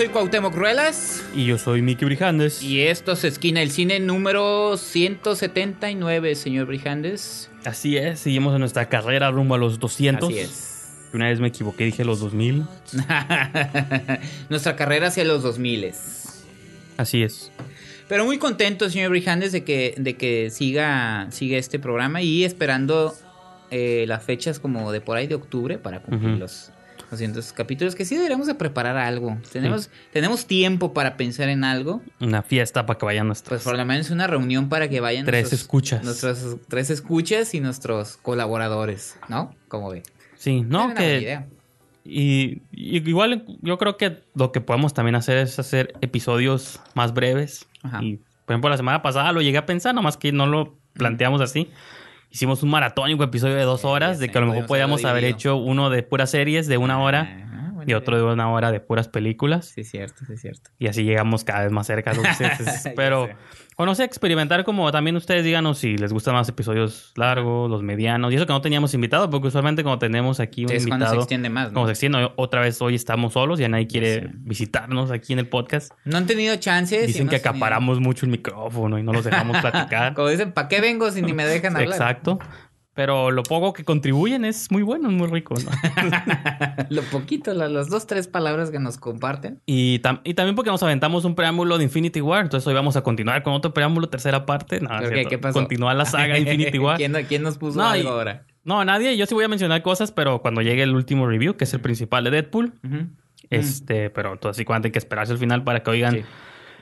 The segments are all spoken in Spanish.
soy Cuauhtémoc Ruelas Y yo soy Miki Brijandes. y esto es Esquina del Cine número 179, señor Brijandes. Así es, seguimos en nuestra carrera rumbo a los 200. Así es. Una vez me equivoqué, dije los 2000. Nuestra carrera hacia los 2000 Así es. Pero muy contento, señor Brijandes, de que, de que siga, siga este programa y esperando eh, las fechas como de por ahí de octubre para cumplir Ujú. los 200 capítulos. Que sí deberíamos de preparar algo. Tenemos, tenemos tiempo para pensar en algo. Una fiesta para que vayan Pues nuestros. por lo menos una reunión para que vayan Tres nuestros- escuchas. Nuestros tres escuchas y nuestros colaboradores, ¿no? Como ve. sí, no, que. Y, y igual yo creo que lo que podemos también hacer es hacer episodios más breves. Ajá. Y por ejemplo, la semana pasada lo llegué a pensar, nomás que no lo planteamos así. Hicimos un maratónico episodio de dos horas, de que a lo mejor podíamos haber hecho uno de puras series de una hora Ajá, buena y otro idea. de una hora de puras películas. Sí, cierto, sí, cierto. Y así llegamos cada vez más cerca a los 200. Ya Pero. O no sé, experimentar como también ustedes díganos si les gustan más episodios largos, los medianos. Y eso que no teníamos invitado, porque usualmente cuando tenemos aquí un Es cuando se invitado, extiende más, ¿no? como se extiende, otra vez hoy estamos solos, ya nadie quiere visitarnos aquí en el podcast. No han tenido chances. Dicen que tenido- acaparamos mucho el micrófono y no los dejamos platicar. Como dicen, ¿para qué vengo si ni me dejan hablar? Exacto. Pero lo poco que contribuyen es muy bueno, es muy rico, ¿no? Lo poquito, la- las dos, tres palabras que nos comparten. Y, tam- y también porque nos aventamos un preámbulo de Infinity War. Entonces hoy vamos a continuar con otro preámbulo, tercera parte. No, ¿Por es qué? ¿Qué pasó? Continúa la saga Infinity War. ¿Quién, quién nos puso No, y- algo ahora? No, nadie. Yo sí voy a mencionar cosas, pero cuando llegue el último review, que es el principal de Deadpool. Este, pero entonces sí, cuando hay que esperarse al final para que oigan, Sí.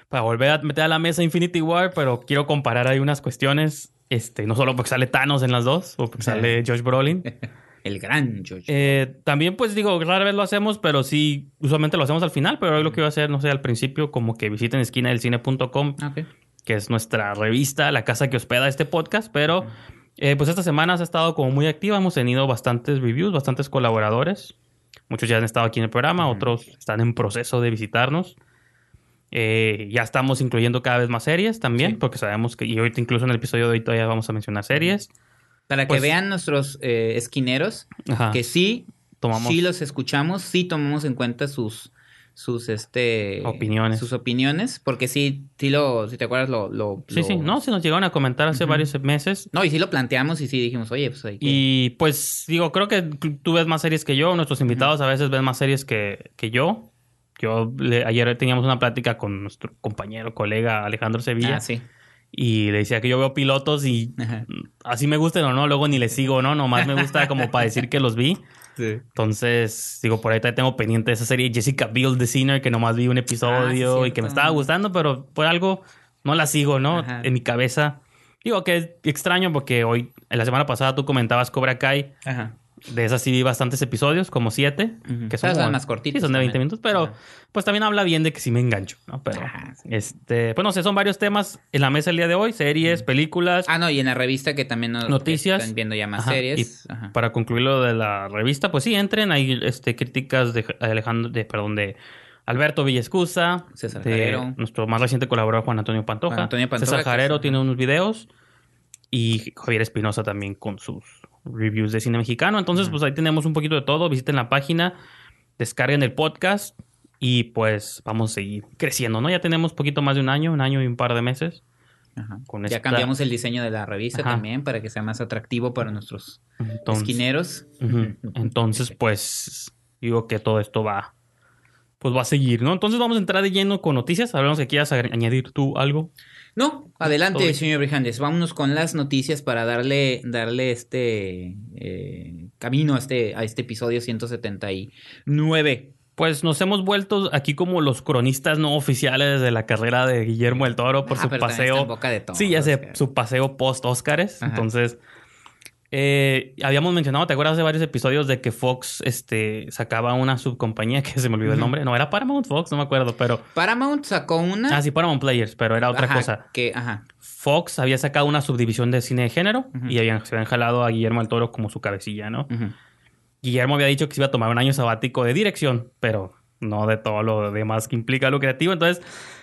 para volver a meter a la mesa Infinity War, pero quiero comparar ahí unas cuestiones. Este, no solo porque sale Thanos en las dos, o porque Sí. sale Josh Brolin. El gran George. Eh, también, pues digo, rara vez lo hacemos, pero sí, usualmente lo hacemos al final, pero hoy lo que iba a hacer, no sé, al principio, como que visiten esquinadelcine.com, Ok. que es nuestra revista, la casa que hospeda este podcast, pero eh, pues esta semana ha estado como muy activa, hemos tenido bastantes reviews, bastantes colaboradores, muchos ya han estado aquí en el programa, otros están en proceso de visitarnos. Eh, ya estamos incluyendo cada vez más series también, Sí. porque sabemos que, y ahorita incluso en el episodio de hoy todavía vamos a mencionar series. Para que pues- vean nuestros eh, esquineros Ajá. que sí, Tomamos sí los escuchamos, sí tomamos en cuenta sus sus este Opiniones. sus opiniones, porque sí, sí lo, si te acuerdas lo, lo Sí, lo- sí, no, se nos llegaron a comentar hace varios meses. no y sí lo planteamos y sí dijimos, oye, pues hay que... Y pues digo, creo que tú ves más series que yo, nuestros invitados a veces ven más series que, que yo. Yo le- ayer teníamos una plática con nuestro compañero, colega Alejandro Sevilla, ah, sí. y le decía que yo veo pilotos y Ajá. así me gusten o no, luego ni les sigo, ¿no? Nomás me gusta como para decir que los vi. Sí. Entonces, digo, por ahí tengo pendiente esa serie Jessica Biel The Sinner, que nomás vi un episodio Ah, y que me estaba gustando, pero por algo no la sigo, ¿no? Ajá. En mi cabeza. Digo que es extraño porque hoy, en la semana pasada tú comentabas Cobra Kai Ajá. De esas sí vi bastantes episodios, como siete. Ujú. Que Esas son como- más cortitas Sí, son de 20 también. minutos, pero Ajá. pues también habla bien de que sí me engancho, ¿no? Pero, Ajá, sí. este, pues no sé, son varios temas en la mesa el día de hoy, series, películas. Ah, no, y en la revista que también nos Noticias. están viendo ya más Ajá, series. y Ajá. para concluir lo de la revista, pues sí, entren. Hay este, críticas de Alejandro, de, perdón, de Alberto Villescusa, César de Jarero. nuestro más reciente colaborador Juan Antonio Pantoja. Juan Antonio Pantoja, César que Jarero es- tiene unos videos y Javier Espinosa también con sus reviews de cine mexicano. Entonces, pues ahí tenemos un poquito de todo. Visiten la página, descarguen el podcast y pues vamos a seguir creciendo, ¿no? Ya tenemos poquito más de un año, un año y un par de meses. Ajá. con ya esta- cambiamos el diseño de la revista Ajá. también para que sea más atractivo para nuestros Entonces, esquineros. Entonces, pues, digo que todo esto va, pues va a seguir, ¿no? Entonces vamos a entrar de lleno con noticias. Hablamos que quieras añadir tú algo. No, adelante, señor Brijandes. Vámonos con las noticias para darle, darle este eh, camino a este, a este episodio 179. Pues nos hemos vuelto aquí como los cronistas no oficiales de la carrera de Guillermo el Toro por Ah, su paseo. boca de todos, sí, ya sé, su paseo post-Óscares. Ajá. Entonces, eh, habíamos mencionado, ¿te acuerdas de varios episodios de que Fox este, sacaba una subcompañía que se me olvidó el nombre? No, era Paramount Fox, no me acuerdo, pero... Paramount sacó una. Ah, sí, Paramount Players, pero era otra Ajá, cosa. Que, ajá. Fox había sacado una subdivisión de cine de género y habían, se habían jalado a Guillermo del Toro como su cabecilla, ¿no? Guillermo había dicho que se iba a tomar un año sabático de dirección, pero no de todo lo demás que implica lo creativo. Entonces,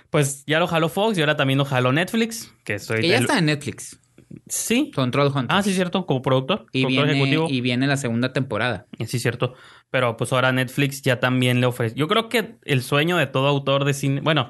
pues ya lo jaló Fox y ahora también lo jaló Netflix, que soy Que ya el- está en Netflix. Sí. Control Hunter. Ah, sí, cierto, como productor, Y productor viene, ejecutivo. y viene la segunda temporada. Sí, cierto. Pero pues ahora Netflix ya también le ofrece. Yo creo que el sueño de todo autor de cine. Bueno,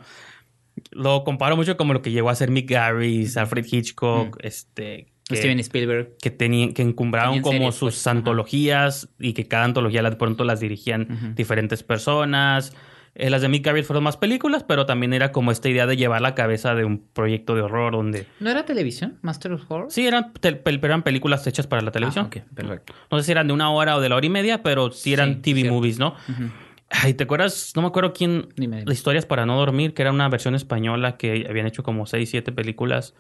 lo comparo mucho como lo que llegó a ser Mick Garris, Alfred Hitchcock, este. que- Steven Spielberg. que tenían que encumbraron como series, sus pues, antologías y que cada antología de pronto las dirigían diferentes personas. Eh, las de Mick Garris fueron más películas, pero también era como esta idea de llevar la cabeza de un proyecto de horror donde ¿No era televisión? ¿Master of Horror? sí eran tel- eran películas hechas para la televisión. Ah, ok, perfecto. No sé si eran de una hora o de la hora y media, pero sí eran Sí, TV cierto. movies, ¿no? Ujú. Ay, ¿te acuerdas? No me acuerdo quién. Dime, dime. Historias para no dormir, que era una versión española que habían hecho como 6, 7 películas.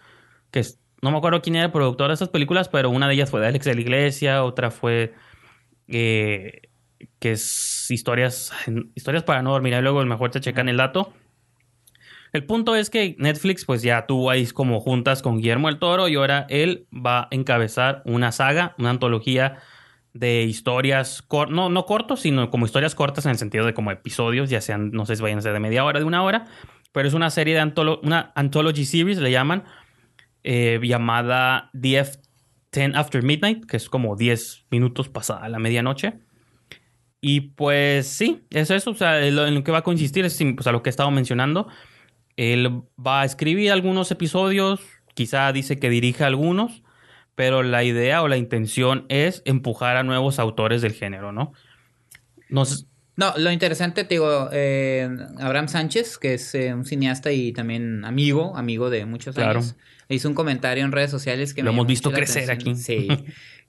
Que no me acuerdo quién era el productor de esas películas, pero una de ellas fue de Alex de la Iglesia, otra fue. eh, que es historias, historias para no dormir. Ahí luego el mejor te checan el dato. El punto es que Netflix pues ya tuvo ahí como juntas con Guillermo el Toro y ahora él va a encabezar una saga, una antología de historias, cor- no, no cortos, sino como historias cortas en el sentido de como episodios, ya sean, no sé si vayan a ser de media hora, de una hora, pero es una serie de antolo una anthology series, le llaman, eh, llamada DF 10 After Midnight, que es como 10 minutos pasada la medianoche. Y pues sí, es eso, o sea, en lo que va a consistir es pues, a lo que he estado mencionando. Él va a escribir algunos episodios, quizá dice que dirija algunos, pero la idea o la intención es empujar a nuevos autores del género, ¿no? No sé- No, lo interesante, te digo, eh, Abraham Sánchez, que es eh, un cineasta y también amigo, amigo de muchos Claro. años, hizo un comentario en redes sociales que Lo me hemos visto crecer aquí. Sí.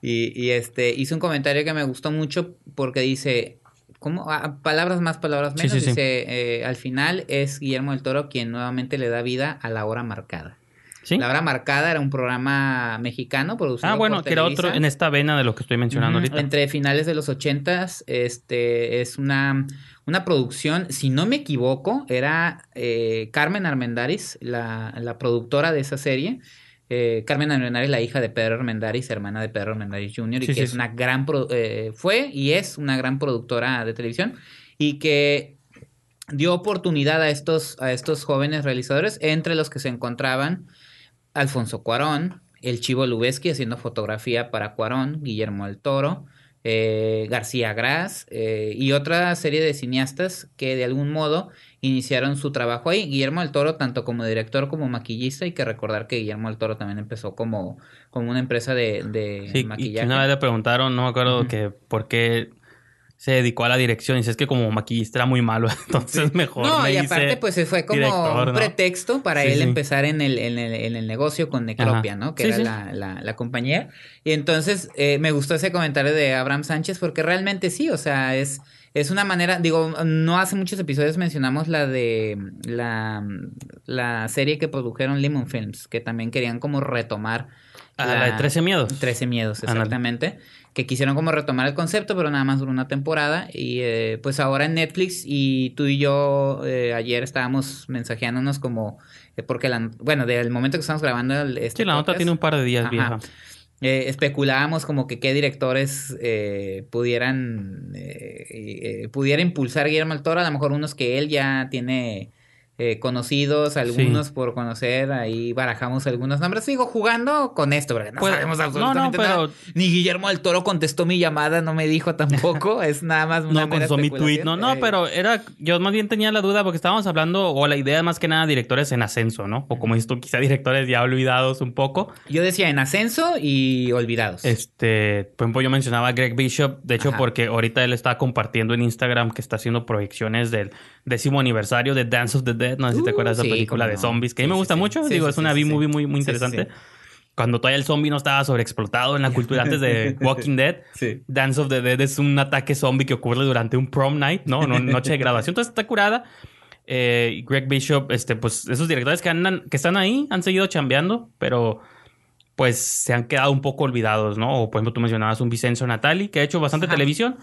Y, y, este hizo un comentario que me gustó mucho porque dice, ¿cómo? Ah, palabras más, palabras menos. sí, sí. dice, eh, al final es Guillermo del Toro quien nuevamente le da vida a la hora marcada. ¿Sí? La hora marcada era un programa mexicano producido Ah, bueno, por que era otro en esta vena de lo que estoy mencionando ahorita. Entre finales de los ochentas, este, es una, una producción, si no me equivoco, era eh, Carmen Armendáriz, la, la productora de esa serie. Eh, Carmen Armendáriz, la hija de Pedro Armendáriz, hermana de Pedro Armendáriz Jr., y Sí, que sí, es una gran, pro- eh, fue y es una gran productora de televisión, y que dio oportunidad a estos, a estos jóvenes realizadores, entre los que se encontraban Alfonso Cuarón, el Chivo Lubeski haciendo fotografía para Cuarón, Guillermo del Toro, eh, García Gras eh, y otra serie de cineastas que de algún modo iniciaron su trabajo ahí. Guillermo del Toro, tanto como director como maquillista, hay que recordar que Guillermo del Toro también empezó como, como una empresa de, de Sí, maquillaje. una vez le preguntaron, no me acuerdo que por qué se dedicó a la dirección. Y dice, es que como maquillista era muy malo, entonces mejor No, me y hice aparte, pues fue como director, un ¿no? pretexto para Sí, él sí. empezar en el, en, el, en el negocio con Necropia, Ajá. ¿no? Que Sí, era la, la compañía. Y entonces eh, me gustó ese comentario de Abraham Sánchez porque realmente sí, o sea, es, es una manera, digo, no hace muchos episodios mencionamos la de la, la serie que produjeron Lemon Films, que también querían como retomar Ah, la de 13 miedos. 13 miedos, exactamente. Que quisieron como retomar el concepto, pero nada más duró una temporada. Y eh, pues ahora en Netflix y tú y yo eh, ayer estábamos mensajeándonos como... eh, porque, la, bueno, del momento que estamos grabando el, este Sí, la nota tiene un par de días Ajá. vieja. eh, especulábamos como que qué directores eh, pudieran eh, pudiera impulsar Guillermo del Toro, a lo mejor unos que él ya tiene eh, conocidos, algunos por conocer, ahí barajamos algunos nombres, sigo jugando con esto, porque no Pues, sabemos no, no, absolutamente pero- nada. Ni Guillermo del Toro contestó mi llamada, no me dijo tampoco, es nada más una No mera con mi tweet, no, no, Eh, pero era, yo más bien tenía la duda porque estábamos hablando, o la idea más que nada, directores en ascenso, ¿no? O como dices tú, quizá directores ya olvidados un poco. Yo decía en ascenso y olvidados. Este, por ejemplo, yo mencionaba a Greg Bishop, de hecho, Ajá. porque ahorita él está compartiendo en Instagram que está haciendo proyecciones del décimo aniversario de Dance of the Dead. No sé si te Uh, acuerdas de sí, esa película cómo de no. zombies, que a mí me gusta mucho. Digo, es una B-movie muy, muy interesante. Cuando todavía el zombie no estaba sobreexplotado en la cultura antes de Walking Dead. Sí. Dance of the Dead es un ataque zombie que ocurre durante un prom night, ¿no? Una noche de graduación. Entonces está curada. Eh, Greg Bishop, este, pues esos directores que andan, que están ahí han seguido chambeando, pero pues se han quedado un poco olvidados, ¿no? O por ejemplo, tú mencionabas un Vicenzo Natali, que ha hecho bastante Ajá. televisión,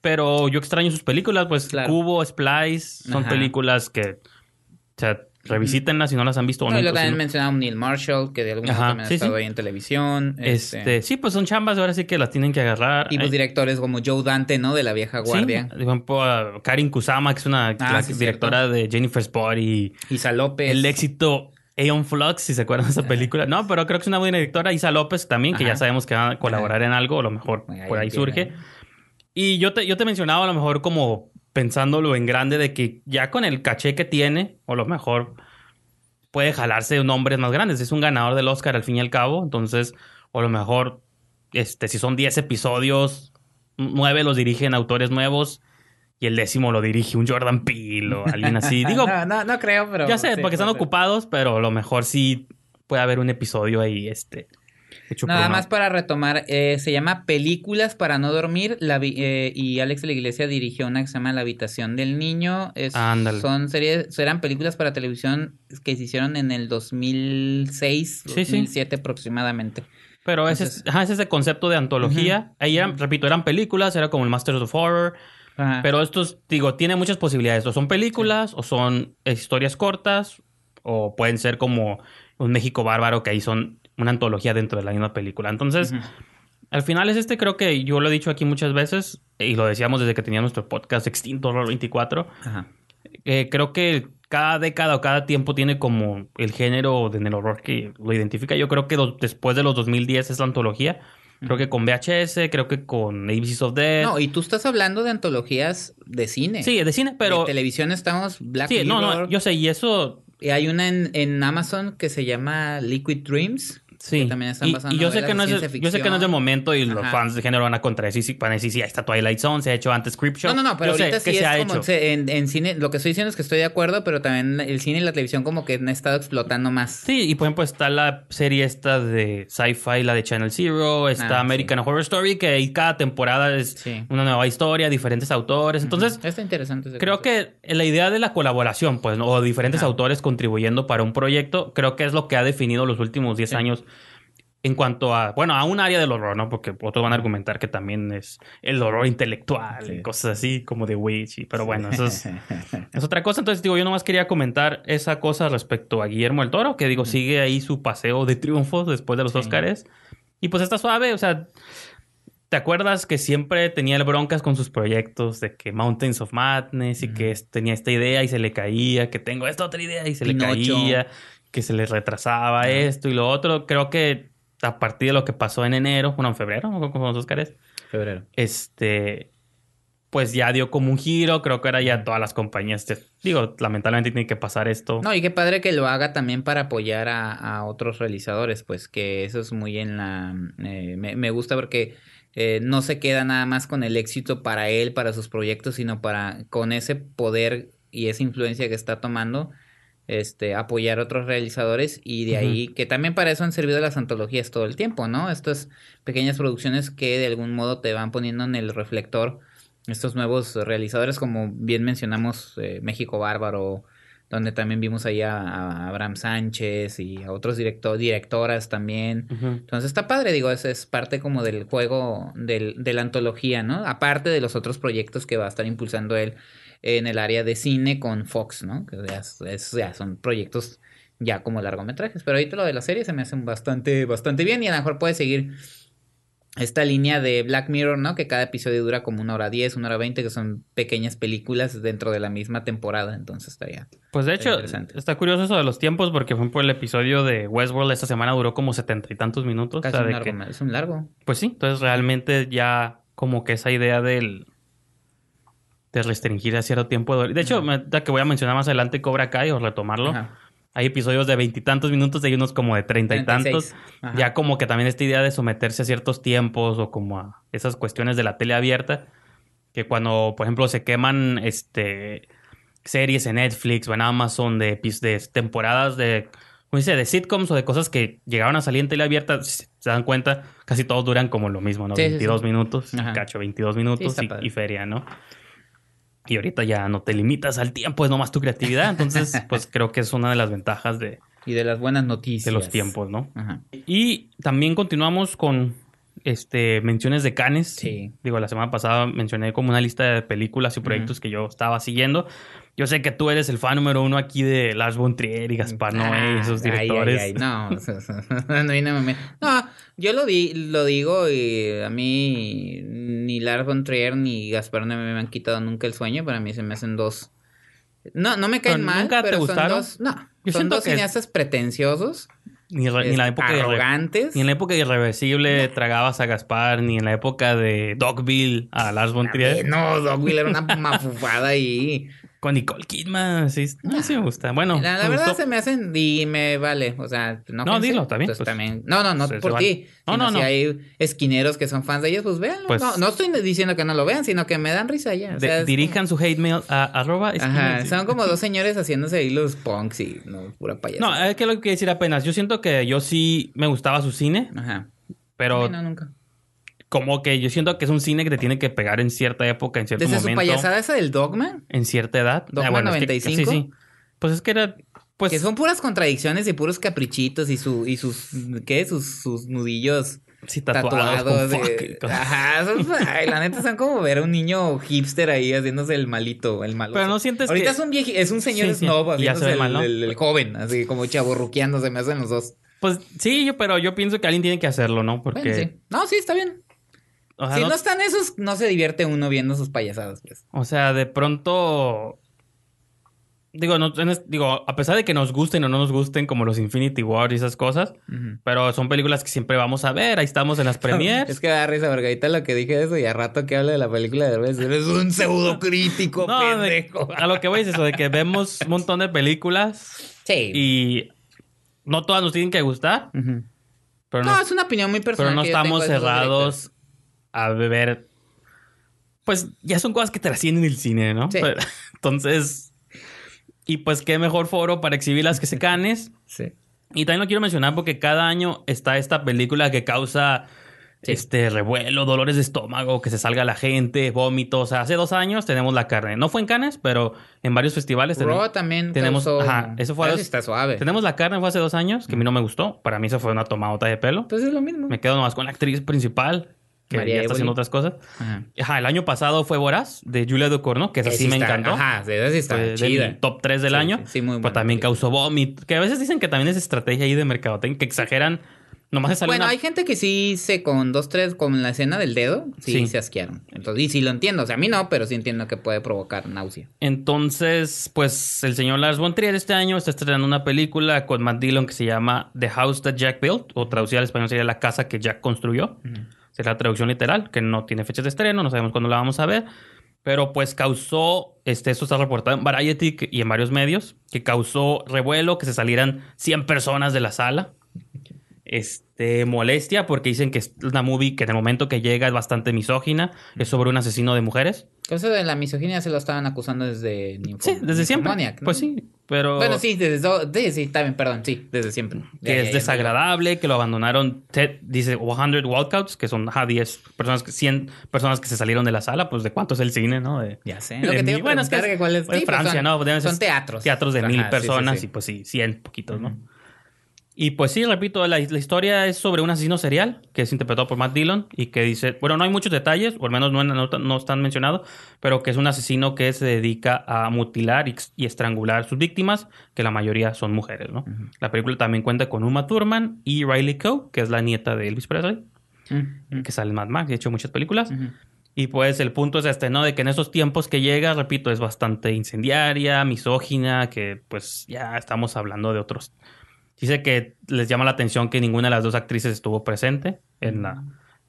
pero yo extraño sus películas, pues Claro. Cubo, Splice, son Ajá. películas que, o sea, revisítenlas si no las han visto. o No, y nunca, luego también un Neil Marshall, que de Ajá, también ha sí, estado sí. ahí en televisión. Este, sí, pues son chambas, ahora sí que las tienen que agarrar. Y pues Eh, directores como Joe Dante, ¿no? De la vieja guardia. Sí, por Karin Kusama, que es una Ah, directora de Jennifer's Body. Isa López. El éxito Aeon Flux, si se acuerdan de esa película. No, pero creo que es una buena directora. Isa López también, que Ajá. ya sabemos que va a colaborar en algo, a lo mejor Ahí por ahí surge. Y yo te, yo te mencionaba a lo mejor como pensándolo en grande de que ya con el caché que tiene, o a lo mejor puede jalarse nombres más grandes. Es un ganador del Oscar al fin y al cabo. Entonces, o a lo mejor, este, si son 10 episodios, 9 los dirigen autores nuevos y el décimo lo dirige un Jordan Peele o alguien así. Digo, no, no, no creo, pero. ya sé, sí, porque están ocupados, pero a lo mejor sí puede haber un episodio ahí, este. Hecho por Nada una- más para retomar, eh, se llama Películas para no dormir la vi- eh, y Alex de la Iglesia dirigió una que se llama La habitación del niño. Es- Ándale. Son series, eran películas para televisión que se hicieron en el 2006, Sí, sí. 2007 aproximadamente. Pero ese es, ajá, es ese concepto de antología. Ahí eran, repito, eran películas, era como el Masters of Horror. Ajá. Pero estos, digo, tiene muchas posibilidades. O son películas, o son historias cortas, o pueden ser como un México bárbaro, que ahí son una antología dentro de la misma película. Entonces, al final es este, creo que yo lo he dicho aquí muchas veces, y lo decíamos desde que teníamos nuestro podcast Extinto Horror 24. Ajá. Eh, creo que cada década o cada tiempo tiene como el género en el horror que lo identifica. Yo creo que después de los 2010 es la antología. Creo que con VHS, creo que con ABCs of Death. No, y tú estás hablando de antologías de cine. sí, de cine, pero... En televisión estamos Black Sí, no, no, yo sé, y eso... Y hay una en, en Amazon que se llama Liquid Dreams. Sí, Que también están y, basando y yo sé que no es, yo sé que no es ficción. momento y los Ajá. fans de género van a contradecir, sí, van a decir, sí, ahí está Twilight Zone, se ha hecho antes Creepshow. No, no, no, pero Yo ahorita que sí se es ha como hecho. se- en, en cine, lo que estoy diciendo es que estoy de acuerdo, pero también el cine y la televisión como que han estado explotando más. Sí, y por ejemplo está la serie esta de sci-fi, la de Channel Zero, está Ah, American Horror Story, que ahí cada temporada es Sí. una nueva historia, diferentes autores. Entonces, Está interesante. creo concepto. que la idea de la colaboración, pues, ¿no? o diferentes autores contribuyendo para un proyecto, creo que es lo que ha definido los últimos 10 Sí. años en cuanto a, bueno, a un área del horror, ¿no? Porque otros van a argumentar que también es el horror intelectual y cosas así, como de Witch, y- pero bueno, eso es... Es otra cosa, entonces digo, yo nomás quería comentar esa cosa respecto a Guillermo el Toro, que digo, sigue ahí su paseo de triunfos después de los Sí. Óscares. Y pues está suave, o sea, ¿te acuerdas que siempre tenía el broncas con sus proyectos de que Mountains of Madness y que tenía esta idea y se le caía, que tengo esta otra idea y se Pinocho. le caía, que se le retrasaba esto y lo otro? Creo que a partir de lo que pasó en enero, bueno, en febrero, no con los Óscares, Febrero. este, pues ya dio como un giro. Creo que ahora ya todas las compañías, te- digo, lamentablemente tiene que pasar esto. No, y qué padre que lo haga también para apoyar a, a otros realizadores, pues que eso es muy en la... eh, me, me gusta porque eh, no se queda nada más con el éxito para él, para sus proyectos, sino para con ese poder y esa influencia que está tomando, este, apoyar a otros realizadores y de ahí, que también para eso han servido las antologías todo el tiempo, ¿no? Estas pequeñas producciones que de algún modo te van poniendo en el reflector estos nuevos realizadores, como bien mencionamos, eh, México Bárbaro, donde también vimos ahí a, a Abraham Sánchez y a otros directo- directoras también. Entonces está padre, digo, es, es parte como del juego del, de la antología, ¿no? Aparte de los otros proyectos que va a estar impulsando él en el área de cine con Fox, ¿no? Que ya, es- ya son proyectos ya como largometrajes. Pero ahorita lo de la serie se me hacen bastante, bastante bien y a lo mejor puede seguir esta línea de Black Mirror, ¿no? Que cada episodio dura como una hora diez, una hora veinte, que son pequeñas películas dentro de la misma temporada. Entonces estaría... Pues de hecho, está curioso eso de los tiempos porque fue por el episodio de Westworld esta semana duró como setenta y tantos minutos. o Casi sea, un largo, que- es un largo. Pues sí, entonces realmente ya como que esa idea del de restringir a cierto tiempo. De, de hecho, me- que voy a mencionar más adelante Cobra Kai o retomarlo. Ajá. Hay episodios de veintitantos minutos y hay unos como de treinta y 36. tantos. Ajá. Ya como que también esta idea de someterse a ciertos tiempos o como a esas cuestiones de la tele abierta. Que cuando, por ejemplo, se queman este series en Netflix o en Amazon de, temporadas de, ¿cómo dice? de sitcoms o de cosas que llegaron a salir en tele abierta, si se dan cuenta, casi todos duran como lo mismo, ¿no? Sí, sí, 22 sí. minutos, Ajá. cacho, 22 minutos y feria, ¿no? Y ahorita ya no te limitas al tiempo, es nomás tu creatividad. Entonces, pues creo que es una de las ventajas de, Y de las buenas noticias. de los tiempos, ¿no? Ajá. Y también continuamos con este menciones de Canes. Sí. Digo, la semana pasada mencioné como una lista de películas y proyectos que yo estaba siguiendo. Yo sé que tú eres el fan número uno aquí de Lars von Trier y Gaspar Noé y esos Ah, ay, directores. ay, ay, no, no, no, me- no, yo lo, di, lo digo y a mí ni Lars von Trier ni Gaspar no me han quitado nunca el sueño. Para mí se me hacen dos. No, no me caen ¿Pero mal, nunca te pero son gustaron? dos. No, Yo son dos es- cineastas pretenciosos, Ni, re- ni la época de arrogantes. ni en la época de Irreversible tragabas a Gaspar, ni en la época de Dogville a Lars von Eh, Trier. No, Dogville era una mafufada ahí. Con Nicole Kidman, sí, no, sí me gusta. Bueno, La, la verdad gustó. se me hacen y me vale, o sea, no, No, dilo, bien, pues, también. No, no, no Se- por ti. No, sino no, si no. hay esquineros que son fans de ellos, pues véanlo. Pues- no, no estoy diciendo que no lo vean, sino que me dan risa ya. o De- sea, es dirijan su hate mail a arroba como- Ajá, son como dos señores haciéndose ahí los punks y no, pura payasada. No, es que lo que quiero decir apenas. Yo siento que yo sí me gustaba su cine, Ajá. pero no, nunca. Como que yo siento que es un cine que te tiene que pegar en cierta época, en cierto Desde su momento, payasada esa del Dogma, en cierta edad. Dogma es que- 95. sí, sí. Pues es que era, pues, que son puras contradicciones y puros caprichitos y su y sus ¿qué? sus sus nudillos sí, tatuados, tatuados. con de-. Ajá, son- ay, la neta son como ver a un niño hipster ahí haciéndose el malito, el malo. Pero no sientes Ahorita que- es un vieji- es un señor Sí, snob se el, mal, ¿no? el- el joven, así como chaborruqueando, se me hacen los dos. Pues sí, yo, pero yo pienso que alguien tiene que hacerlo, ¿no? Porque, Bueno, sí. No, sí, está bien. O, sea, si no- no... están esos, no se divierte uno viendo sus payasadas, pues. o sea, de pronto, digo, no, digo, a pesar de que nos gusten o no nos gusten, como los Infinity War y esas cosas, pero son películas que siempre vamos a ver, ahí estamos en las premiers. Es que da risa, porque ahorita lo que dije de eso y a rato que habla de la película de Derbez, eres un pseudo crítico, No, de- a lo que voy es eso, de que vemos un montón de películas Sí. y no todas nos tienen que gustar, pero No, no, es una opinión muy personal. pero no estamos cerrados a beber. Pues ya son cosas que trascienden el cine, ¿no? Sí. Pero- entonces, y pues qué mejor foro para exhibirlas que se canes. Sí. Y también lo quiero mencionar porque cada año está esta película que causa Sí. este revuelo, dolores de estómago, que se salga la gente, vómitos. O sea, hace dos años tenemos la carne. No fue en Cannes, pero en varios festivales tenemos, Raw también tenemos- causó- ajá, eso fue sí está suave. tenemos la carne, fue hace dos años, que a mí no me gustó. Para mí eso fue una tomadota de pelo. Pues es lo mismo. Me quedo nomás con la actriz principal, que María ya está haciendo otras cosas. Ajá. Ajá, el año pasado fue Voraz, de Julia Ducournau, que esa sí me está- encantó. Ajá, esa sí está Fue de chida. mi top 3 del Sí, año. sí, sí, muy Pero buena también causó vómito. Que a veces dicen que también es estrategia ahí de mercadotecnia, que exageran. Nomás sale Bueno, una- hay gente que sí se con dos, tres, con la escena del dedo, sí, Sí. se asquearon. Entonces, y sí lo entiendo. O sea, a mí no, pero sí entiendo que puede provocar náusea. Entonces, pues el señor Lars von Trier este año está estrenando una película con Matt Dillon que se llama The House That Jack Built, o traducida al español sería La casa que Jack construyó. Será la traducción literal, que no tiene fechas de estreno, no sabemos cuándo la vamos a ver. Pero pues causó, este, esto está reportado en Variety y en varios medios, que causó revuelo, que se salieran 100 personas de la sala. Este, molestia porque dicen que es una movie que en el momento que llega es bastante misógina, es sobre un asesino de mujeres. Eso de la misoginia se lo estaban acusando desde Sí, desde siempre. ¿no? Pues sí, pero Bueno, sí, desde sí, sí, bien, perdón, sí, desde siempre. Que es desagradable, que lo abandonaron. Ted dice 100 walkouts, que son ajá, 10 personas, que- 100 personas que se salieron de la sala, pues de cuánto es el cine, ¿no? De, Ya sé. Lo que te bueno, es que cuál es- pues, sí, pues Francia, son- ¿no? Son teatros. Teatros de Ajá, mil sí, sí, personas sí. y pues sí, 100 poquitos, ¿no? Y pues sí, repito, la, la historia es sobre un asesino serial que es interpretado por Matt Dillon y que dice, bueno, no hay muchos detalles, o al menos no, no- no están mencionados, pero que es un asesino que se dedica a mutilar y, y estrangular sus víctimas, que la mayoría son mujeres, ¿no? La película también cuenta con Uma Thurman y Riley Coe, que es la nieta de Elvis Presley, Mm, que sale en Mad Max y ha hecho muchas películas. ujú. Y pues el punto es este, ¿no? De que en esos tiempos que llega, repito, es bastante incendiaria, misógina, que pues ya estamos hablando de otros. Dice que les llama la atención que ninguna de las dos actrices estuvo presente en la,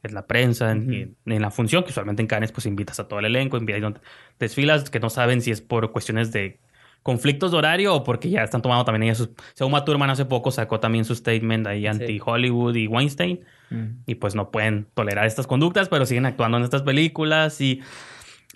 en la prensa, en, en la función, que usualmente en Cannes pues invitas a todo el elenco, invitas desfilas que no saben si es por cuestiones de conflictos de horario o porque ya están tomando también ellas sus... Uma Thurman hace poco sacó también su statement ahí anti-Hollywood y Weinstein Mm. y pues no pueden tolerar estas conductas, pero siguen actuando en estas películas y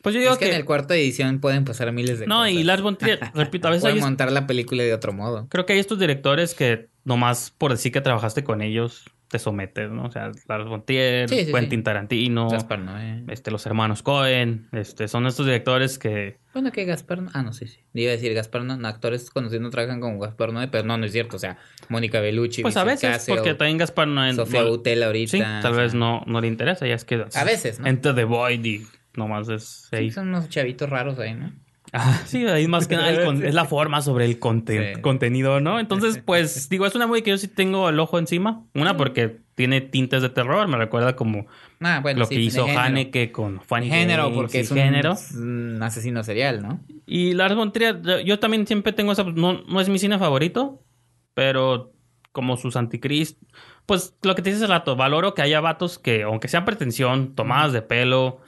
pues yo digo Es que, que, en el cuarto de edición pueden pasar miles de no cosas. y Lars von Trier, repito, a veces Pueden hay- montar la película de otro modo. creo que hay estos directores que nomás por decir que trabajaste con ellos te sometes, ¿no? O sea, Lars von Trier, Sí, sí, Quentin sí. Tarantino, Gaspar Noé. este los hermanos Cohen, este son estos directores que Bueno, que Gaspar no- Ah, no, sí, sí. Iba a decir Gaspar no, no, actores conocidos no trabajan con Gaspar Noé, pero no, no es cierto. O sea, Mónica Bellucci, pues a veces porque también Gaspar no Sofía no- ahorita. Sí, tal o vez no no le interesa, ya es que A veces, ¿no? Enter the Void y nomás es Sí, son unos chavitos raros ahí, ¿no? Ah, sí, ahí más que nada el es la forma sobre el Sí. contenido, ¿no? Entonces, pues, digo, es una movie que yo sí tengo el ojo encima. Una, porque tiene tintes de terror, me recuerda como Ah, bueno, lo sí, que hizo de género. Haneke con Funny Género, Games porque es un, género. un asesino serial, ¿no? Y Lars von Trier, yo- también siempre tengo esa... No, no es mi cine favorito, pero como sus anticrist... Pues lo que te dice hace rato, valoro que haya vatos que, aunque sean pretensión, tomadas de pelo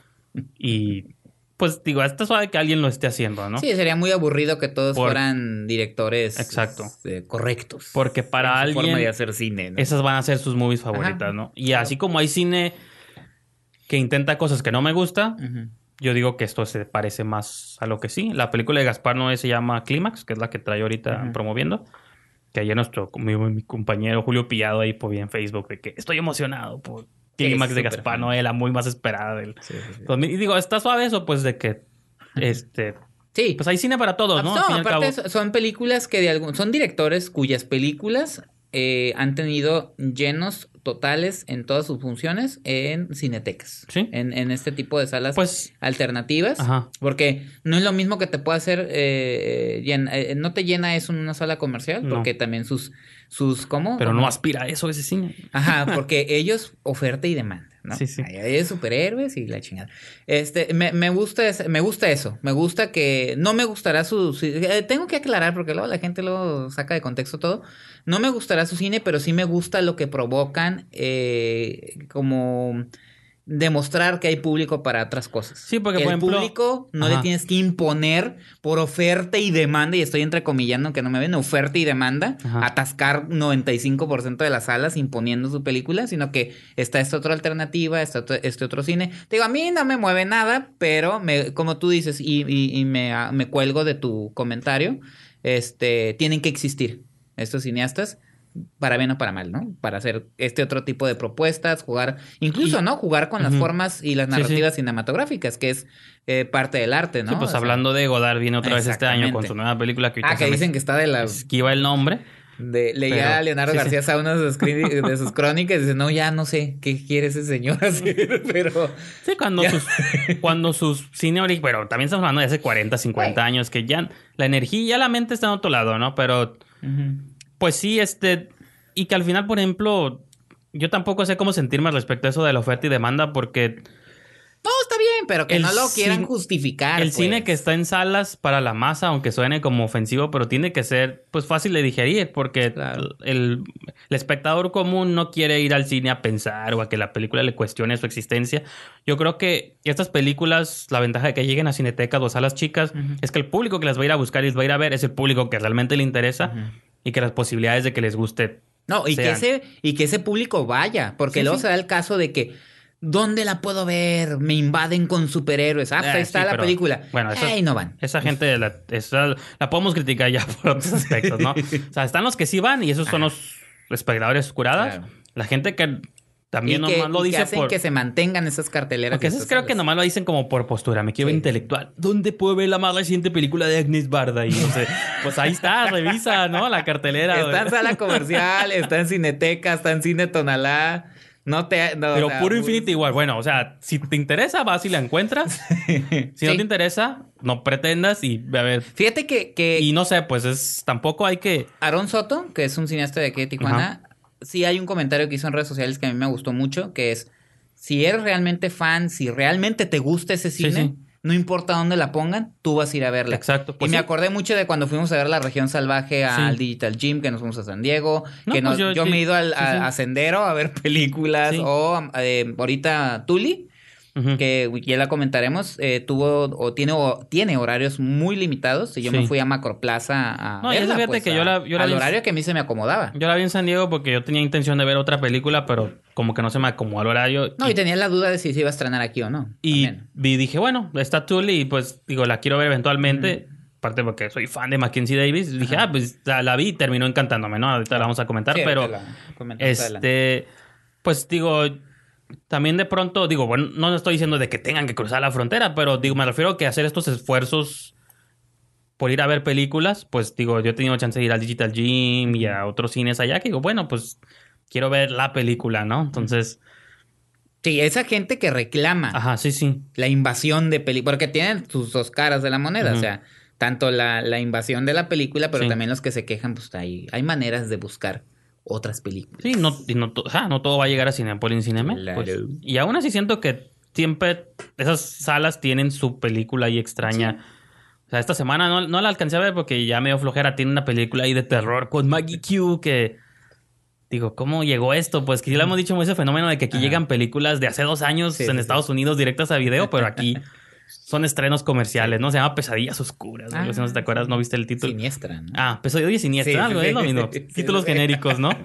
y... Pues digo, está suave que alguien lo esté haciendo, ¿no? Sí, sería muy aburrido que todos Por- fueran directores Exacto. eh, correctos. Porque para en su forma de alguien... hacer cine, ¿no? Esas van a ser sus movies favoritas, Ajá. ¿no? Y así como hay cine que intenta cosas que no me gusta, yo digo que esto se parece más a lo que sí. La película de Gaspar Noé se llama Clímax, que es la que trae ahorita promoviendo. Que ayer nuestro mi, mi compañero Julio Pillado ahí por en Facebook de que estoy emocionado por Clímax de Gaspar. Noé, la muy más esperada del Sí, sí, sí. 2000. Y digo, está suave eso, pues de que este Sí. pues hay cine para todos, ¿no? No, Al fin y al aparte cabo. son películas que de algún, son directores cuyas películas eh, han tenido llenos totales en todas sus funciones en cinetecas. Sí. En, en este tipo de salas Pues alternativas. Ajá. Porque no es lo mismo que te pueda hacer, eh, eh, no te llena eso en una sala comercial, No. porque también sus, sus, ¿cómo? pero ¿Cómo? no aspira a eso ese cine. Ajá, porque ellos oferta y demanda, ¿no? Sí, sí. Ahí hay superhéroes y la chingada. Este, me, me gusta ese- me gusta eso, me gusta que no me gustará su, su- eh, tengo que aclarar porque luego la gente luego saca de contexto todo. No me gustará su cine, pero sí me gusta lo que provocan eh, como demostrar que hay público para otras cosas. Sí, porque, el por ejemplo- público no le tienes que imponer por oferta y demanda, y estoy entrecomillando que no me ven, oferta y demanda, Ajá. atascar 95% de las salas imponiendo su película, sino que está esta otra alternativa, está otro- este otro cine. Te digo, a mí no me mueve nada, pero me, como tú dices, y, y- y me, me cuelgo de tu comentario, este, tienen que existir estos cineastas para bien o para mal, ¿no? Para hacer este otro tipo de propuestas, jugar, incluso, Y- ¿no? Jugar con las formas y las Sí, sí. narrativas cinematográficas, que es eh, parte del arte, ¿no? Sí, pues O sea, hablando de Godard, viene otra vez este año con su nueva película que Ah, que dicen que está de la... esquiva el nombre. De, leía Pero- a Leonardo sí. García Sauna de sus, de sus crónicas y dice, no, ya no sé qué quiere ese señor hacer, pero... Sí, cuando Ya. sus, cuando sus cine pero también estamos hablando de hace 40, 50 años, que ya la energía, ya la mente está en otro lado, ¿no? Pero, pues sí, este, y que al final, por ejemplo, yo tampoco sé cómo sentirme respecto a eso de la oferta y demanda, porque No, está bien, pero que El no lo quieran justificar. el pues. cine que está en salas para la masa, aunque suene como ofensivo, pero tiene que ser, pues, fácil de digerir, porque Claro. el, el espectador común no quiere ir al cine a pensar o a que la película le cuestione su existencia. Yo creo que estas películas, la ventaja de que lleguen a cinetecas o a salas chicas, es que el público que las va a ir a buscar y las va a ir a ver es el público que realmente le interesa y que las posibilidades de que les guste No, y que, ese, y que ese público vaya, porque Sí, luego sí. se da el caso de que, ¿dónde la puedo ver? Me invaden con superhéroes. Ah, pues Eh, ahí está sí, la película. bueno, eso- Ey, no van. Esa gente la, esa- la podemos criticar ya por otros aspectos, ¿no? O sea, están los que sí van y esos son los espectadores curadas. Claro. La gente que también y que, nomás lo y que dice hacen por... que se mantengan esas carteleras. Porque esas creo que nomás lo dicen como por postura. Me quiero Sí. intelectual. ¿Dónde puedo ver la más reciente película de Agnes Barda? Y no sé. Pues ahí está, revisa, ¿no? La cartelera. Está en sala comercial, está en Cineteca, está en Cine Tonalá. No te. no, Pero o sea, puro Infinity igual. Bueno, o sea, si te interesa, vas y la encuentras. Si no te interesa, no pretendas y a ver. Fíjate que, que Y no sé, pues es tampoco hay que. Aaron Soto, que es un cineasta de aquí de Tijuana, sí hay un comentario que hizo en redes sociales que a mí me gustó mucho, que es, si eres realmente fan, si realmente te gusta ese Sí, cine, sí. No importa dónde la pongan, tú vas a ir a verla. Exacto, y pues me sí. acordé mucho de cuando fuimos a ver la región salvaje al Sí. Digital Gym, que nos fuimos a San Diego, No, que pues nos- yo- me he ido al, a, Sendero a ver películas, o eh, ahorita Tuli, Que ya la comentaremos, eh, tuvo o tiene, o tiene horarios muy limitados. Y yo Sí. me fui a Macroplaza a. No, verla, fíjate pues, que yo la- yo la al vi en- horario que a mí se me acomodaba. Yo la vi en San Diego porque yo tenía intención de ver otra película, pero como que no se me acomodó el horario. No, y tenía la duda de si se iba a estrenar aquí o no. Y vi- dije, bueno, está Tully y pues digo, la quiero ver eventualmente. Aparte porque soy fan de Mackenzie Davis. Dije, ah, pues la, la vi y terminó encantándome, ¿no? Ahorita la vamos a comentar, Sí, pero este, pues digo, también de pronto, digo, bueno, no estoy diciendo de que tengan que cruzar la frontera, pero digo, me refiero a que hacer estos esfuerzos por ir a ver películas, pues digo, yo he tenido chance de ir al Digital Gym y a otros cines allá, que digo, bueno, pues quiero ver la película, ¿no? Entonces, Sí, esa gente que reclama ajá, sí, sí. la invasión de películas, porque tienen sus dos caras de la moneda, o sea, tanto la, la invasión de la película, pero Sí. también los que se quejan, pues hay, hay maneras de buscar otras películas. Sí, no, y no, no todo va a llegar a Cinepolis Cinemex. Claro. pues. y aún así siento que siempre esas salas tienen su película ahí extraña. O sea, esta semana no, no la alcancé a ver porque ya medio flojera. Tiene una película ahí de terror con Maggie Q que... Digo, ¿cómo llegó esto? Pues que ya lo hemos dicho ese fenómeno de que aquí Ajá. llegan películas de hace dos años Sí, en sí, Estados Unidos directas a video, pero aquí son estrenos comerciales, ¿no? Se llama Pesadillas Oscuras. así, no si te Ah, acuerdas. ¿no viste el título? Siniestra, ¿no? Ah, Pesadilla Siniestra, Sí, algo, sí, es lo mismo. Sí, Títulos genéricos, ¿no?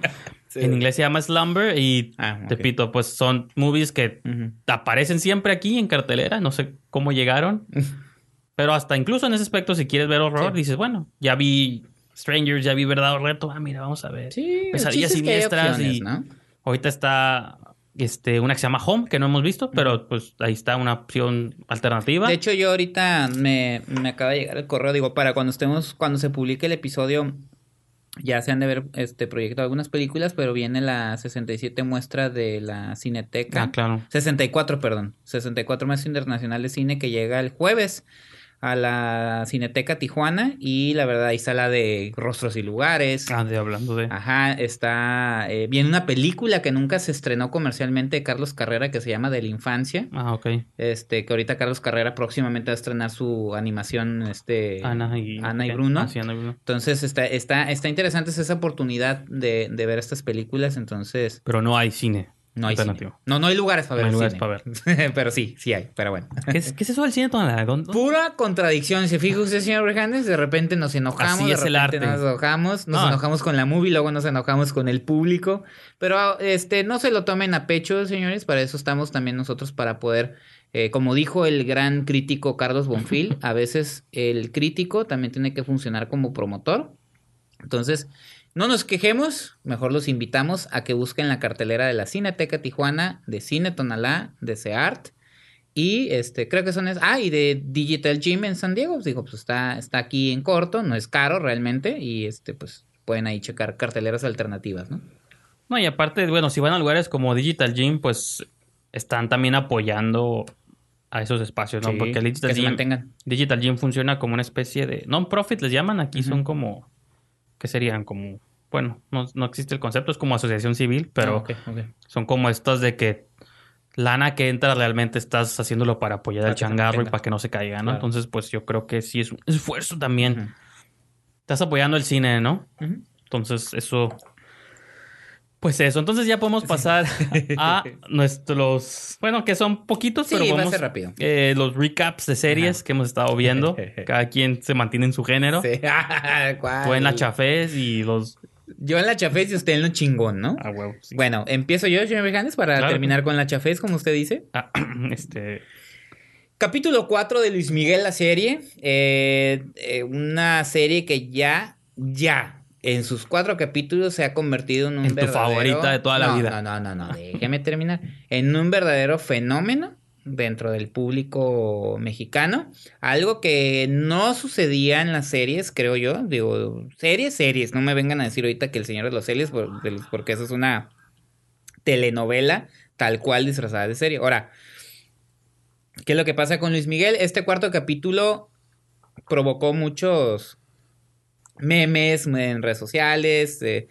En inglés se llama Slumber y Ah, ok. repito, pues son movies que aparecen siempre aquí en cartelera, no sé cómo llegaron, pero hasta incluso en ese aspecto si quieres ver horror dices, bueno, ya vi Strangers, ya vi Verdad o Reto, ah, mira, vamos a ver. Pesadillas siniestras opciones, y ¿no? ahorita está este una que se llama Home que no hemos visto, pero pues ahí está una opción alternativa. De hecho, yo ahorita me, me acaba de llegar el correo, digo, para cuando estemos, cuando se publique el episodio, ya se han de ver este proyecto algunas películas, pero viene la 67 muestra de la Cineteca. ah, claro. 64, perdón. 64 Muestra Internacional de Cine que llega el jueves a la Cineteca Tijuana y la verdad ahí está la de Rostros y Lugares. Ah, de hablando de Ajá, está eh, viene una película que nunca se estrenó comercialmente de Carlos Carrera que se llama De la Infancia. Ah, ok. Este, que ahorita Carlos Carrera próximamente va a estrenar su animación, este... Ana y Ana y ok. Bruno. Ah, sí, Ana y Bruno. Entonces está, está, está interesante esa oportunidad de, de ver estas películas, entonces Pero no hay cine. No hay cine. No, no hay lugares para No ver hay cine. lugares para pero sí, sí hay, pero bueno. ¿Qué es, qué es eso del cine tonalá? ¿Dónde- Pura contradicción. Se fija usted, señor Brejandes, de repente nos enojamos, Así de es el repente arte. nos enojamos, nos No. enojamos con la movie, luego nos enojamos con el público. Pero este, no se lo tomen a pecho, señores. Para eso estamos también nosotros para poder, eh, como dijo el gran crítico Carlos Bonfil, a veces el crítico también tiene que funcionar como promotor. Entonces, no nos quejemos, mejor los invitamos a que busquen la cartelera de la Cineteca Tijuana, de Cine Tonalá, de Seart. Y este, creo que son es, ah, y de Digital Gym en San Diego. Pues digo, pues está, está aquí en corto, no es caro realmente. Y este, pues pueden ahí checar carteleras alternativas, ¿no? No, y aparte, bueno, si van a lugares como Digital Gym, pues están también apoyando a esos espacios, ¿no? Sí, Porque el Digital que Gym, mantengan. Digital Gym funciona como una especie de non-profit, les llaman. Aquí son como, ¿qué serían? Como, bueno, no, no existe el concepto, es como asociación civil, pero Ah, son como estos de que lana que entra realmente estás haciéndolo para apoyar al que changarro y para que no se caiga, ¿no? Claro. Entonces, pues yo creo que sí es un esfuerzo también. Estás apoyando el cine, ¿no? Entonces, eso. Pues eso. Entonces ya podemos pasar a nuestros. Bueno, que son poquitos, Sí, pero va a vamos. ser rápido. eh, los recaps de series Ajá. que hemos estado viendo. Cada quien se mantiene en su género. Sí. Tú en la chafés y los Yo en la chafés y usted en lo chingón, ¿no? A huevo. sí. Bueno, empiezo yo, señor Bejanes, para Claro. terminar con la chafés, como usted dice. Ah, este. Capítulo 4 de Luis Miguel, la serie. Eh, eh, una serie que ya, ya, en sus cuatro capítulos se ha convertido en un En tu favorita de toda la No, vida. No, no, no, no, déjeme terminar. En un verdadero fenómeno dentro del público mexicano. Algo que no sucedía en las series, creo yo. Digo, series, series. No me vengan a decir ahorita que El Señor de los Series, por- de los- porque eso es una telenovela tal cual disfrazada de serie. Ahora, ¿qué es lo que pasa con Luis Miguel? Este cuarto capítulo provocó muchos memes en redes sociales. eh,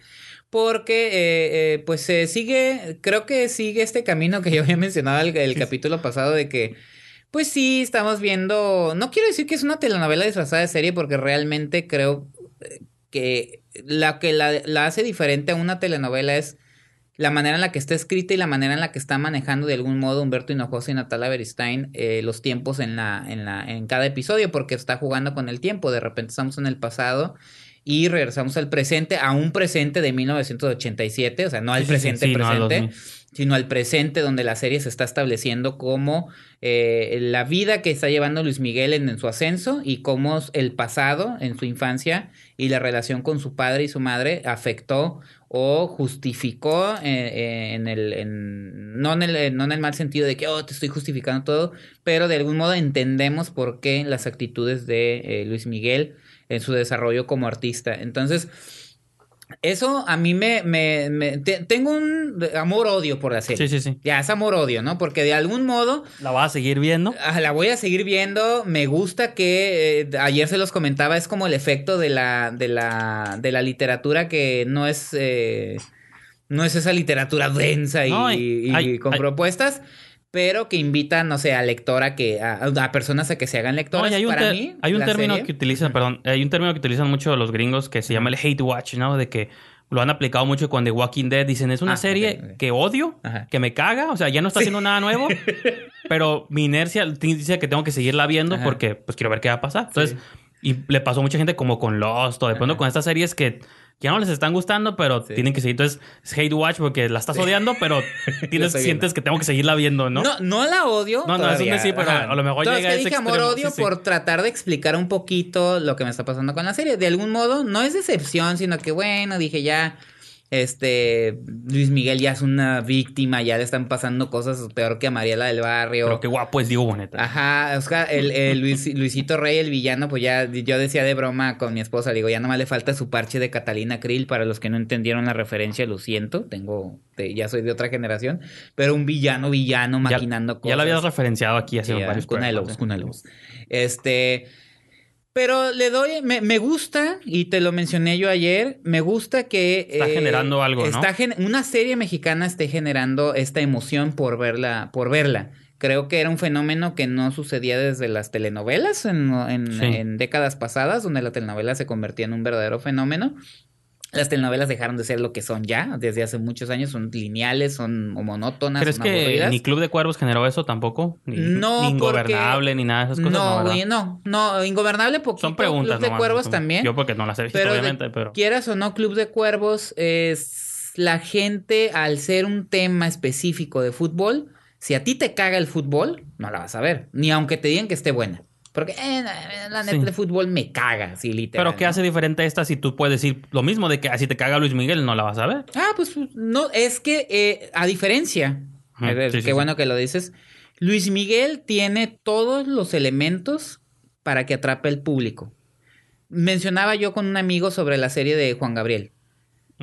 porque, eh, eh, pues, se sigue, creo que sigue este camino que yo había mencionado el, el capítulo pasado de que, pues sí, estamos viendo, no quiero decir que es una telenovela disfrazada de serie porque realmente creo que la que la, la hace diferente a una telenovela es la manera en la que está escrita y la manera en la que está manejando de algún modo Humberto Hinojosa y Natalia Beristain eh, los tiempos en la, en la, en cada episodio, porque está jugando con el tiempo. De repente estamos en el pasado y regresamos al presente, a un presente de 1987, o sea, no al Sí, sí, sí, presente no presente, 2000. Sino al presente donde la serie se está estableciendo como eh, la vida que está llevando Luis Miguel en, su ascenso y cómo el pasado en su infancia y la relación con su padre y su madre afectó o justificó eh, eh, en el en- no, en el no en el mal sentido de que oh te estoy justificando todo pero de algún modo entendemos por qué las actitudes de eh, Luis Miguel en su desarrollo como artista. Entonces eso a mí me, me, me- te- tengo un amor-odio por la serie. Sí, sí, sí. Ya, es amor-odio, ¿no? Porque de algún modo La vas a seguir viendo. ah, la voy a seguir viendo. Me gusta que eh, ayer se los comentaba, es como el efecto de la, de la, de la literatura que no es, eh, no es esa literatura densa y, No, hay- y hay- con hay- propuestas. Pero que invita, no sé, a lectora que, a, a personas a que se hagan No, lectoras. y hay un, Para mí, hay un término serie- que utilizan, perdón, hay un término que utilizan mucho los gringos que se llama el hate watch, ¿no? De que lo han aplicado mucho con The Walking Dead. Dicen, es una Ah, serie que odio, Ajá. que me caga, o sea, ya no está haciendo nada nuevo, pero mi inercia dice que tengo que seguirla viendo Ajá. porque pues quiero ver qué va a pasar. Entonces, Sí. y le pasó a mucha gente como con Lost o de pronto Ajá. con estas series que ya no les están gustando, pero Sí. tienen que seguir. Entonces, es hate watch porque la estás odiando, pero tienes, sientes que tengo que seguirla viendo, ¿no? No, no la odio. No, no, es un decir, pero a lo mejor Entonces, llega a que ese dije extremo, sí, sí. por tratar de explicar un poquito lo que me está pasando con la serie. De algún modo, no es decepción, sino que bueno, dije ya. Este Luis Miguel ya es una víctima, ya le están pasando cosas peor que a Mariela del Barrio. Pero qué guapo es Diego Boneta. Ajá, Oscar, el, el Luis- Luisito Rey, el villano, pues ya yo decía de broma con mi esposa, le digo, ya nomás le falta su parche de Catalina Krill, para los que no entendieron la referencia, lo siento, tengo, ya soy de otra generación, pero un villano, villano, Ya- maquinando cosas. Ya lo habías referenciado aquí hace Sí, ya, varios Lobos. Este. Pero le doy, me, me gusta, y te lo mencioné yo ayer, me gusta que... Está generando algo, ¿no? Está gen- una serie mexicana esté generando esta emoción por verla, por verla. Creo que era un fenómeno que no sucedía desde las telenovelas en, en- Sí. en décadas pasadas, donde la telenovela se convertía en un verdadero fenómeno. Las telenovelas dejaron de ser lo que son ya, desde hace muchos años, son lineales, son monótonas, ¿Crees son que aburridas. ni Club de Cuervos generó eso tampoco? Ni, No, ni Ingobernable, porque- ni nada de esas cosas. No, No, güey, no, no, Ingobernable poquito. Son preguntas. Club de nomás, Cuervos también. Yo porque no las he visto, pero de- obviamente, pero... Quieras o no, Club de Cuervos es la gente, al ser un tema específico de fútbol, si a ti te caga el fútbol, no la vas a ver. Ni aunque te digan que esté buena. Porque eh, la- neta Sí. de fútbol me caga, sí, literal. Pero ¿qué ¿no? hace diferente esta si tú puedes decir lo mismo de que ah, si te caga Luis Miguel no la vas a ver? Ah, pues no, es que eh, a diferencia, sí, qué sí, bueno que lo dices, Luis Miguel tiene todos los elementos para que atrape al público. Mencionaba yo con un amigo sobre la serie de Juan Gabriel,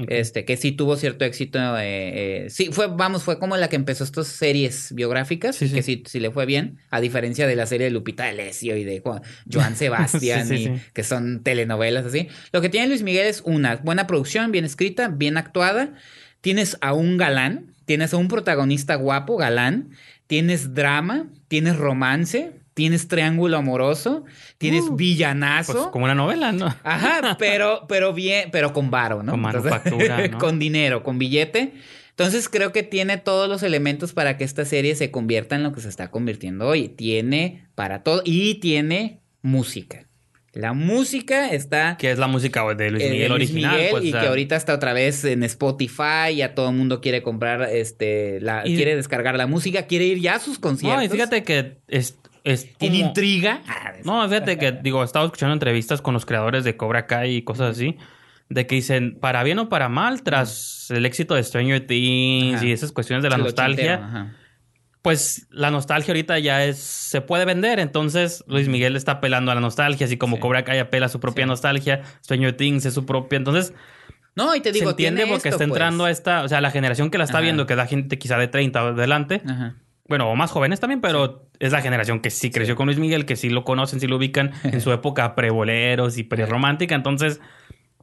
Este, que sí tuvo cierto éxito. eh, eh, sí, fue, vamos, fue como la que empezó estas series biográficas, Sí, sí. que sí, sí le fue bien, a diferencia de la serie de Lupita D'Alessio y de Juan- Joan Sebastián, y- que son telenovelas así. Lo que tiene Luis Miguel es una buena producción, bien escrita, bien actuada. Tienes a un galán, tienes a un protagonista guapo, galán, tienes drama, tienes romance, tienes triángulo amoroso, tienes Uh, villanazo. Pues como una novela, ¿no? Ajá, pero, pero bien, pero con varo, ¿no? Con Entonces, manufactura, ¿no? con dinero, con billete. Entonces creo que tiene todos los elementos para que esta serie se convierta en lo que se está convirtiendo hoy. Tiene para todo y tiene música. La música está Que es la música de Luis eh, de Miguel Luis original. Miguel pues, y o sea, que ahorita está otra vez en Spotify, ya todo el mundo quiere comprar, este, la, Y- quiere descargar la música, quiere ir ya a sus conciertos. No, y fíjate que es, es tiene intriga. Ah, No, fíjate que, digo, estaba escuchando entrevistas con los creadores de Cobra Kai y cosas así, de que dicen, para bien o para mal, tras el éxito de Stranger Things Ajá. y esas cuestiones de la nostalgia, pues la nostalgia ahorita ya es, se puede vender, entonces Luis Miguel está apelando a la nostalgia, así como Sí. Cobra Kai apela a su propia Sí. nostalgia, Stranger Things es su propia, entonces No, y te digo, se entiende porque esto, está entrando pues. a esta, o sea, la generación que la está Ajá. viendo, que la gente quizá de 30 adelante, Ajá. Bueno, o más jóvenes también, pero es la generación que sí creció con Luis Miguel, que sí lo conocen, sí lo ubican en su época pre-boleros y pre-romántica. Entonces,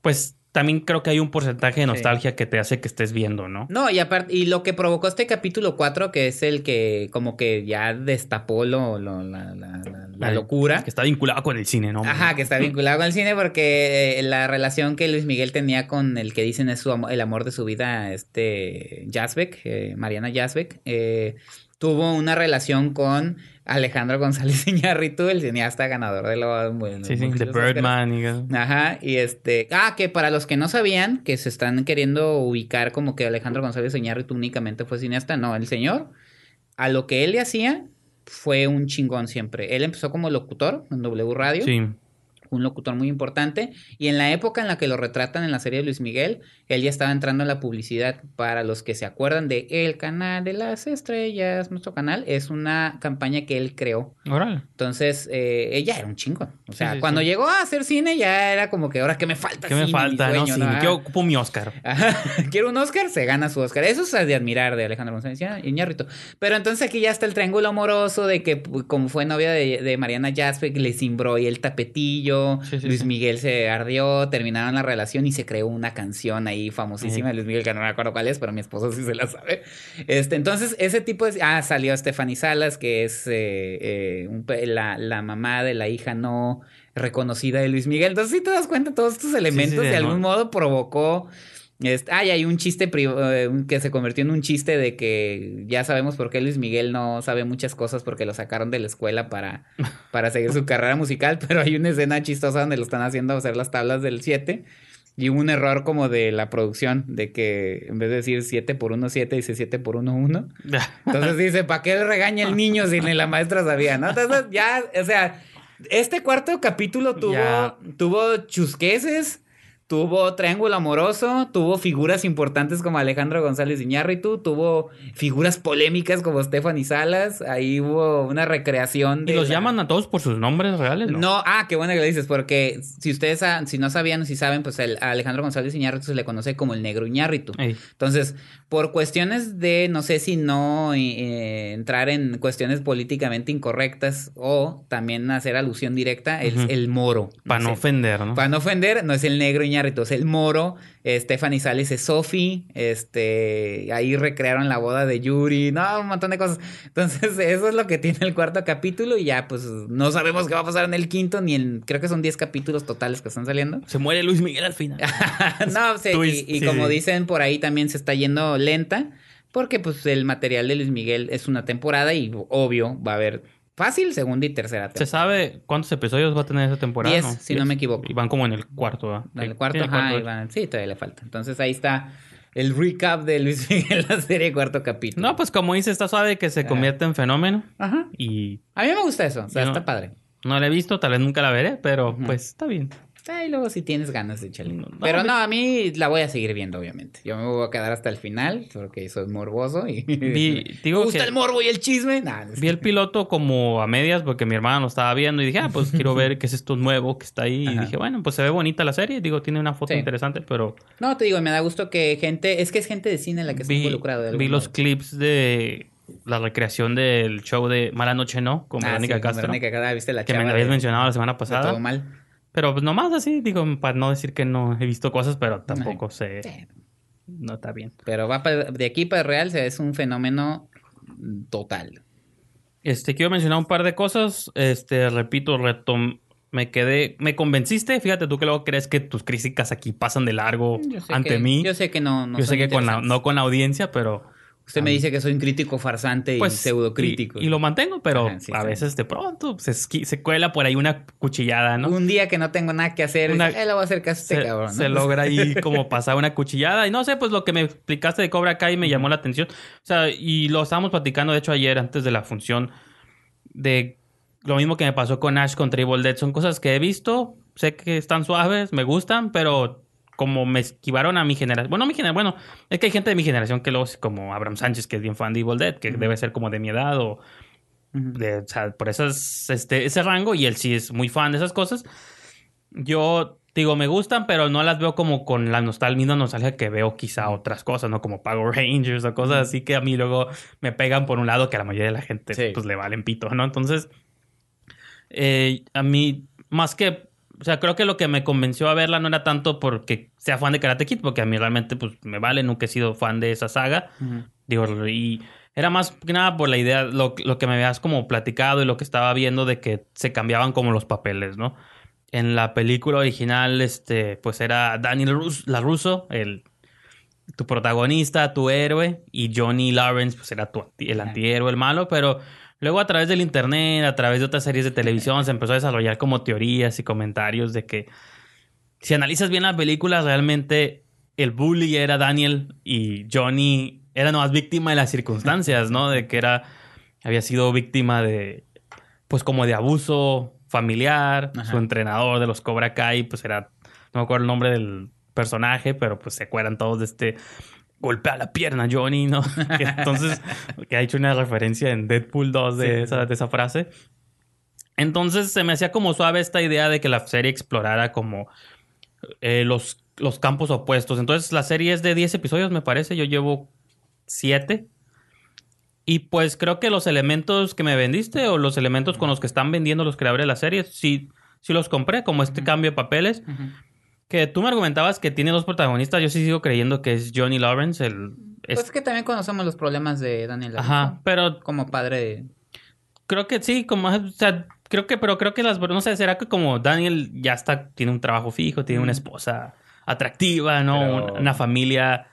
pues también creo que hay un porcentaje de Sí. nostalgia que te hace que estés viendo, ¿no? No, y aparte, y lo que provocó este capítulo 4, que es el que como que ya destapó lo, lo- la, la- la- la locura. Que está vinculado con el cine, ¿no? Ajá, que está vinculado con el cine porque eh, la relación que Luis Miguel tenía con el que dicen es su el amor de su vida, este Yazbek, eh, Mariana Yazbek, eh, tuvo una relación con Alejandro González Iñárritu, el cineasta ganador de los bueno, Sí, sí, The. Birdman. y- Ajá, y este, ah, que para los que no sabían, que se están queriendo ubicar como que Alejandro González Iñárritu únicamente fue cineasta, no, el señor, a lo que él le hacía, fue un chingón siempre. Él empezó como locutor en W Radio, Sí. Un locutor muy importante, y en la época en la que lo retratan en la serie de Luis Miguel, él ya estaba entrando en la publicidad. Para los que se acuerdan de El Canal de las Estrellas, nuestro canal, es una campaña que él creó. Entonces, eh, ella era un chingo. O sea, sí, cuando sí. llegó a hacer cine ya era como que ahora que me falta ¿Qué me cine, falta? sueño, no, que ocupo mi Oscar. Quiero un Oscar, se gana su Oscar. Eso es de admirar de Alejandro González Iñárritu. Pero entonces aquí ya está el triángulo amoroso de que pu- como fue novia de, de Mariana Jasper, le cimbró y el tapetillo, Sí, sí, Luis sí. Miguel se ardió, terminaron la relación y se creó una canción ahí famosísima de Luis Miguel, que no me acuerdo cuál es, pero mi esposo sí se la sabe. Este, entonces, ese tipo de... Ah, salió Stephanie Salas, que es eh, eh, un la, la mamá de la hija no reconocida de Luis Miguel. Entonces, si te das cuenta, todos estos elementos de de algún modo provocó... Este, ah, y hay un chiste eh, que se convirtió en un chiste de que ya sabemos por qué Luis Miguel no sabe muchas cosas porque lo sacaron de la escuela para, para seguir su carrera musical, pero hay una escena chistosa donde lo están haciendo hacer las tablas del 7 y hubo un error como de la producción, de que en vez de decir 7 por 1, 7, dice 7 por 1, 1. Entonces dice, ¿para qué le regaña el niño si ni la maestra sabía? ¿no? Entonces ya, o sea, este cuarto capítulo tuvo, tuvo chusqueses, tuvo triángulo amoroso, tuvo figuras importantes como Alejandro González Iñárritu, tuvo figuras polémicas como Stephanie Salas, ahí hubo una recreación ¿Y de... los la- llaman a todos por sus nombres reales? No. no, ah, qué bueno que lo dices, porque si ustedes, si no sabían o si saben, pues el, a Alejandro González Iñárritu se le conoce como el negro Iñárritu. Ey. Entonces, por cuestiones de, no sé si no eh, entrar en cuestiones políticamente incorrectas o también hacer alusión directa, es el moro. Para no ofender, ¿no? Para no ofender, no es el negro Iñárritu, es el moro. Stephanie Sales es Sophie. Este, ahí recrearon la boda de Yuri. No, un montón de cosas. Entonces, eso es lo que tiene el cuarto capítulo. Y ya, pues, no sabemos qué va a pasar en el quinto, ni en. Creo que son 10 capítulos totales que están saliendo. Se muere Luis Miguel al final. no, sí, Twist, y, y sí, como sí. dicen por ahí también se está yendo lenta. Porque, pues, el material de Luis Miguel es una temporada y obvio va a haber fácil segunda y tercera ¿Se temporada. sabe cuántos episodios va a tener esa temporada? Diez, si no me equivoco. Y van como en el cuarto, ¿verdad? En el cuarto, sí, el cuarto. van- sí, todavía le falta. Entonces ahí está el recap de Luis Miguel, la serie cuarto capítulo. No, pues como dice, está suave que se Ah. convierte en fenómeno. Ajá. Y A mí me gusta eso, o sea, está padre. no la he visto, tal vez nunca la veré, pero pues está bien. Ahí luego si tienes ganas de echarle. No, Pero no, a mí la voy a seguir viendo, obviamente. Yo me voy a quedar hasta el final porque soy morboso y Vi- me gusta el morbo y el chisme. Nah, no sé. Vi el piloto como a medias porque mi hermana lo estaba viendo y dije, ah, pues quiero ver qué es esto nuevo que está ahí. Y dije, bueno, pues se ve bonita la serie. Digo, tiene una foto Sí. interesante, pero No, te digo, me da gusto que gente, es que es gente de cine la que está de vi los clips de la recreación del show de Mala Noche No con Ah, Verónica sí, Castro. Verónica Castro, viste la que me habías de- mencionado la semana pasada. todo mal. Pero pues nomás así, digo, para no decir que no he visto cosas, pero tampoco sé. Sí. No está bien. Pero va pa- de aquí para el real, es un fenómeno total. Este, quiero mencionar un par de cosas. Este, repito, retom me quedé, me convenciste. Fíjate tú que luego crees que tus críticas aquí pasan de largo ante que- mí. Yo sé que no, no Yo sé que con la, no con la audiencia, pero Usted me dice que soy un crítico farsante y pseudo crítico. Pues, Y, y lo mantengo, pero Ajá, sí, a veces de pronto se, esqui- se cuela por ahí una cuchillada, ¿no? Un día que no tengo nada que hacer, Una- eh, le voy a hacer caso a este se, cabrón. ¿no? se logra ahí como pasar una cuchillada. Y no sé, pues lo que me explicaste de Cobra Kai me llamó la atención. O sea, y lo estábamos platicando, de hecho, ayer antes de la función, de lo mismo que me pasó con Ash contra Evil Dead. Son cosas que he visto, sé que están suaves, me gustan, pero como me esquivaron a mi generación. Bueno, mi generación, bueno, es que hay gente de mi generación que luego, como Abraham Sánchez, que es bien fan de Evil Dead, que debe ser como de mi edad o de, o sea, por esas, este, ese rango y él sí es muy fan de esas cosas. Yo digo, me gustan, pero no las veo como con la nostalgia, misma nostalgia que veo quizá otras cosas, ¿no? Como Power Rangers o cosas así que a mí luego me pegan por un lado que a la mayoría de la gente Sí. pues le valen pito, ¿no? Entonces, eh, a mí, más que, o sea, creo que lo que me convenció a verla no era tanto porque sea fan de Karate Kid, porque a mí realmente pues me vale, nunca he sido fan de esa saga. Digo, y era más que nada por la idea, lo, lo que me habías como platicado y lo que estaba viendo de que se cambiaban como los papeles, ¿no? En la película original, este, pues era Daniel Rus LaRusso, el, tu protagonista, tu héroe, y Johnny Lawrence, pues era tu, el antihéroe, el malo, pero luego a través del internet, a través de otras series de televisión, se empezó a desarrollar como teorías y comentarios de que si analizas bien la película, realmente el bully era Daniel y Johnny era nomás víctima de las circunstancias, ¿no? De que era, había sido víctima de, pues como de abuso familiar, Ajá. su entrenador de los Cobra Kai, pues era, no me acuerdo el nombre del personaje, pero pues se acuerdan todos de este golpea la pierna Johnny, ¿no? Que entonces, que ha hecho una referencia en Deadpool 2 de, Sí. esa, de esa frase. Entonces se me hacía como suave esta idea de que la serie explorara como eh, los, los campos opuestos. Entonces la serie es de 10 episodios, me parece. Yo llevo 7. Y pues creo que los elementos que me vendiste o los elementos con los que están vendiendo los creadores de la serie, sí, sí los compré, como este cambio de papeles. Ujú. Que tú me argumentabas que tiene dos protagonistas, yo sí sigo creyendo que es Johnny Lawrence, el... es- Pues es que también conocemos los problemas de Daniel LaRusso, Ajá, pero como padre. de... creo que sí, como, o sea, creo que, pero creo que las, no sé, será que como Daniel ya está, tiene un trabajo fijo, tiene una esposa atractiva, ¿no? Pero- Una, una familia,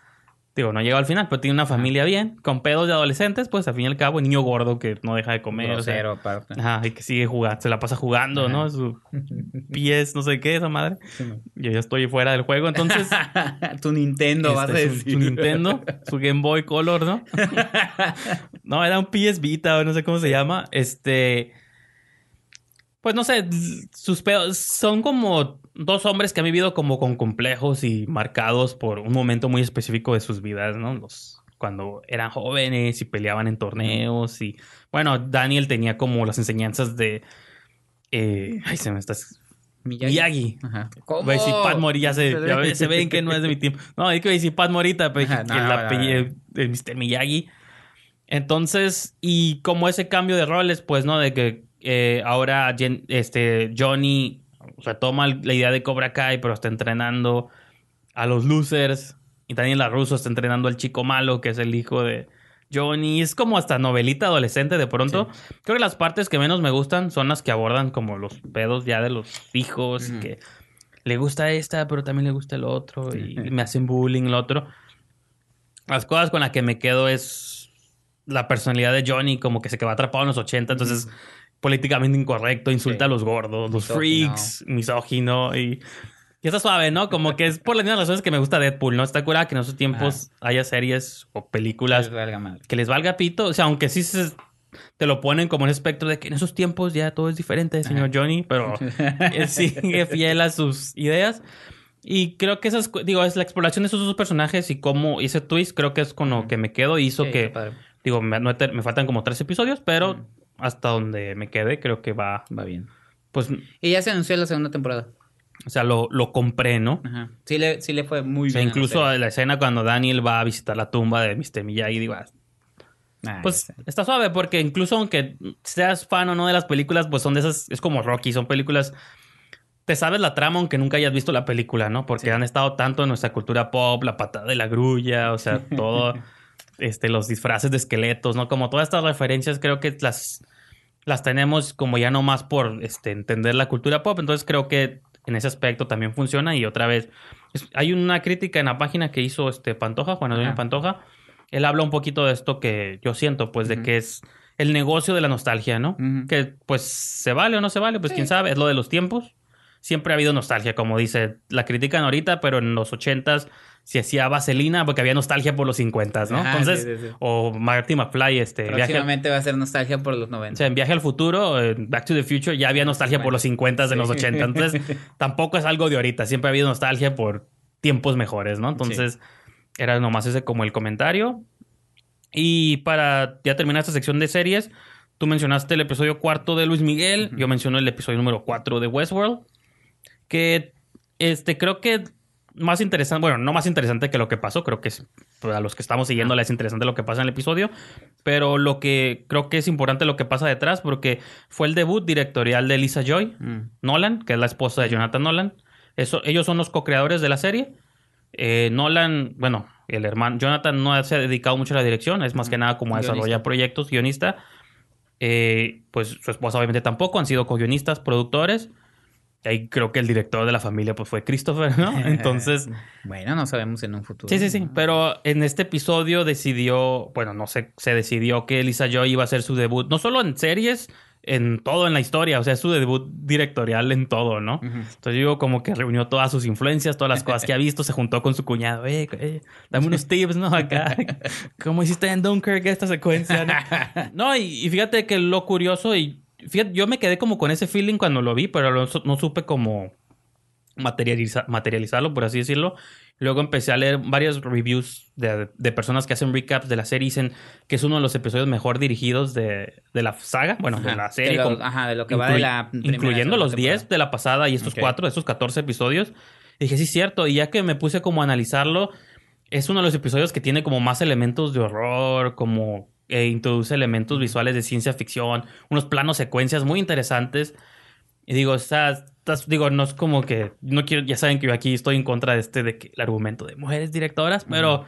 digo, no llegó al final, pero tiene una familia bien, con pedos de adolescentes, pues al fin y al cabo, niño gordo que no deja de comer, o sea, grosero, aparte. ajá, y que sigue jugando, se la pasa jugando, Ajá. ¿no? Su pies, no sé qué, esa madre. Sí, no. Yo ya estoy fuera del juego, entonces... tu Nintendo, vas a Este, decir. su Nintendo, su Game Boy Color, ¿no? no, era un PS Vita o no sé cómo se llama. Este. Pues no sé, sus pedos son como dos hombres que han vivido como con complejos y marcados por un momento muy específico de sus vidas, ¿no? Los, cuando eran jóvenes y peleaban en torneos y bueno, Daniel tenía como las enseñanzas de eh, ay, se me está Miyagi. Miyagi. Ajá. ¿Cómo? Si Pat Morita se, ya se ven que no es de mi tiempo. No, es que si Pat Morita, pero Ajá, no, el no, Mr. Miyagi. Entonces, y como ese cambio de roles, pues, ¿no? De que eh, ahora este, Johnny retoma la idea de Cobra Kai, pero está entrenando a los losers. Y Daniel LaRusso está entrenando al chico malo, que es el hijo de Johnny. Es como hasta novelita adolescente de pronto. Creo que las partes que menos me gustan son las que abordan como los pedos ya de los hijos. Ujú. Que le gusta esta, pero también le gusta el otro. Y me hacen bullying el otro. Las cosas con las que me quedo es la personalidad de Johnny, como que se quedó atrapado en los 80. Entonces, políticamente incorrecto, insulta Sí. a los gordos, los Misógino. freaks, misógino. Y, y está suave, ¿no? Como que es por las mismas razones que me gusta Deadpool, ¿no? Está curada que en esos tiempos haya series o películas Les valga madre. que les valga pito. O sea, aunque sí se, te lo ponen como un espectro de que en esos tiempos ya todo es diferente, señor Johnny, pero él sigue fiel a sus ideas. Y creo que esas, digo, es la exploración de esos dos personajes y cómo hice twist, creo que es con lo que me quedo. Hizo Sí, que, digo, me, me faltan como tres episodios, pero Ujú. Hasta donde me quedé, creo que va, Va bien. pues, Y ya se anunció la segunda temporada. o sea, lo, lo compré, ¿no? Ajá. Sí le, sí le fue muy O sea, bien. incluso la escena cuando Daniel va a visitar la tumba de Mr. Miyagi, digo, ah, Ah, Pues está suave porque incluso aunque seas fan o no de las películas, pues son de esas, es como Rocky, son películas, te sabes la trama aunque nunca hayas visto la película, ¿no? Porque Sí. han estado tanto en nuestra cultura pop, la patada de la grulla, o sea, todo, este, los disfraces de esqueletos, ¿no? Como todas estas referencias creo que las, las tenemos como ya no más por este, entender la cultura pop, entonces creo que en ese aspecto también funciona y otra vez, es- hay una crítica en la página que hizo este Pantoja, Juan Antonio. Pantoja, él habla un poquito de esto que yo siento, pues, de que es el negocio de la nostalgia, ¿no? Que, pues, se vale o no se vale, pues, quién sabe, es lo de los tiempos. Siempre ha habido nostalgia, como dice, la critican ahorita, pero en los ochentas se hacía vaselina porque había nostalgia por los cincuentas, ¿no? Ajá, Entonces, sí, sí, sí. o Marty McFly, este, viaje, al- Próximamente va a ser nostalgia por los o 90. sea, en Viaje al Futuro, Back to the Future, ya había nostalgia por los 50 de los Sí. 80. Entonces, tampoco es algo de ahorita. Siempre ha habido nostalgia por tiempos mejores, ¿no? Entonces, era nomás ese como el comentario. Y para ya terminar esta sección de series, tú mencionaste el episodio cuarto de Luis Miguel. Yo menciono el episodio número cuatro de Westworld. Que este, creo que más interesante, bueno, no más interesante que lo que pasó, creo que es, pues, a los que estamos siguiendo es interesante lo que pasa en el episodio, pero lo que creo que es importante lo que pasa detrás, porque fue el debut directorial de Lisa Joy, Mm. Nolan, que es la esposa de Jonathan Nolan. Eso, ellos son los co-creadores de la serie. Eh, Nolan, bueno, el hermano Jonathan no se ha dedicado mucho a la dirección, es más que nada como a Guionista. desarrollar proyectos, guionista. Eh, pues su esposa obviamente tampoco, han sido co-guionistas, productores. Y ahí creo que el director de la familia pues fue Christopher, ¿no? Entonces, Bueno, no sabemos en un futuro. sí, sí, sí. Pero en este episodio decidió, bueno, no sé, se decidió que Lisa Joy iba a hacer su debut, no solo en series, en todo en la historia, o sea, su debut directorial en todo, ¿no? Ujú. Entonces digo, como que reunió todas sus influencias, todas las cosas que ha visto, se juntó con su cuñado, eh, eh, dame unos tips, ¿no? Acá, ¿cómo hiciste en Dunkirk esta secuencia? No, No, y, y fíjate que lo curioso, y fíjate, yo me quedé como con ese feeling cuando lo vi, pero no supe cómo materializa- materializarlo, por así decirlo. Luego empecé a leer varias reviews de, de personas que hacen recaps de la serie y dicen que es uno de los episodios mejor dirigidos de, de la saga, bueno, de la de serie. lo- ajá, de lo que va de la Incluyendo los 10 temporada. de la pasada y estos Ok. cuatro, estos 14 episodios. Y dije, sí, es cierto. Y ya que me puse como a analizarlo, es uno de los episodios que tiene como más elementos de horror, como eh, introduce elementos visuales de ciencia ficción, unos planos secuencias muy interesantes. Y digo, estás, estás- digo, no es como que, no quiero, ya saben que yo aquí estoy en contra de este, de que el argumento de mujeres directoras, pero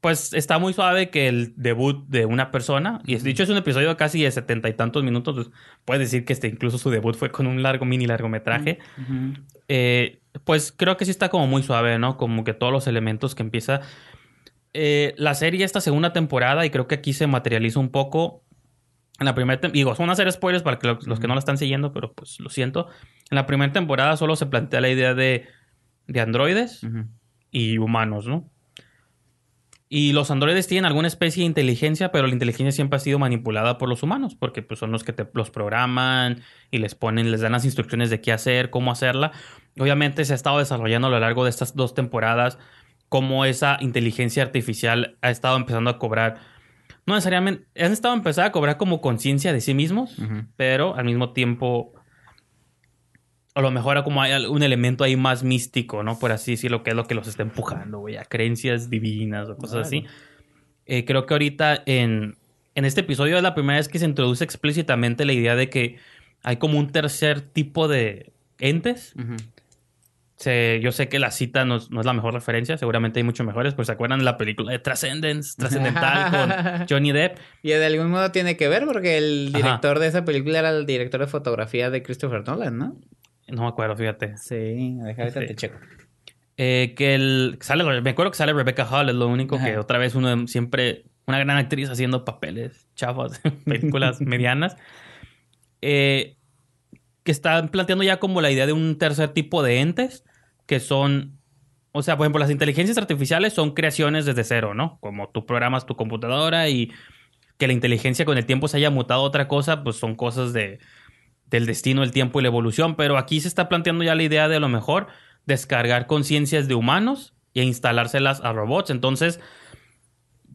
pues está muy suave que el debut de una persona, y es dicho es un episodio casi de setenta y tantos minutos, pues, puedes decir que este incluso su debut fue con un largo mini largometraje. Ujú. Eh, pues creo que sí está como muy suave, ¿no? Como que todos los elementos que empieza. Eh, la serie esta segunda temporada, y creo que aquí se materializa un poco. En la primera temporada, digo, son hacer spoilers para que los que no la están siguiendo, pero pues lo siento. En la primera temporada solo se plantea la idea de, de androides y humanos, ¿no? Y los androides tienen alguna especie de inteligencia, pero la inteligencia siempre ha sido manipulada por los humanos, porque pues, son los que te, los programan y les ponen, les dan las instrucciones de qué hacer, cómo hacerla. Obviamente se ha estado desarrollando a lo largo de estas dos temporadas cómo esa inteligencia artificial ha estado empezando a cobrar, no necesariamente, han estado empezando a cobrar como conciencia de sí mismos, pero al mismo tiempo a lo mejor como hay un elemento ahí más místico, ¿no? Por así decirlo, que es lo que los está empujando, güey, a creencias divinas o cosas así. Eh, creo que ahorita en, en este episodio es la primera vez que se introduce explícitamente la idea de que hay como un tercer tipo de entes. Ujú. Se- yo sé que la cita no, es- no es la mejor referencia, seguramente hay mucho mejores, pero ¿se acuerdan de la película de Transcendence, Trascendental con Johnny Depp? Y de algún modo tiene que ver porque el Ajá. director de esa película era el director de fotografía de Christopher Nolan, ¿no? No me acuerdo, fíjate. Sí, ahorita Sí. te checo. Eh, que el, sale, me acuerdo que sale Rebecca Hall, es lo único que otra vez uno siempre, una gran actriz haciendo papeles chafas, películas medianas, eh, que están planteando ya como la idea de un tercer tipo de entes, que son, o sea, por ejemplo, las inteligencias artificiales son creaciones desde cero, ¿no? Como tú programas tu computadora y que la inteligencia con el tiempo se haya mutado a otra cosa, pues son cosas de, del destino, el tiempo y la evolución. Pero aquí se está planteando ya la idea de a lo mejor descargar conciencias de humanos e instalárselas a robots. Entonces,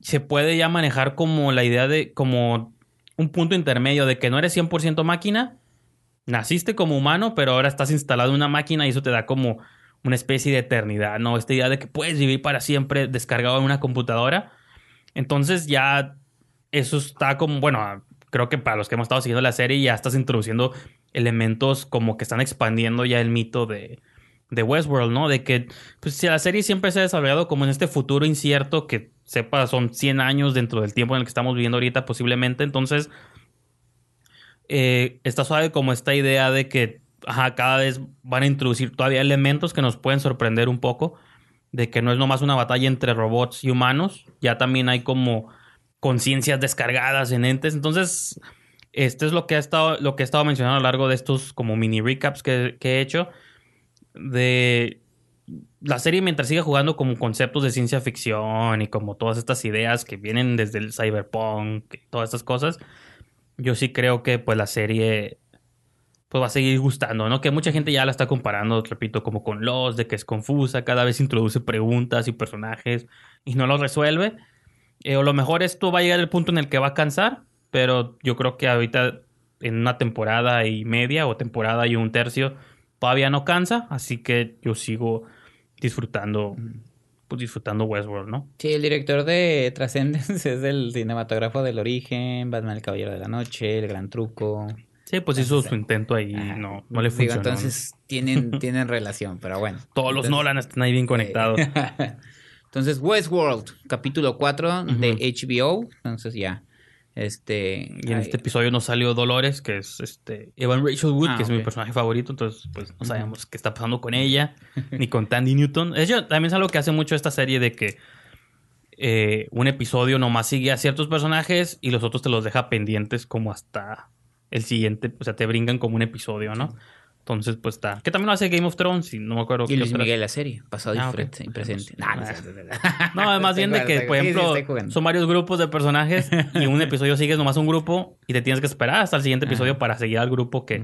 se puede ya manejar como la idea de, como un punto intermedio de que no eres 100% máquina, naciste como humano, pero ahora estás instalado en una máquina y eso te da como una especie de eternidad, ¿no? Esta idea de que puedes vivir para siempre descargado en una computadora. Entonces ya eso está como, bueno, creo que para los que hemos estado siguiendo la serie ya estás introduciendo elementos como que están expandiendo ya el mito de, de Westworld, ¿no? De que pues, si la serie siempre se ha desarrollado como en este futuro incierto que sepa son 100 años dentro del tiempo en el que estamos viviendo ahorita posiblemente, entonces eh, está suave como esta idea de que ajá, cada vez van a introducir todavía elementos que nos pueden sorprender un poco. de que no es nomás una batalla entre robots y humanos, ya también hay como conciencias descargadas en entes. Entonces, esto es lo que ha estado, lo que he estado mencionando a lo largo de estos como mini recaps que, que he hecho. De la serie mientras siga jugando como conceptos de ciencia ficción y como todas estas ideas que vienen desde el cyberpunk, todas estas cosas, yo sí creo que pues la serie pues va a seguir gustando, ¿no? Que mucha gente ya la está comparando, repito, como con Los, de que es confusa, cada vez introduce preguntas y personajes y no los resuelve. Eh, o lo mejor esto va a llegar al punto en el que va a cansar, pero yo creo que ahorita en una temporada y media o temporada y un tercio todavía no cansa, así que yo sigo disfrutando, pues disfrutando Westworld, ¿no? Sí, el director de Transcendence es el cinematógrafo del origen, Batman el Caballero de la Noche, El Gran Truco. Sí, pues hizo su intento ahí, Ajá. no, no le Digo, funcionó. entonces tienen, tienen relación, pero bueno. Todos los Nolan están ahí bien conectados. Entonces, Westworld, capítulo 4 de HBO. Entonces ya. Este. Y en ay, este episodio nos salió Dolores, que es este Evan Rachel Wood, Ah, que es mi personaje favorito, entonces pues no sabemos qué está pasando con ella, ni con Tandy Newton. Hecho, también es algo que hace mucho esta serie de que eh, un episodio nomás sigue a ciertos personajes y los otros te los deja pendientes como hasta el siguiente, o sea, te brincan como un episodio, ¿no? Entonces, pues está. Que también lo hace Game of Thrones, y no me acuerdo Y Luis Miguel, la serie. Pasado Ah, y ok. frente- y presente. No, no, No, más bien de que, por ejemplo, son varios grupos de personajes y un episodio sigues nomás un grupo y te tienes que esperar hasta el siguiente episodio para seguir al grupo que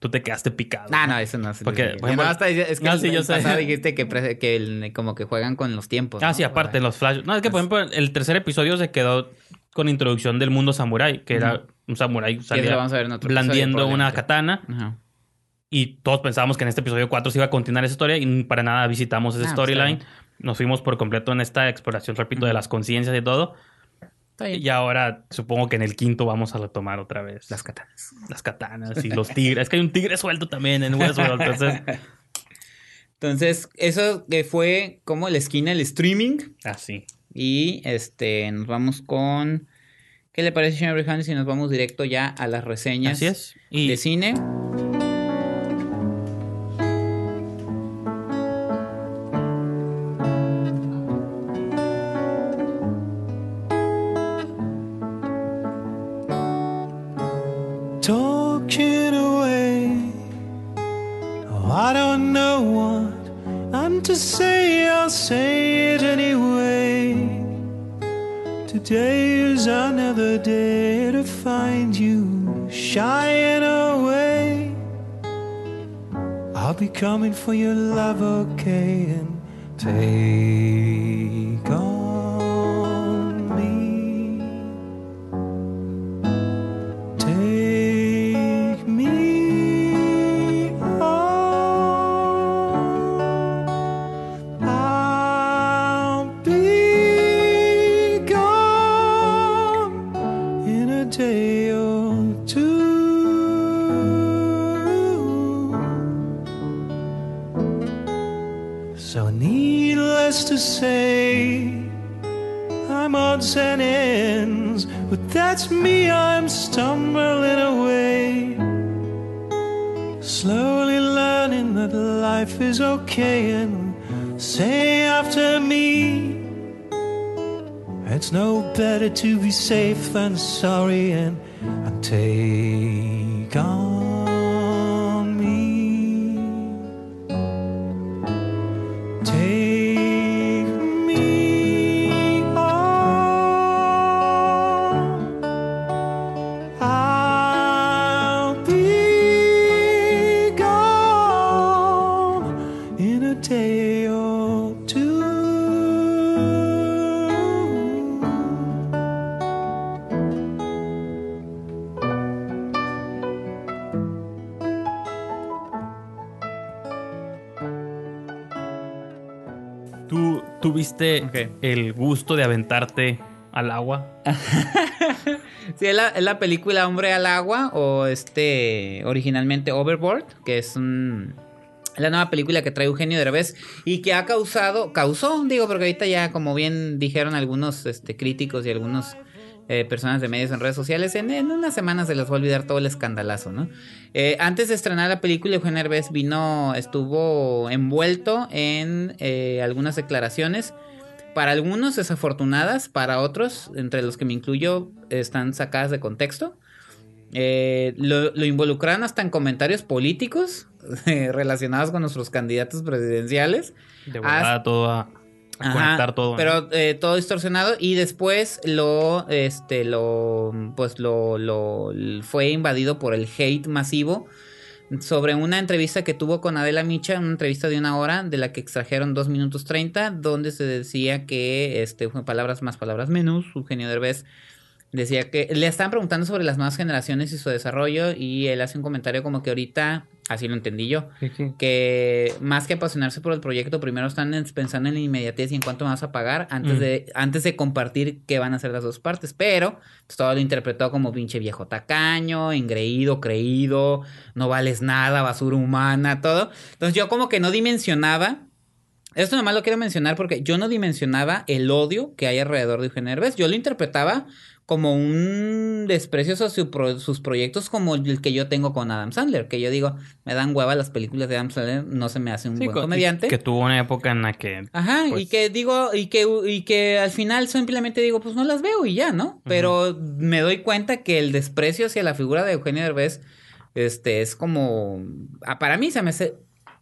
tú te quedaste picado. No, no, eso no es. Porque, por ejemplo- No, hasta- es que No, el, sí, yo el pasado dijiste que, que el- como que juegan con los tiempos. Ah, ¿no? sí, aparte, los flash. No, es que, por ejemplo, el tercer episodio se quedó con introducción del mundo samurái, que era un samurái salía vamos a ver blandiendo episodio, una katana Ajá. y todos pensábamos que en este episodio 4 se iba a continuar esa historia y para nada visitamos esa Ah, pues, storyline. Nos fuimos por completo en esta exploración, repito, de las conciencias y todo. Y ahora supongo que en el quinto vamos a retomar otra vez Las katanas. las katanas y los tigres. es que hay un tigre suelto también en Westworld, entonces... Entonces, eso fue como la esquina del streaming. Así. Y este, nos vamos con. ¿Qué le parece, señor Rihanna, si nos vamos directo ya a las reseñas Así es. Y de cine? Coming for your love, okay, and take safe than sorry, and, and el gusto de aventarte al agua. Sí, es la, es la película Hombre al Agua o este originalmente Overboard, que es un, la nueva película que trae Eugenio Derbez y que ha causado, causó, digo, porque ahorita ya como bien dijeron algunos este, críticos y algunos eh, personas de medios en redes sociales. En, en unas semanas se les va a olvidar todo el escandalazo, ¿no? Eh, antes de estrenar la película, Eugenio Herbes vino, estuvo envuelto en eh, algunas declaraciones. Para algunos desafortunadas, para otros, entre los que me incluyo, están sacadas de contexto. Eh, lo, lo involucraron hasta en comentarios políticos eh, relacionados con nuestros candidatos presidenciales. De verdad, todo a, a conectar todo. ¿no? Pero eh, todo distorsionado y después lo, este, lo, pues lo, lo fue invadido por el hate masivo sobre una entrevista que tuvo con Adela Micha, una entrevista de una hora de la que extrajeron 2 minutos 30, donde se decía que, este, palabras más, palabras menos, Eugenio Derbez decía que le estaban preguntando sobre las nuevas generaciones y su desarrollo y él hace un comentario como que ahorita, así lo entendí yo, Sí, sí. que más que apasionarse por el proyecto, primero están en- pensando en la inmediatez y en cuánto vas a pagar antes, Mm. de, antes de compartir qué van a hacer las dos partes. Pero pues, todo lo interpretó como pinche viejo tacaño, engreído, creído, no vales nada, basura humana, todo. Entonces yo como que no dimensionaba. Esto nomás lo quiero mencionar porque yo no dimensionaba el odio que hay alrededor de Eugenio Derbez. Yo lo interpretaba como un desprecio hacia su pro- sus proyectos como el que yo tengo con Adam Sandler. Que yo digo, me dan hueva las películas de Adam Sandler, no se me hace un Sí, buen co- comediante. Que tuvo una época en la que. Ajá, y pues- que digo, y que, y que al final simplemente digo, pues no las veo y ya, ¿no? Pero me doy cuenta que el desprecio hacia la figura de Eugenio Derbez, este, es como, ah, para mí se me hace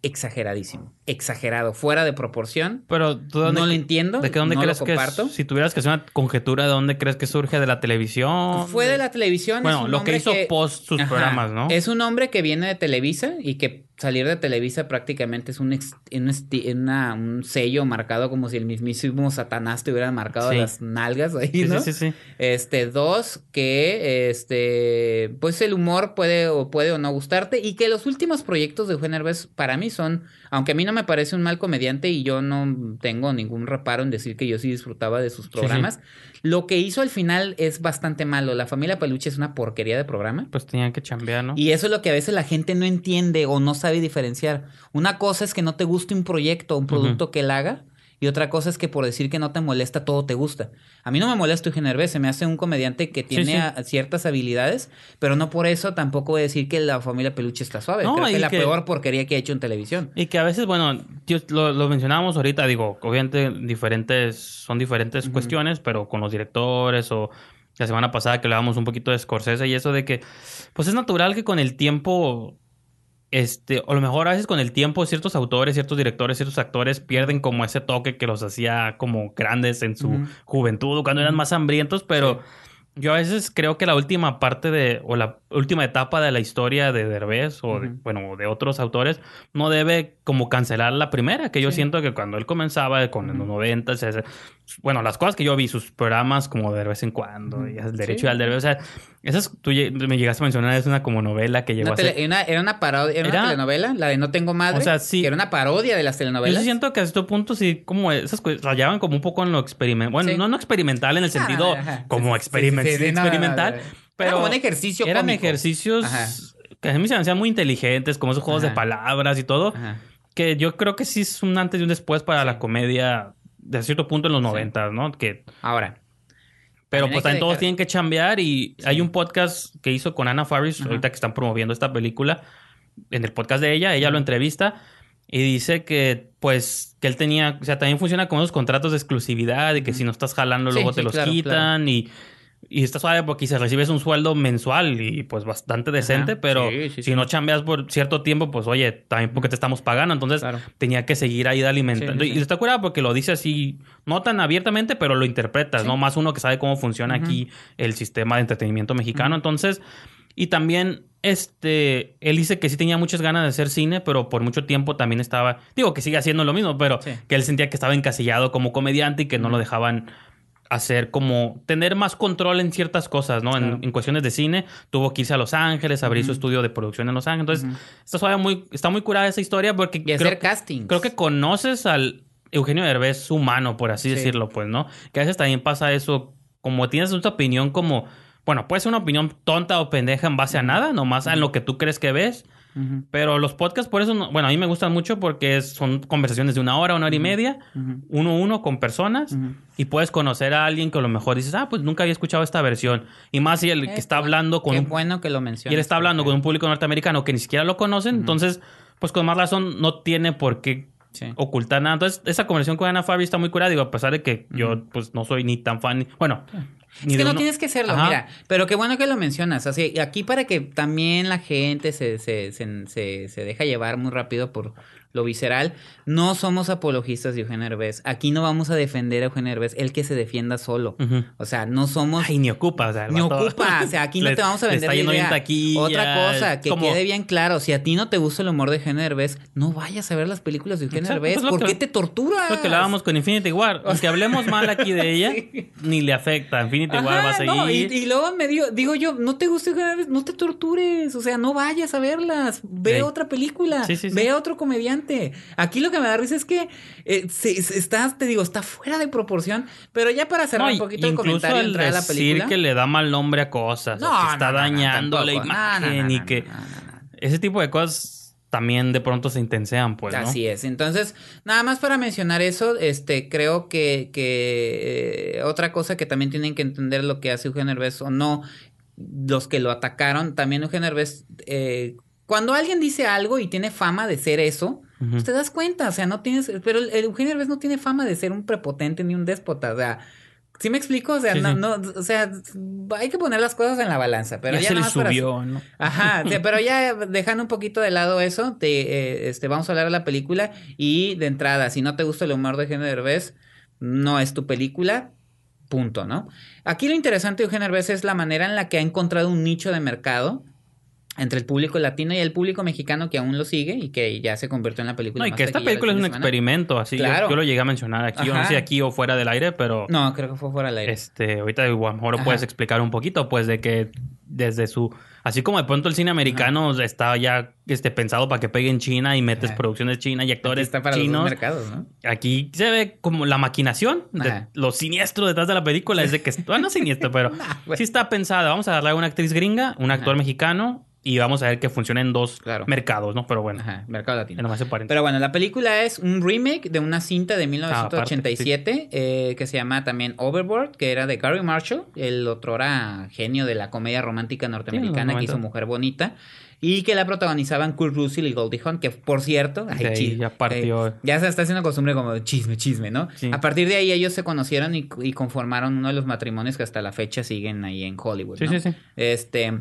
exageradísimo, exagerado, fuera de proporción. Pero tú de dónde- No lo entiendo, ¿De qué dónde no lo crees que es? comparto. Si tuvieras que hacer una conjetura de dónde crees que surge de la televisión. Fue de la televisión. Bueno, lo que hizo post sus Ajá. programas, ¿no? Es un hombre que viene de Televisa y que salir de Televisa prácticamente es un, ex- un, esti- una- un sello marcado como si el mismísimo Satanás te hubiera marcado Sí. las nalgas ahí, Sí, ¿no? sí, sí, sí. Este, dos, que este, pues el humor puede o puede o no gustarte y que los últimos proyectos de Eugenio Derbez para mí son, aunque a mí no me parece un mal comediante y yo no tengo ningún reparo en decir que yo sí disfrutaba de sus sí. programas, lo que hizo al final es bastante malo. La familia Peluche es una porquería de programa. Pues tenían que chambear, ¿no? Y eso es lo que a veces la gente no entiende o no sabe diferenciar. Una cosa es que no te guste un proyecto o un producto que él haga. Y otra cosa es que por decir que no te molesta, todo te gusta. A mí no me molesta Eugenio Derbez, se me hace un comediante que tiene sí. a- ciertas habilidades, pero no por eso tampoco voy a decir que la familia Peluche está suave. No, Creo que y es la que- peor porquería que ha hecho en televisión. Y que a veces, bueno, tío, lo, lo mencionábamos ahorita, digo, obviamente diferentes, son diferentes cuestiones, pero con los directores o la semana pasada que hablábamos un poquito de Scorsese y eso de que, pues es natural que con el tiempo, este, o a lo mejor a veces con el tiempo ciertos autores, ciertos directores, ciertos actores pierden como ese toque que los hacía como grandes en su Ujú. juventud o cuando eran más hambrientos, pero... Yo a veces creo que la última parte de, o la última etapa de la historia de Derbez, o de, bueno, de otros autores, no debe como cancelar la primera, que yo Sí. siento que cuando él comenzaba con los Ujú. 90, bueno, las cosas que yo vi, sus programas como de vez en cuando, y el derecho Sí. al deber, o sea, esas tú me llegaste a mencionar, es una como novela que llegó Una a ser... una- era una parodia, era, Era- una telenovela, la de No Tengo Madre, O sea, sí. que era una parodia de las Yo telenovelas. sí siento que a este punto sí, como esas cosas rayaban como un poco en lo experimental. Bueno, Sí. no, no experimental en el sentido como Sí, sí, experimen- sí, sí, no, experimental, no, no. pero Era como un ejercicio eran cómico. ejercicios Ajá. que a mí se me hacían muy inteligentes, como esos juegos de palabras y todo, Ajá. que yo creo que sí es un antes y un después para la comedia de cierto punto en los noventas, ¿no? Que Ahora, pero pues también todos tienen que chambear y hay un podcast que hizo con Anna Faris, Ajá. ahorita que están promoviendo esta película, en el podcast de ella, ella lo entrevista y dice que pues que él tenía, o sea, también funciona con esos contratos de exclusividad y que si no estás jalando Sí, luego sí, te los claro, quitan y y está suave porque si recibes un sueldo mensual y pues bastante decente, Ajá. pero Sí, sí, si sí. no chambeas por cierto tiempo, pues oye, también porque te estamos pagando, entonces Claro. tenía que seguir ahí de alimentando. Y está curado porque lo dice así, no tan abiertamente, pero lo interpretas. ¿no? Más uno que sabe cómo funciona aquí el sistema de entretenimiento mexicano. Entonces, y también, este, él dice que sí tenía muchas ganas de hacer cine, pero por mucho tiempo también estaba, digo que sigue haciendo lo mismo, pero Sí. que él sentía que estaba encasillado como comediante y que no lo dejaban hacer como tener más control en ciertas cosas, ¿no? En, Claro. en cuestiones de cine, tuvo que irse a Los Ángeles, abrir su estudio de producción en Los Ángeles. Entonces, está, muy, está muy curada esa historia porque y hacer castings. Creo que conoces al Eugenio Derbez humano, por así Sí. decirlo, pues, ¿no? Que a veces también pasa eso, como tienes una opinión como, bueno, puede ser una opinión tonta o pendeja en base a nada, nomás a lo que tú crees que ves, Pero los podcasts, por eso, no- bueno, a mí me gustan mucho porque son conversaciones de una hora, una hora y media, uno a uno con personas, y puedes conocer a alguien que a lo mejor dices, ah, pues nunca había escuchado esta versión. Y más si el Eh, que está hablando con Qué un bueno que lo mencionas. y él está hablando porque- con un público norteamericano que ni siquiera lo conocen, entonces, pues con más razón no tiene por qué Sí. ocultar nada. Entonces, esa conversación con Ana Fabi está muy curada, digo, a pesar de que yo, pues, no soy ni tan fan, ni- bueno, ni Es que no uno- tienes que serlo, Ajá. mira. Pero qué bueno que lo mencionas. Así, aquí para que también la gente se, se, se, se, se deja llevar muy rápido por lo visceral. No somos apologistas de Eugenio Herbés. Aquí no vamos a defender a Eugenio Herbés, el que se defienda solo. O sea, no somos... Ay, ni ocupa, o sea, Ni ocupa, o sea, aquí no le- te vamos a vender está la yendo bien idea. taquilla, Otra cosa, que como- quede bien claro, si a ti no te gusta el humor de Eugenio Herbés, no vayas a ver las películas de Eugenio Herbés. pues ¿Por que- qué te torturas? Lo que hablábamos con Infinity War. Aunque hablemos mal aquí de ella, Sí. ni le afecta. Infinity War va a seguir. no, y, y luego me digo, digo yo, no te guste Eugenio Derbez, no te tortures, o sea, no vayas a verlas, ve Sí. otra película, sí. ve a otro comediante. Aquí lo que me da risa es que eh, se, se- está, te digo, está fuera de proporción, pero ya para cerrar No, un poquito el comentario el entrar a la decir película. que le da mal nombre a cosas, o No, que está no, dañando la imagen y que ese tipo de cosas también de pronto se intensean, pues, ¿no? Así es. Entonces, nada más para mencionar eso, este, creo que, que eh, otra cosa que también tienen que entender lo que hace Eugenio Herbés o no, los que lo atacaron, también Eugenio Herbés, eh, cuando alguien dice algo y tiene fama de ser eso, Pues te das cuenta, o sea, no tienes, pero el, el Eugenio Herbés no tiene fama de ser un prepotente ni un déspota, o sea, ¿sí me explico? O sea, Sí, no, sí. no, o sea, hay que poner las cosas en la balanza, pero ya, ya, se le para- subió, ¿no? Ajá, pero ya dejando un poquito de lado eso, te, eh, este, vamos a hablar de la película y de entrada, si no te gusta el humor de Eugenio Derbez, no es tu película, punto, ¿no? Aquí lo interesante de Eugenio Derbez es la manera en la que ha encontrado un nicho de mercado entre el público latino y el público mexicano que aún lo sigue y que ya se convirtió en la película No, y que esta película es un semana. experimento, así. Claro. Yo, lo llegué a mencionar aquí, yo no Ajá. sé aquí o fuera del aire, pero No, creo que fue fuera del aire. este, ahorita a lo mejor Ajá. puedes explicar un poquito, pues, de que desde su... Así como de pronto el cine americano está ya este, pensado para que pegue en China y metes Ajá. producciones chinas y actores está para los chinos. mercados, ¿no? Aquí se ve como la maquinación, de Ajá. lo siniestro detrás de la película es de que, bueno, no siniestro, pero sí está pensada. Vamos a darle a una actriz gringa, un actor Ajá. mexicano y vamos a ver que funciona en dos Claro. mercados, ¿no? Pero bueno, Ajá, mercado latino. nomás. Pero bueno, la película es un remake de una cinta de Ah, 1987 eh, que se llama también Overboard, que era de Gary Marshall, el otro era genio de la comedia romántica norteamericana Sí, que hizo 90. Mujer Bonita. Y que la protagonizaban Kurt Russell y Goldie Hawn, que por cierto, ay, ahí ya partió. eh, ya se está haciendo costumbre como chisme, chisme, ¿no? Sí. A partir de ahí ellos se conocieron y, y conformaron uno de los matrimonios que hasta la fecha siguen ahí en Hollywood. Sí, ¿no? sí, sí. Este.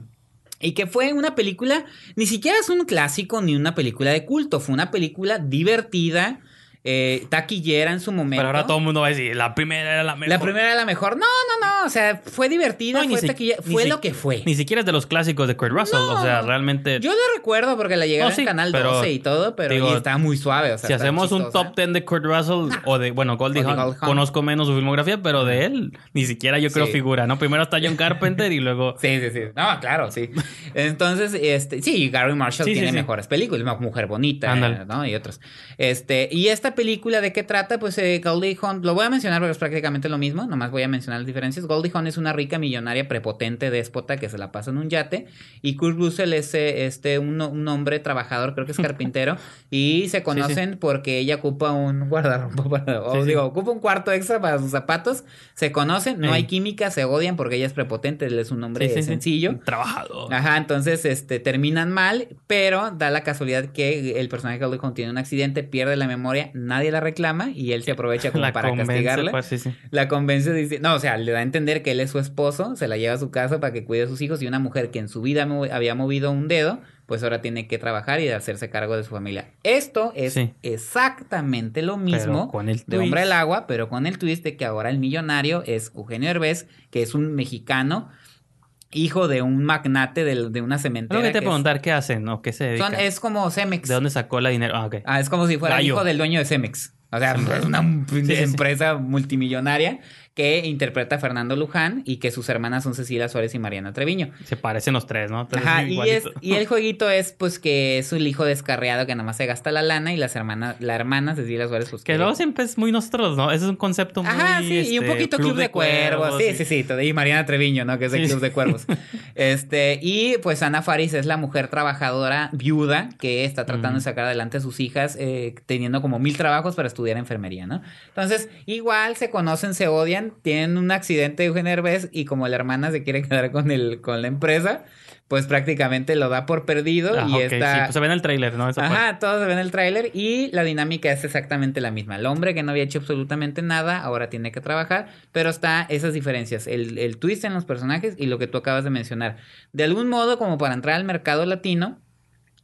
Y que fue una película, ni siquiera es un clásico ni una película de culto, fue una película divertida, eh, taquillera en su momento. Pero ahora todo el mundo va a decir, la primera era la mejor. La primera era la mejor. No, no, no. O sea, fue divertida, No, fue si- taquillera, fue si- lo que fue. Ni siquiera es de los clásicos de Kurt Russell. No. O sea, realmente. Yo lo recuerdo porque la llegaron No, sí, en Canal pero, 12 y todo, pero digo, y estaba muy suave. O sea, si hacemos un top 10 de Kurt Russell o de, bueno, Goldie Goldie Hawn. conozco menos su filmografía, pero de él ni siquiera yo creo Sí. figura, ¿no? Primero está John Carpenter y luego... Sí, sí, sí. No, claro, sí. Entonces, este, sí, Gary Marshall Sí, tiene mejores películas, Mujer Bonita. ¿no? Y otros. Este, y esta película de qué trata, pues eh, Goldie Hawn, lo voy a mencionar porque es prácticamente lo mismo, nomás voy a mencionar las diferencias. Goldie Hawn es una rica millonaria prepotente déspota que se la pasa en un yate y Kurt Russell es eh, este un, un hombre trabajador, creo que es carpintero y se conocen porque ella ocupa un guardarropa para, o Sí, digo, ocupa un cuarto extra para sus zapatos, se conocen, no hay química, se odian porque ella es prepotente, él es un hombre sencillo. Trabajador. Ajá, entonces este, terminan mal, pero da la casualidad que el personaje de Goldie Hawn tiene un accidente, pierde la memoria, nadie la reclama y él se aprovecha como La para castigarla. pues, sí, sí. La convence, dice, no, o sea, le da a entender que él es su esposo, se la lleva a su casa para que cuide a sus hijos y una mujer que en su vida había movido un dedo, pues ahora tiene que trabajar y hacerse cargo de su familia. Esto es Sí. exactamente lo mismo con el de. Hombre al Agua, pero con el twist de que ahora el millonario es Eugenio Herbés, que es un mexicano, hijo de un magnate de, de una cementera. Tengo que te que es- preguntar qué hacen o qué se dedican. son- es como Cemex. ¿De dónde sacó la dinero? Ah, ok. Ah, es como si fuera Gallo. hijo del dueño de Cemex. O sea, es una sí, sí. empresa multimillonaria que interpreta a Fernando Luján y que sus hermanas son Cecilia Suárez y Mariana Treviño. Se parecen los tres, ¿no? Entonces, Ajá, y, igualito. es, y el jueguito es pues que es un hijo descarriado que nada más se gasta la lana y las hermanas, la hermana Cecilia Suárez pues Que luego siempre es muy nosotros, ¿no? Ese es un concepto muy... Ajá, sí, y un este, poquito Club, de, Cuervos. Sí, sí, sí, Y Mariana Treviño, ¿no? Que es de Sí. Club de Cuervos. este, y pues Ana Faris es la mujer trabajadora viuda que está tratando de sacar adelante a sus hijas, eh, teniendo como mil trabajos para estudiar enfermería, ¿no? Entonces, igual se conocen, se odian, tienen un accidente de Eugenio Derbez y como la hermana se quiere quedar con el, con la empresa, pues prácticamente lo da por perdido Ah, y está. sí, pues se ve en el tráiler, ¿no? Esa parte. Ajá, todos se ven el tráiler y la dinámica es exactamente la misma. El hombre que no había hecho absolutamente nada, ahora tiene que trabajar, pero está esas diferencias, el, el twist en los personajes y lo que tú acabas de mencionar. De algún modo, como para entrar al mercado latino,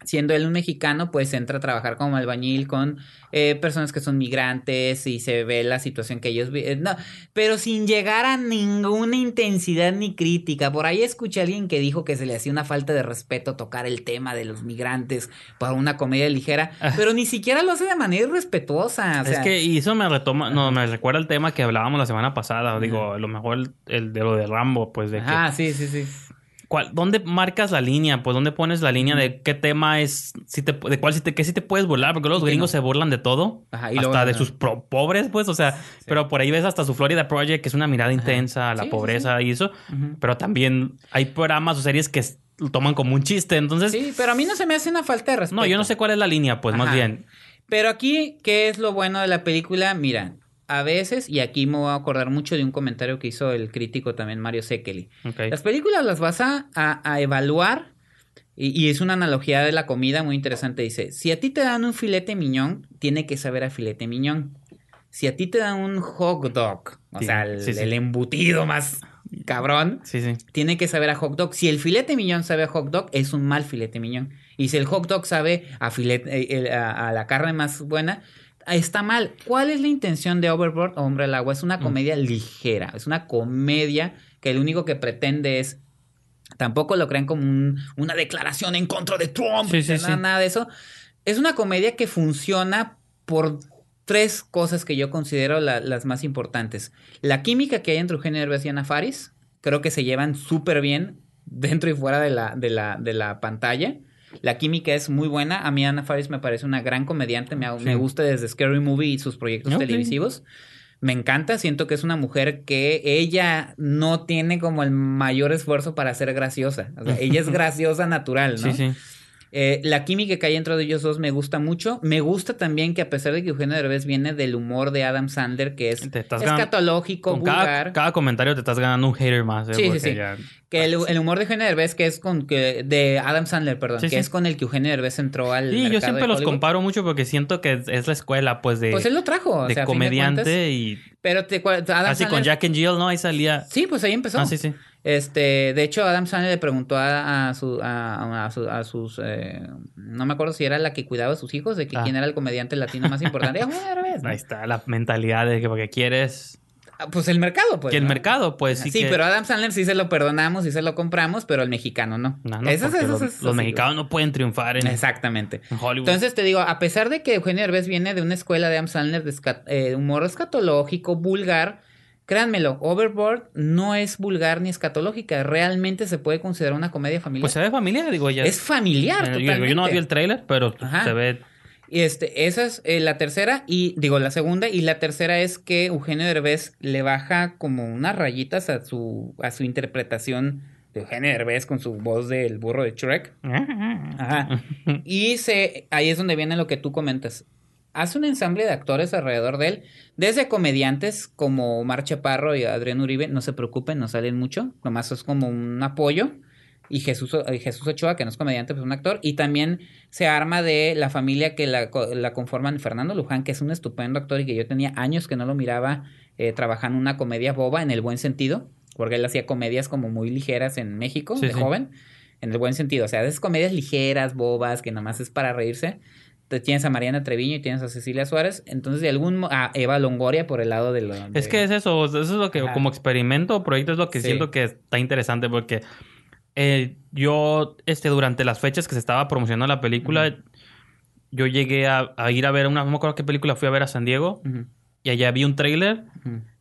siendo él un mexicano, pues entra a trabajar como albañil con eh, personas que son migrantes y se ve la situación que ellos viven. No, pero sin llegar a ninguna intensidad ni crítica. Por ahí escuché a alguien que dijo que se le hacía una falta de respeto tocar el tema de los migrantes para una comedia ligera, pero ni siquiera lo hace de manera irrespetuosa. o sea, es que y eso me retoma, no, me recuerda el tema que hablábamos la semana pasada. Digo, a lo mejor el, el de lo de Rambo, pues de que Ah, sí, sí, sí. ¿Cuál- ¿Dónde marcas la línea? Pues ¿dónde pones la línea de qué tema es, si te, de cuál si te, qué si te puedes burlar? Porque los gringos no. se burlan de todo. Ajá, y hasta luego- de sus pro- pobres, pues, o sea, pero por ahí ves hasta su Florida Project, que es una mirada intensa a la Sí, sí, pobreza y eso. Pero también hay programas o series que lo toman como un chiste. Entonces, Sí, pero a mí no se me hace una falta de respeto. no, yo no sé cuál es la línea, pues, más bien. Pero aquí, ¿qué es lo bueno de la película? Mira, a veces, y aquí me voy a acordar mucho de un comentario que hizo el crítico también, Mario Sekeli. Las películas las vas a, a- a evaluar, y, y es una analogía de la comida muy interesante. Dice, si a ti te dan un filete miñón, tiene que saber a filete miñón. Si a ti te dan un hot dog, o Sí, sea, el, sí, sí. el embutido más cabrón, tiene que saber a hot dog. Si el filete miñón sabe a hot dog, es un mal filete miñón. Y si el hot dog sabe a, filete, eh, a, a la carne más buena, está mal. ¿Cuál es la intención de Overboard o Hombre al Agua? Es una comedia ligera. Es una comedia que lo único que pretende es. Tampoco lo crean como un- una declaración en contra de Trump. Sí, sí, nada, sí. nada de eso. Es una comedia que funciona por tres cosas que yo considero la- las más importantes. La química que hay entre Eugenio Derbez y Ana Faris, creo que se llevan súper bien dentro y fuera de la, de la, de la pantalla. La química es muy buena. A mí Ana Faris me parece una gran comediante. Me, me gusta desde Scary Movie y sus proyectos Ok. televisivos. Me encanta. Siento que es una mujer que ella no tiene como el mayor esfuerzo para ser graciosa. O sea, ella es graciosa natural, ¿no? Sí, sí. Eh, la química que hay entre ellos dos me gusta mucho. Me gusta también que a pesar de que Eugenio Derbez viene del humor de Adam Sandler, que es escatológico, Con vulgar. cada, cada comentario te estás ganando un hater más. ¿eh? Sí, sí, Porque sí. ya- Que el, el humor de Eugenio Derbez, que es con que de Adam Sandler, perdón, Sí, que sí. es con el que Eugenio Derbez entró al Sí, yo siempre de los comparo mucho porque siento que es, la escuela, pues, de, Pues él lo trajo, o de sea, comediante cuentas. y pero te, Adam así con Jack and Jill, ¿no? Ahí salía. Sí, pues ahí empezó. Ah, sí, sí. Este, de hecho, Adam Sandler le preguntó a, a, su- a- a su- a sus, eh, no me acuerdo si era la que cuidaba a sus hijos, de que Ah. quién era el comediante latino más importante. ¿no? Ahí está la mentalidad de que porque quieres. Ah, Pues el mercado, pues. que el ¿no? mercado, pues sí. Sí, que- pero Adam Sandler sí se lo perdonamos y se lo compramos, pero el mexicano no. No, no, Eso es- porque eso los, los sí, mexicanos no pueden triunfar en. Exactamente. en Hollywood. Entonces te digo, a pesar de que Eugenio Derbez viene de una escuela de Adam Sandler de eh, humor escatológico, vulgar, créanmelo, Overboard no es vulgar ni escatológica. Realmente se puede considerar una comedia familiar. pues se ve familiar, digo ya. es familiar, Eh, yo, totalmente. yo no vi el trailer, pero Ajá. se ve. Y este, esa es eh, la tercera, y digo la segunda, y la tercera es que Eugenio Derbez le baja como unas rayitas a su, a su interpretación de Eugenio Derbez con su voz del burro de Shrek. Ajá. Y se, ahí es donde viene lo que tú comentas. Hace un ensamble de actores alrededor de él, desde comediantes como Omar Chaparro y Adrián Uribe, no se preocupen, no salen mucho, nomás es como un apoyo. Y Jesús, Jesús Ochoa, que no es comediante, pues es un actor. Y también se arma de la familia que la, la conforman Fernando Luján, que es un estupendo actor y que yo tenía años que no lo miraba eh, trabajando una comedia boba en el buen sentido, porque él hacía comedias como muy ligeras en México, Sí, de sí. joven, en el buen sentido. O sea, esas comedias ligeras, bobas, que nomás es para reírse. Tienes a Mariana Treviño y tienes a Cecilia Suárez. Entonces, de algún a Eva Longoria por el lado de lo. Es que es eso, eso es lo que Ajá. como experimento o proyecto es lo que Sí. siento que está interesante porque eh, yo, este, durante las fechas que se estaba promocionando la película, yo llegué a, a ir a ver una, no me acuerdo qué película fui a ver a San Diego y allá vi un tráiler.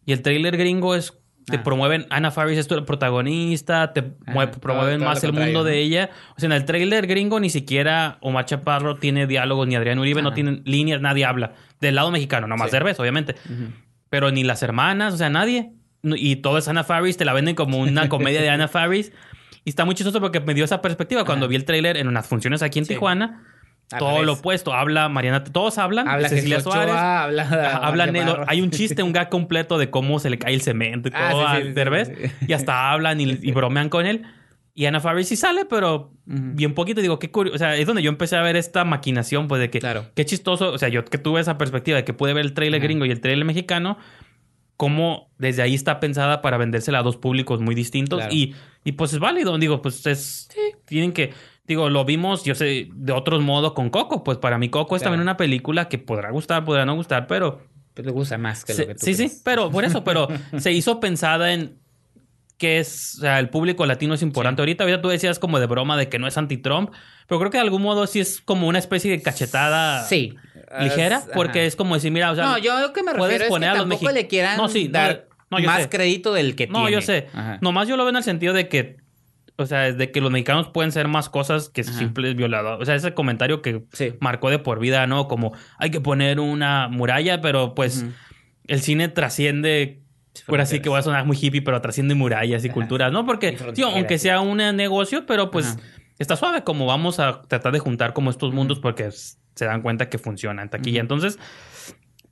Y el trailer gringo es te Ah. promueven Anna Faris es tu protagonista, te todo- promueven todo más el mundo de ¿no? ella. O sea, en el trailer gringo ni siquiera Omar Chaparro tiene diálogos, ni Adrián Uribe no Ajá. tienen líneas, nadie habla. Del lado mexicano, nomás Sí. Derbez, obviamente. Pero ni las hermanas, o sea, nadie. No- Y todo es Anna Faris, te la venden como una comedia de Anna Faris. Y está muy chistoso porque me dio esa perspectiva cuando vi el trailer en unas funciones aquí en Sí. Tijuana. Al todo revés. lo opuesto. Habla Mariana, todos hablan. Habla Cecilia Jesús Suárez. Ochoa, habla, habla Nelo. Hay un chiste, un gag completo de cómo se le cae el cemento y todo Ah, a sí, sí, Derbez. sí. Y hasta hablan y, y bromean con él. Y Ana Faris sí sale, pero Ujú. bien poquito. Digo, qué curioso. O sea, es donde yo empecé a ver esta maquinación, pues de que Claro. qué chistoso. O sea, yo que tuve esa perspectiva de que pude ver el trailer Ajá. gringo y el trailer mexicano, cómo desde ahí está pensada para vendérsela a dos públicos muy distintos. Claro. Y, y pues es válido. Digo, pues es. Tienen que. Digo, lo vimos, yo sé, de otros modos con Coco. Pues para mí, Coco es Claro. también una película que podrá gustar, podrá no gustar, pero Pues le gusta más que se- lo que tú sí, sí, pero por eso, pero se hizo pensada en que es, o sea, el público latino es importante. Sí. Ahorita, ahorita tú decías como de broma de que no es anti-Trump, pero creo que de algún modo sí es como una especie de cachetada Sí. ligera, porque ajá. es como decir, mira, o sea, no, yo lo que me puedes refiero es que poner a los tampoco le quieran No, sí, no, dar no, yo más sé. crédito del que no, tiene. yo sé. Ajá. Nomás yo lo veo en el sentido de que, o sea, es de que los mexicanos pueden ser más cosas que Ajá. simples violadores. O sea, ese comentario que Sí. marcó de por vida, ¿no? Como hay que poner una muralla, pero pues el cine trasciende. Por así Fronteras. que voy a sonar muy hippie, pero trasciende murallas y Ajá. culturas, ¿no? Porque, tío, aunque sí. sea un negocio, pero pues está suave, como vamos a tratar de juntar como estos mundos porque s- se dan cuenta que funciona en taquilla. Entonces,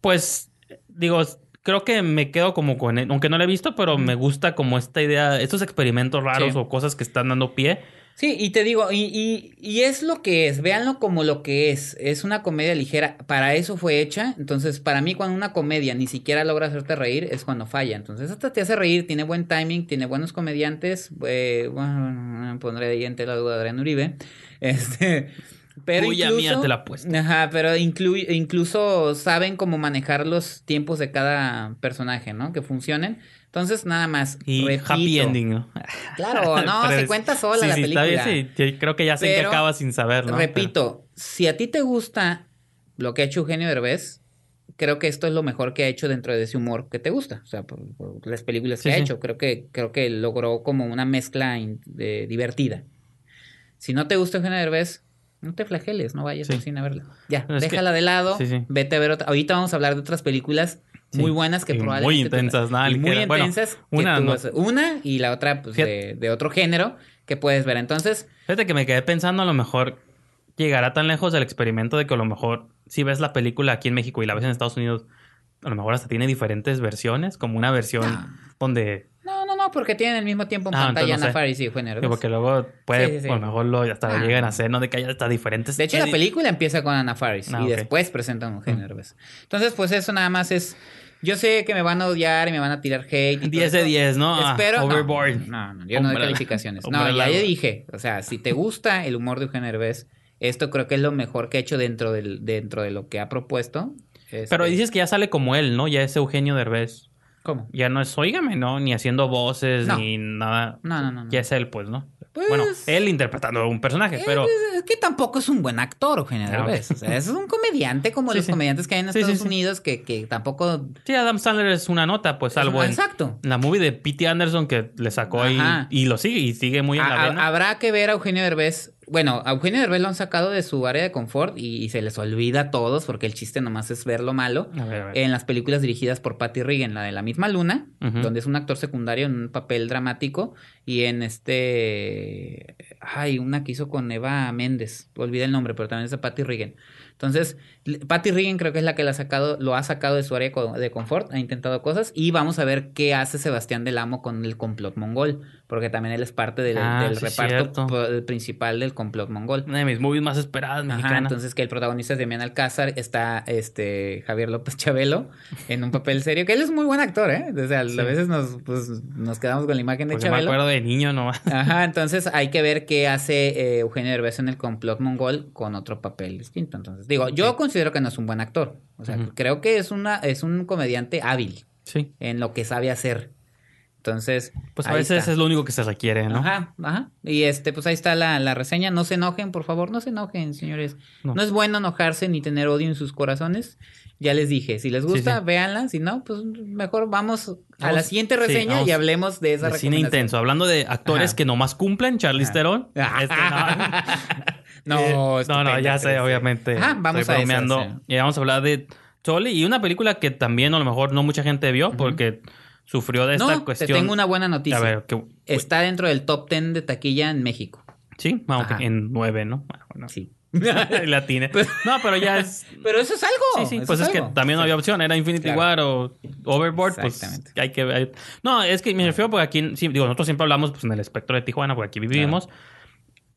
pues, digo, creo que me quedo como con él, aunque no lo he visto, pero me gusta como esta idea, estos experimentos raros Sí. o cosas que están dando pie. Sí, y te digo, y, y, y es lo que es, véanlo como lo que es, es una comedia ligera, para eso fue hecha, entonces para mí cuando una comedia ni siquiera logra hacerte reír es cuando falla, entonces esta te hace reír, tiene buen timing, tiene buenos comediantes, eh, bueno, pondré ahí en tela duda a Adrián Uribe, este, pero incluso, mía, te la apuesto. Ajá, pero inclu- incluso saben cómo manejar los tiempos de cada personaje, ¿no? Que funcionen. Entonces, nada más. Y repito. happy ending, ¿no? Claro, no, se cuenta sola sí, la sí, película. Está bien, sí. Creo que ya sé Pero, acaba sin saber, ¿no? Repito, si a ti te gusta lo que ha hecho Eugenio Derbez, creo que esto es lo mejor que ha hecho dentro de ese humor que te gusta. O sea, por, por las películas que Sí, ha hecho. Creo que, creo que logró como una mezcla in- de- divertida. Si no te gusta Eugenio Derbez, no te flageles, no vayas Sí. al cine a verla. Ya, que- déjala de lado, Sí, sí. vete a ver otra. Ahorita vamos a hablar de otras películas muy buenas que Y muy probablemente... tú- intensas, nada, y que muy bueno, intensas. que una no- vas una y la otra pues, de, de otro género que puedes ver. Entonces, Fíjate que me quedé pensando a lo mejor llegará tan lejos del experimento de que a lo mejor si ves la película aquí en México y la ves en Estados Unidos, a lo mejor hasta tiene diferentes versiones, como una versión No. donde... No, porque tienen el mismo tiempo en Ah, pantalla no Ana sé. Faris y Eugenio Derbez. Porque luego puede, Sí, sí, sí. o a lo mejor lo, hasta lo Ah. llegan a hacer, ¿no? De que haya hasta diferentes... De hecho, la película empieza con Ana Faris Ah, y después presentan a Eugenio Derbez. Entonces, pues eso nada más es... Yo sé que me van a odiar y me van a tirar hate. y todo 10 de eso. 10, ¿no? Ah, Espero... no, Overboard. No, no, yo no doy calificaciones. No, ya yo dije. O sea, si te gusta el humor de Eugenio Derbez, esto creo que es lo mejor que ha hecho dentro, del, dentro de lo que ha propuesto. Este, Pero dices que ya sale como él, ¿no? Ya es Eugenio Derbez. ¿Cómo? Ya no es Óigame, ¿no? Ni haciendo voces, No. ni nada. No, no, no. no. Ya es él, pues, ¿no? Pues- Bueno, él interpretando a un personaje, pero... es que tampoco es un buen actor, Eugenio. Derbez. O sea, es un comediante como Sí, los sí. comediantes que hay en Estados sí. Unidos que, que tampoco... Sí, Adam Sandler es una nota, pues, salvo en Exacto. la movie de P.T. Anderson que le sacó ahí Ajá. y lo sigue y sigue muy en A- la vena. habrá que ver a Eugenio Derbez. Bueno, a Eugenio Derbez lo han sacado de su área de confort y, y se les olvida a todos porque el chiste nomás es ver lo malo. A ver, a ver. En las películas dirigidas por Patty Regan, la de La misma luna, donde es un actor secundario en un papel dramático, y en este... Ay, una que hizo con Eva Méndez, olvidé el nombre, pero también es de Patty Regan. Entonces, Patty Regan creo que es la que la ha sacado, lo ha sacado de su área de confort, ha intentado cosas, y vamos a ver qué hace Sebastián del Amo con el complot mongol, porque también él es parte del, Ah, del sí, reparto principal del complot mongol. Una de mis movies más esperadas Ajá, mexicanas. entonces que el protagonista es Demián Alcázar, está este Javier López Chabelo en un papel serio, que él es muy buen actor, ¿eh? O sea, Sí. a veces nos, pues, nos quedamos con la imagen de Pues yo me Chabelo. acuerdo de niño nomás. Ajá, entonces hay que ver qué hace eh, Eugenio Derbez en el complot mongol con otro papel distinto. Entonces, digo, yo considero que no es un buen actor. O sea, creo que es una es un comediante hábil Sí. en lo que sabe hacer. Entonces, Pues a veces está. es lo único que se requiere, ¿no? Ajá, ajá. Y este, pues ahí está la, la reseña. No se enojen, por favor, no se enojen, señores. No. No, es bueno enojarse ni tener odio en sus corazones. Ya les dije, si les gusta, sí. véanla. Si no, pues mejor vamos a la siguiente reseña y hablemos de esa De cine intenso. Hablando de actores Ajá. que nomás cumplen, Charlize. Theron. Ah. Este, no, Eh, no, no, ya sé, obviamente. Ajá, vamos estoy a bromeando. Y vamos a hablar de Tully y una película que también a lo mejor no mucha gente vio porque sufrió de esta No, cuestión. te tengo una buena noticia. A ver, que, Está dentro del top 10 de taquilla en México. sí, aunque Ajá. en nueve, ¿no? Ah, Bueno, Sí. la tiene. No, pero ya es. Pero eso es algo. Sí, sí, pues es que algo. también no había opción, era Infinity Claro. War o Overboard, pues Exactamente. hay que hay- No, es que me refiero porque aquí, sí, digo, nosotros siempre hablamos pues en el espectro de Tijuana, porque aquí vivimos.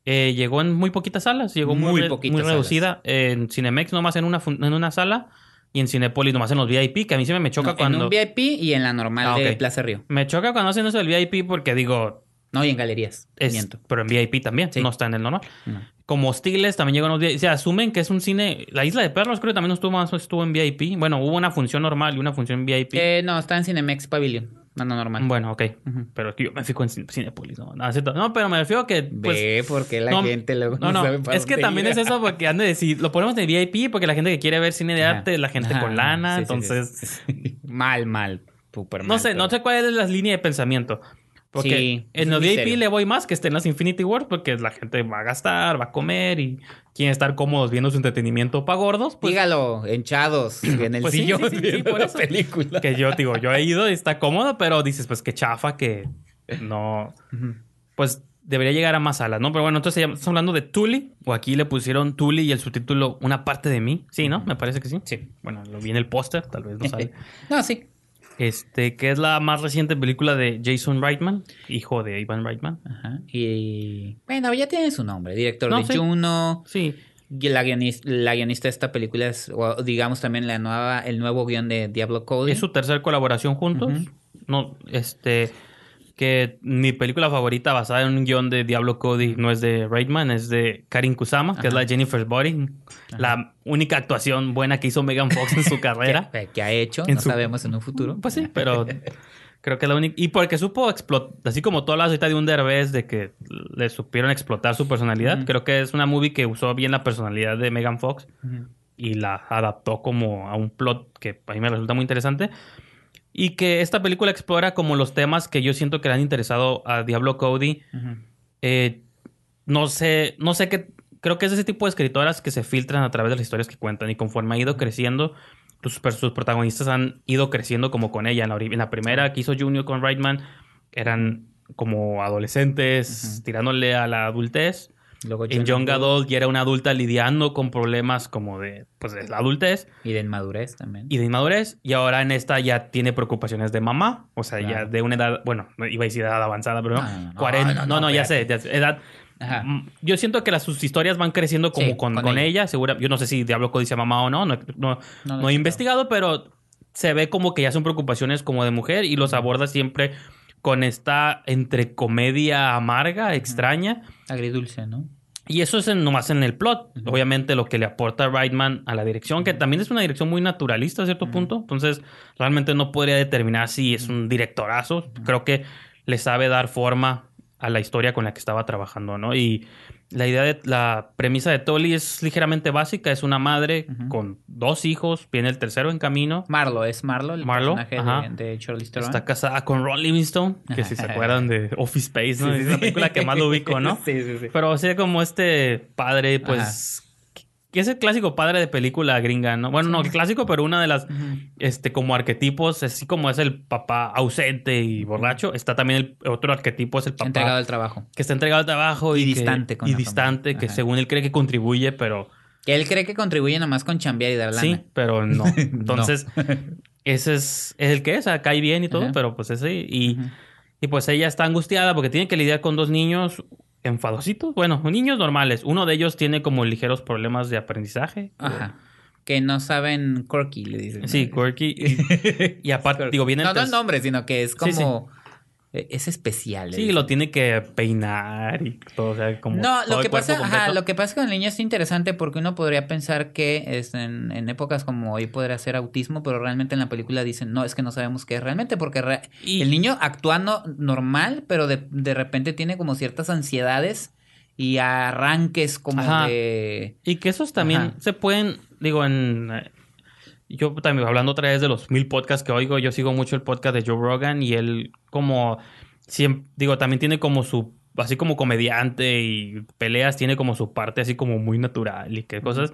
Eh, llegó en muy poquitas salas, llegó muy, Muy muy salas. reducida. En Cinemex nomás en una, en una sala y en Cinepolis nomás en los VIP, que a mí se me, me choca No, cuando... En un VIP y en la normal Ah, de. Plaza Río. Me choca cuando hacen eso del VIP porque digo, No, y en galerías. es, Miento. pero en VIP también, Sí. no está en el normal. No. Como Hostiles también llegó en los VIP. Se asumen que es un cine... La Isla de Perros creo que también estuvo, más- estuvo en VIP. Bueno, hubo una función normal y una función VIP. Eh, no, está en Cinemex Pavilion. No, no, normal. Bueno, ok. Ujú. Pero es que yo me fijo en Cin- Cinepolis, ¿no? No. No, pero me refiero que... Pues, Ve porque la no, gente luego No, no, sabe para es que también ir. es eso porque han de decir, lo ponemos en VIP porque la gente que quiere ver cine de Ajá. arte, la gente Ajá, con lana, sí, entonces... sí, sí. mal, mal. Super No mal, sé, pero- no sé cuál es la línea de pensamiento. Porque Sí, en los VIP le voy más que estén las Infinity Wars porque la gente va a gastar, va a comer y quieren estar cómodos viendo su entretenimiento para gordos. Pues, Dígalo, hinchados, en el Pues sí, sillón sí, viendo por la eso. película. que yo digo, yo he ido y está cómodo, pero dices, pues qué chafa que no... Pues debería llegar a más salas, ¿no? Pero bueno, entonces estamos hablando de Tully, o aquí le pusieron Tully y el subtítulo Una parte de mí. Sí, ¿no? Me parece que sí. Sí. Bueno, lo vi en el póster, tal vez no sale. No, sí. Este, que es la más reciente película de Jason Reitman, hijo de Ivan Reitman. Ajá. Y bueno, ya tiene su nombre. Director No, de sí. Juno. Sí, Y La guionista, la guionista de esta película es, o digamos también la nueva, el nuevo guion de Diablo Cody. es su tercer colaboración juntos. No, este, que mi película favorita basada en un guion de Diablo Cody no es de Reitman, es de Karin Kusama, que es la Jennifer's Body. La única actuación buena que hizo Megan Fox en su carrera. que, que ha hecho, En no su- sabemos en un futuro. Pues sí, pero creo que es la única. Y porque supo explotar, así como todas las ahorita de un Derbez, de que le supieron explotar su personalidad, creo que es una movie que usó bien la personalidad de Megan Fox y la adaptó como a un plot que a mí me resulta muy interesante. Y que esta película explora como los temas que yo siento que le han interesado a Diablo Cody. Eh, no sé, no sé qué. Creo que es ese tipo de escritoras que se filtran a través de las historias que cuentan. Y conforme ha ido creciendo, sus, sus protagonistas han ido creciendo como con ella. En la, ori- en la primera que hizo Junior con Reitman, eran como adolescentes tirándole a la adultez. Luego En Young Adult ya era una adulta lidiando con problemas como de, pues, de la adultez Y de inmadurez también. y de inmadurez. Y ahora en esta ya tiene preocupaciones de mamá. O sea, ya de una edad, bueno, no iba a decir edad avanzada, pero no. No, no, no, 40, no, no, ya sé, espérate. ya sé, edad. Ajá. Mm, Yo siento que las, sus historias van creciendo como Sí, con, con con ella. ella. Segura, yo no sé si Diablo sea mamá o no. No, no, No, no no he investigado, pero se ve como que ya son preocupaciones como de mujer y los aborda siempre con esta entre comedia amarga, extraña. Agridulce, ¿no? Y eso es en- nomás en el plot. Obviamente lo que le aporta Reitman a la dirección, que también es una dirección muy naturalista a cierto punto. Entonces, realmente no podría determinar si es un directorazo. Creo que le sabe dar forma a la historia con la que estaba trabajando, ¿no? Y la idea de la premisa de Tolly es ligeramente básica. Es una madre con dos hijos, viene el tercero en camino. Marlo, es Marlo, el Marlo, personaje de, de Charlize Theron. Está casada con Ron Livingston, que si se acuerdan de Office Space, ¿no? Sí, sí, es la sí. película que más lo ubico, ¿no? sí, sí, sí. Pero o sea, como este padre, pues. Que es el clásico padre de película gringa, ¿no? Bueno, no, el clásico, pero una de las. Ujú. Este, como arquetipos, así como es el papá ausente y borracho, está también el otro arquetipo, es el papá Entregado al trabajo. que está entregado al trabajo y, Y que- distante con y distante, que según él cree que contribuye, pero Que él cree que contribuye nomás con chambear y dar lana. sí, pero no. Entonces, ese es, es el que es, o sea, cae bien y todo, Ajá. pero pues ese. Y, y pues ella está angustiada porque tiene que lidiar con dos niños enfadositos. Bueno, niños normales. Uno de ellos tiene como ligeros problemas de aprendizaje. Ajá. Que no saben quirky, le dicen. Sí, quirky. Y, y aparte, digo, viene el No, no el nombre, sino que es Sí, sí. Eh, es especial. Sí, lo tiene que peinar y todo, o sea, como No, todo lo que, pasa, ajá, lo que pasa con el niño es interesante porque uno podría pensar que es en, en épocas como hoy podría ser autismo, pero realmente en la película dicen, no, es que no sabemos qué es realmente, porque re- Y- el niño actuando normal, pero de, de repente tiene como ciertas ansiedades y arranques como Ajá. de... Y que esos también Ajá. se pueden, digo, en... Yo también, hablando otra vez de los mil podcasts que oigo, yo sigo mucho el podcast de Joe Rogan y él como, siempre, digo, también tiene como su, así como comediante y peleas, tiene como su parte así como muy natural y qué cosas.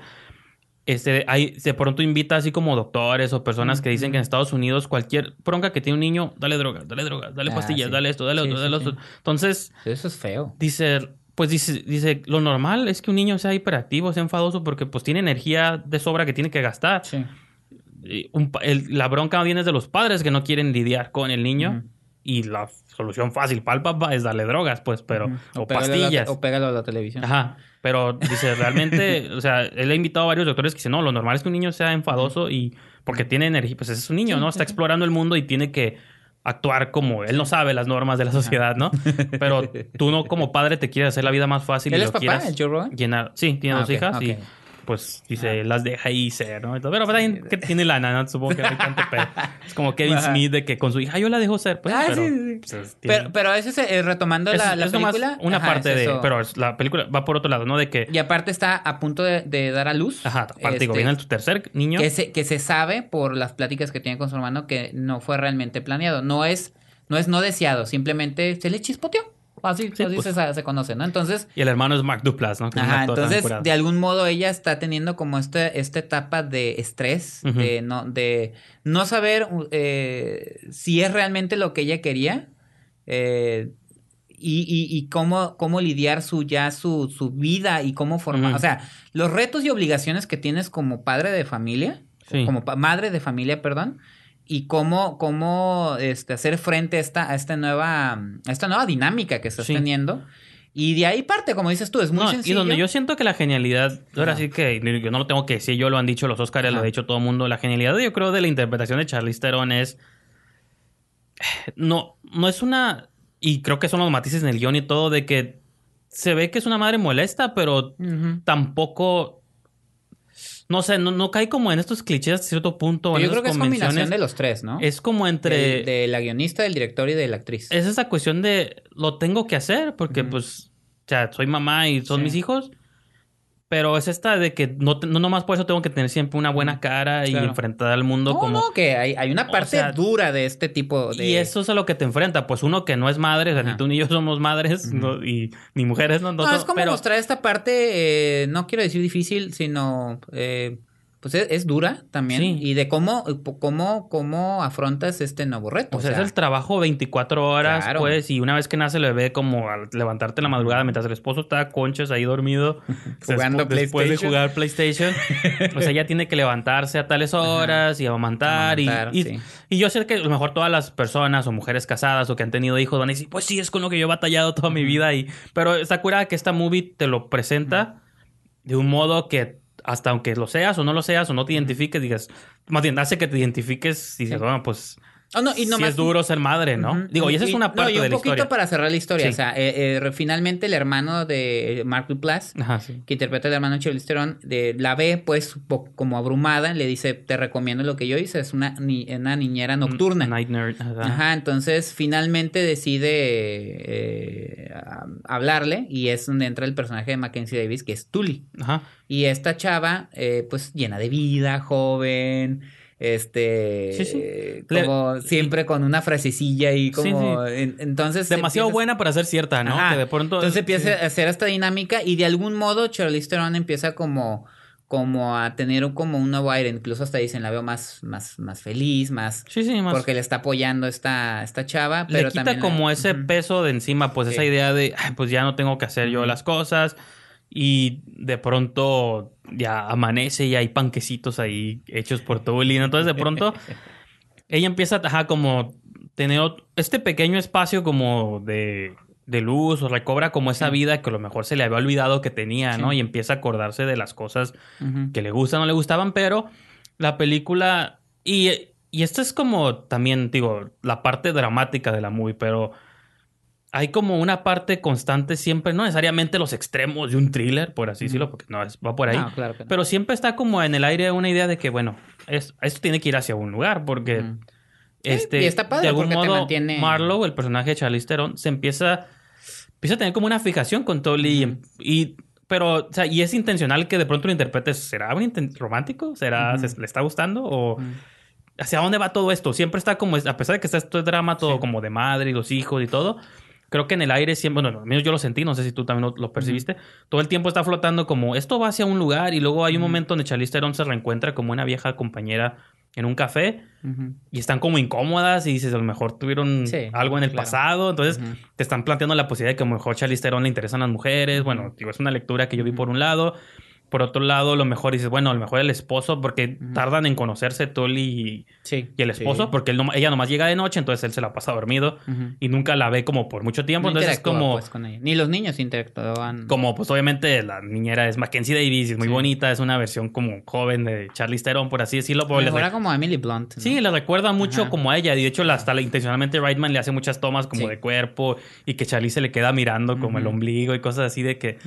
Este, hay, de pronto invita así como doctores o personas que dicen que en Estados Unidos cualquier bronca que tiene un niño, dale drogas, dale drogas, dale Ah, pastillas, sí. dale esto, dale Sí, otro, dale sí. otro. Entonces, Eso es feo. Dice, pues dice, dice, lo normal es que un niño sea hiperactivo, sea enfadoso, porque pues tiene energía de sobra que tiene que gastar. Sí. Un el- la bronca viene de los padres que no quieren lidiar con el niño. Y la solución fácil para el papá es darle drogas, pues, pero, Ujú. o, la- pastillas. o pégalo a la televisión. Ajá. Pero dice, realmente, o sea, él ha invitado a varios doctores que dicen, no, lo normal es que un niño sea enfadoso y porque tiene energía, pues es un niño, ¿no? Está explorando el mundo y tiene que actuar como él no sabe las normas de la sociedad, ¿no? Pero tú no como padre te quieres hacer la vida más fácil ¿Él y es lo papá, quieres el Joe Rogan? llenar. Sí, tiene Ah, dos hijas y ok. Pues dice, las deja ahí ser, ¿no? Entonces, pero también que tiene lana, ¿no? Supongo que no hay tanto pedo. Es como Kevin Ajá. Smith de que con su hija yo la dejo ser, pues, Ah, pero, sí, sí, sí. pues, tiene- Pero, pero eso es eh, retomando es- la, la es película. una ajá, parte es de, pero la película va por otro lado, ¿no? De que Y aparte está a punto de, de dar a luz. Ajá, aparte, digo, este, viene tu tercer niño. que se, que se sabe por las pláticas que tiene con su hermano que no fue realmente planeado. No es no, es no deseado, simplemente se le chispoteó. Así, Sí, así pues. se, se conoce, ¿no? Entonces, Y el hermano es Mark Duplass, ¿no? Que ajá, entonces de algún modo ella está teniendo como este, esta etapa de estrés, de no, de no saber eh, si es realmente lo que ella quería. eh, y, y, y cómo, cómo lidiar su ya su, su vida y cómo formar. O sea, los retos y obligaciones que tienes como padre de familia, Sí. como madre de familia, perdón, y cómo, cómo este, hacer frente a esta, a esta nueva, a esta nueva dinámica que estás Sí. teniendo. Y de ahí parte, como dices tú, es muy No, sencillo. y donde yo siento que la genialidad, ahora Ajá. sí que yo no lo tengo que decir, yo lo han dicho los Oscars, lo ha dicho todo el mundo, la genialidad yo creo de la interpretación de Charlize Theron es no no es una y creo que son los matices en el guion y todo de que se ve que es una madre molesta, pero tampoco no sé, no, no cae como en estos clichés hasta cierto punto, en Yo esas creo que es combinación de los tres, ¿no? Es como entre de la guionista, del director y de la actriz. es esa cuestión de lo tengo que hacer porque pues o sea, soy mamá y son Sí. mis hijos. Pero es esta de que no, te- no nomás por eso tengo que tener siempre una buena cara y enfrentar al mundo no, como... no, que hay, hay una O parte sea, dura de este tipo de... Y eso es a lo que te enfrenta. Pues uno que no es madre, o sea, ni tú ni yo somos madres no- y ni mujeres, ¿no? No, Entonces, es como pero- mostrar esta parte, eh, no quiero decir difícil, sino eh, pues es, es dura también. Sí. Y de cómo, cómo, cómo afrontas este nuevo reto. O sea, es el trabajo 24 horas, Claro. pues, y una vez que nace el bebé, como al levantarte en la madrugada mientras el esposo está conchas ahí dormido, Jugando después de PlayStation. jugar PlayStation, o sea, ella tiene que levantarse a tales horas y amamantar, y- Amamantar, y, sí. y yo sé que a lo mejor todas las personas o mujeres casadas o que han tenido hijos van a decir, pues sí, es con lo que yo he batallado toda mi vida, y pero está curada que esta movie te lo presenta de un modo que hasta aunque lo seas o no lo seas o no te identifiques, digas, más bien hace que te identifiques y dices, bueno, pues Oh, no, y sí es duro ser madre, ¿no? Digo, y esa es una no, parte y un de la poquito historia. para cerrar la historia. Sí. O sea, eh, eh, finalmente el hermano de Mark Duplass, sí. que interpreta al hermano Charlize Theron, de, la ve pues un como abrumada, le dice, te recomiendo lo que yo hice, es una, ni- una niñera nocturna. Night Nerd. ajá. Ajá, entonces finalmente decide eh, hablarle y es donde entra el personaje de Mackenzie Davis, que es Tully. Ajá. Y esta chava, pues llena de vida, joven, este, Sí, sí. eh, Le- como siempre con una frasecilla y Sí, como, en- entonces Demasiado empiezas- buena para ser cierta, ¿no? Ajá. Que de pronto. Entonces empieza a hacer esta dinámica y de algún modo Charlize Theron empieza como como a tener un- como un nuevo aire, incluso hasta dicen la veo más más más feliz, más Sí, sí, más. porque le está apoyando esta esta chava, pero le quita también la- como ese peso de encima, pues esa idea de, "Ay, pues ya no tengo que hacer yo las cosas. Y de pronto ya amanece y hay panquecitos ahí hechos por Tully. ¿no? Entonces de pronto ella empieza ajá, como tener este pequeño espacio como de, de luz o recobra como esa Sí. vida que a lo mejor se le había olvidado que tenía, ¿no? Y empieza a acordarse de las cosas que le gustan o no le gustaban, pero la película... Y, y esto es como también, digo, la parte dramática de la movie, pero hay como una parte constante siempre, no necesariamente los extremos de un thriller, por así decirlo, porque no es, va por ahí. No, claro que no. Pero siempre está como en el aire una idea de que, bueno, es- esto tiene que ir hacia un lugar, porque Ujú. este, y está padre de algún te modo, mantiene- Marlowe, el personaje de Charlize Theron, se empieza, empieza a tener como una fijación con Tolly y, pero, o sea, y es intencional que de pronto lo interpretes, ¿será un romántico? ¿Será, se- le está gustando? ¿O hacia dónde va todo esto? Siempre está como, a pesar de que está esto es drama, todo Sí. como de madre y los hijos y todo, creo que en el aire siempre, bueno, al menos yo lo sentí, no sé si tú también lo, lo percibiste, todo el tiempo está flotando como esto va hacia un lugar y luego hay un Ujú. momento donde Charlize Theron se reencuentra como una vieja compañera en un café Ujú. y están como incómodas y dices, a lo mejor tuvieron Sí, algo en el claro. pasado, entonces te están planteando la posibilidad de que a lo mejor Charlize Theron le interesan las mujeres, bueno, digo, es una lectura que yo vi por un lado, por otro lado, a lo mejor dices, bueno, a lo mejor el esposo, porque tardan en conocerse Tolly y, Sí. y el esposo, Sí. porque él no- ella nomás llega de noche, entonces él se la pasa dormido y nunca la ve como por mucho tiempo, No entonces es como... pues, con ella. Ni los niños interactuaban. Como, pues obviamente la niñera es Mackenzie Davis, es muy Sí. bonita, es una versión como joven de Charlize Theron, por así decirlo. pero les como Emily Blunt. ¿no? Sí, le recuerda mucho Ajá. como a ella. Y de hecho, la- hasta la- intencionalmente Reitman le hace muchas tomas como de cuerpo y que Charlie se le queda mirando como el ombligo y cosas así de que...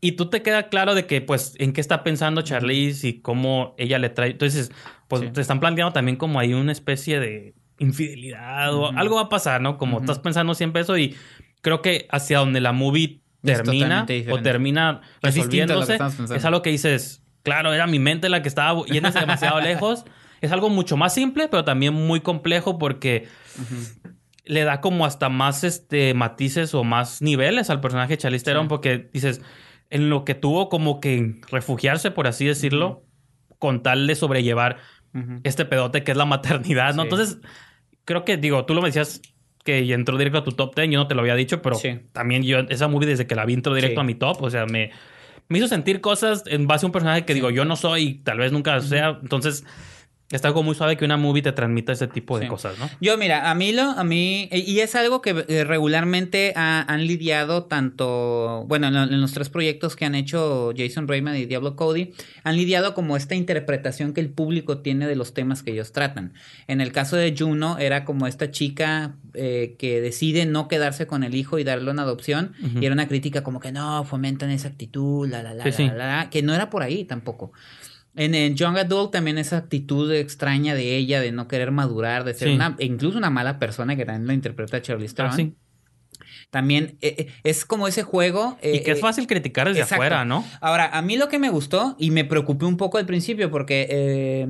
Y tú te queda claro de que, pues, en qué está pensando Charlize y cómo ella le trae... Entonces, pues, Sí. te están planteando también como hay una especie de infidelidad o algo va a pasar, ¿no? Como estás pensando siempre eso y creo que hacia donde la movie termina o termina Es resolviéndose, es algo que dices, claro, era mi mente la que estaba yéndose demasiado lejos. Es algo mucho más simple, pero también muy complejo porque le da como hasta más este matices o más niveles al personaje de Charlize Theron Sí. porque dices, en lo que tuvo como que refugiarse, por así decirlo, con tal de sobrellevar este pedote que es la maternidad, ¿no? Sí. Entonces, creo que, digo, tú lo me decías que entró directo a tu top 10, yo no te lo había dicho, pero Sí. también yo, esa movie desde que la vi entró directo Sí. a mi top, o sea, me, me hizo sentir cosas en base a un personaje que digo, yo no soy y tal vez nunca sea, entonces está algo muy suave que una movie te transmita ese tipo de Sí. cosas, ¿no? Yo, mira, a mí lo, a mí, y es algo que eh, regularmente ha- han lidiado tanto, bueno, en, lo- en los tres proyectos que han hecho Jason Reitman y Diablo Cody, han lidiado como esta interpretación que el público tiene de los temas que ellos tratan. En el caso de Juno, era como esta chica eh, que decide no quedarse con el hijo y darle una adopción, y era una crítica como que no, fomentan esa actitud, la, la, la, Sí, la, sí. la, la, que no era por ahí tampoco. En el Young Adult también esa actitud extraña de ella de no querer madurar, de ser Sí. una, incluso una mala persona que también lo interpreta Charlize Theron. Ah, sí. También eh, eh, es como ese juego. Y eh, que es eh, fácil criticar desde exacto. afuera, ¿no? Ahora, a mí lo que me gustó y me preocupé un poco al principio porque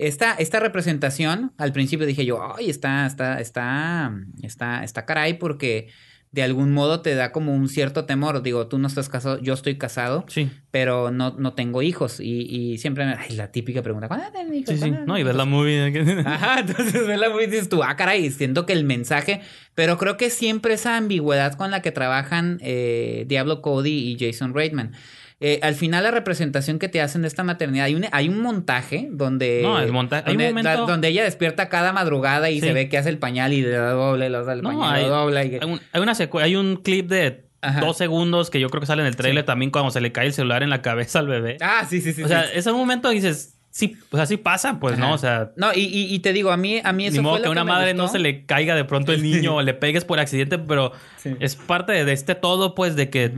esta, esta representación, al principio dije yo, ay, está, está, está, está, está caray porque de algún modo te da como un cierto temor. Digo, tú no estás casado, yo estoy casado, Sí. pero no, no tengo hijos y, y siempre me, ay, la típica pregunta, ¿cuándo tienen hijos? Sí, sí. ¿Cuándo No, y ves la hijos?". movie. Ajá, entonces ves la movie y dices tú, ah, caray, siento que el mensaje, pero creo que siempre esa ambigüedad con la que trabajan eh, Diablo Cody y Jason Reitman. Eh, al final la representación que te hacen de esta maternidad, hay un, hay un montaje donde, No, el montaje- hay un donde, momento- donde ella despierta cada madrugada y Sí. se ve que hace el pañal y le da doble, le da el No, pañal, hay, lo dobla. Y... hay un, hay una secue- hay un clip de Ajá. dos segundos que yo creo que sale en el trailer Sí. también cuando se le cae el celular en la cabeza al bebé. Ah, sí, sí, sí. o sea, sí. ese momento dices, sí, pues así pasa, pues, ¿no? O sea, No, y, y, y te digo, a mí, a mí eso ni modo fue lo que a una me madre no se le caiga de pronto el niño o le pegues por accidente, pero es parte de este todo, pues, de que.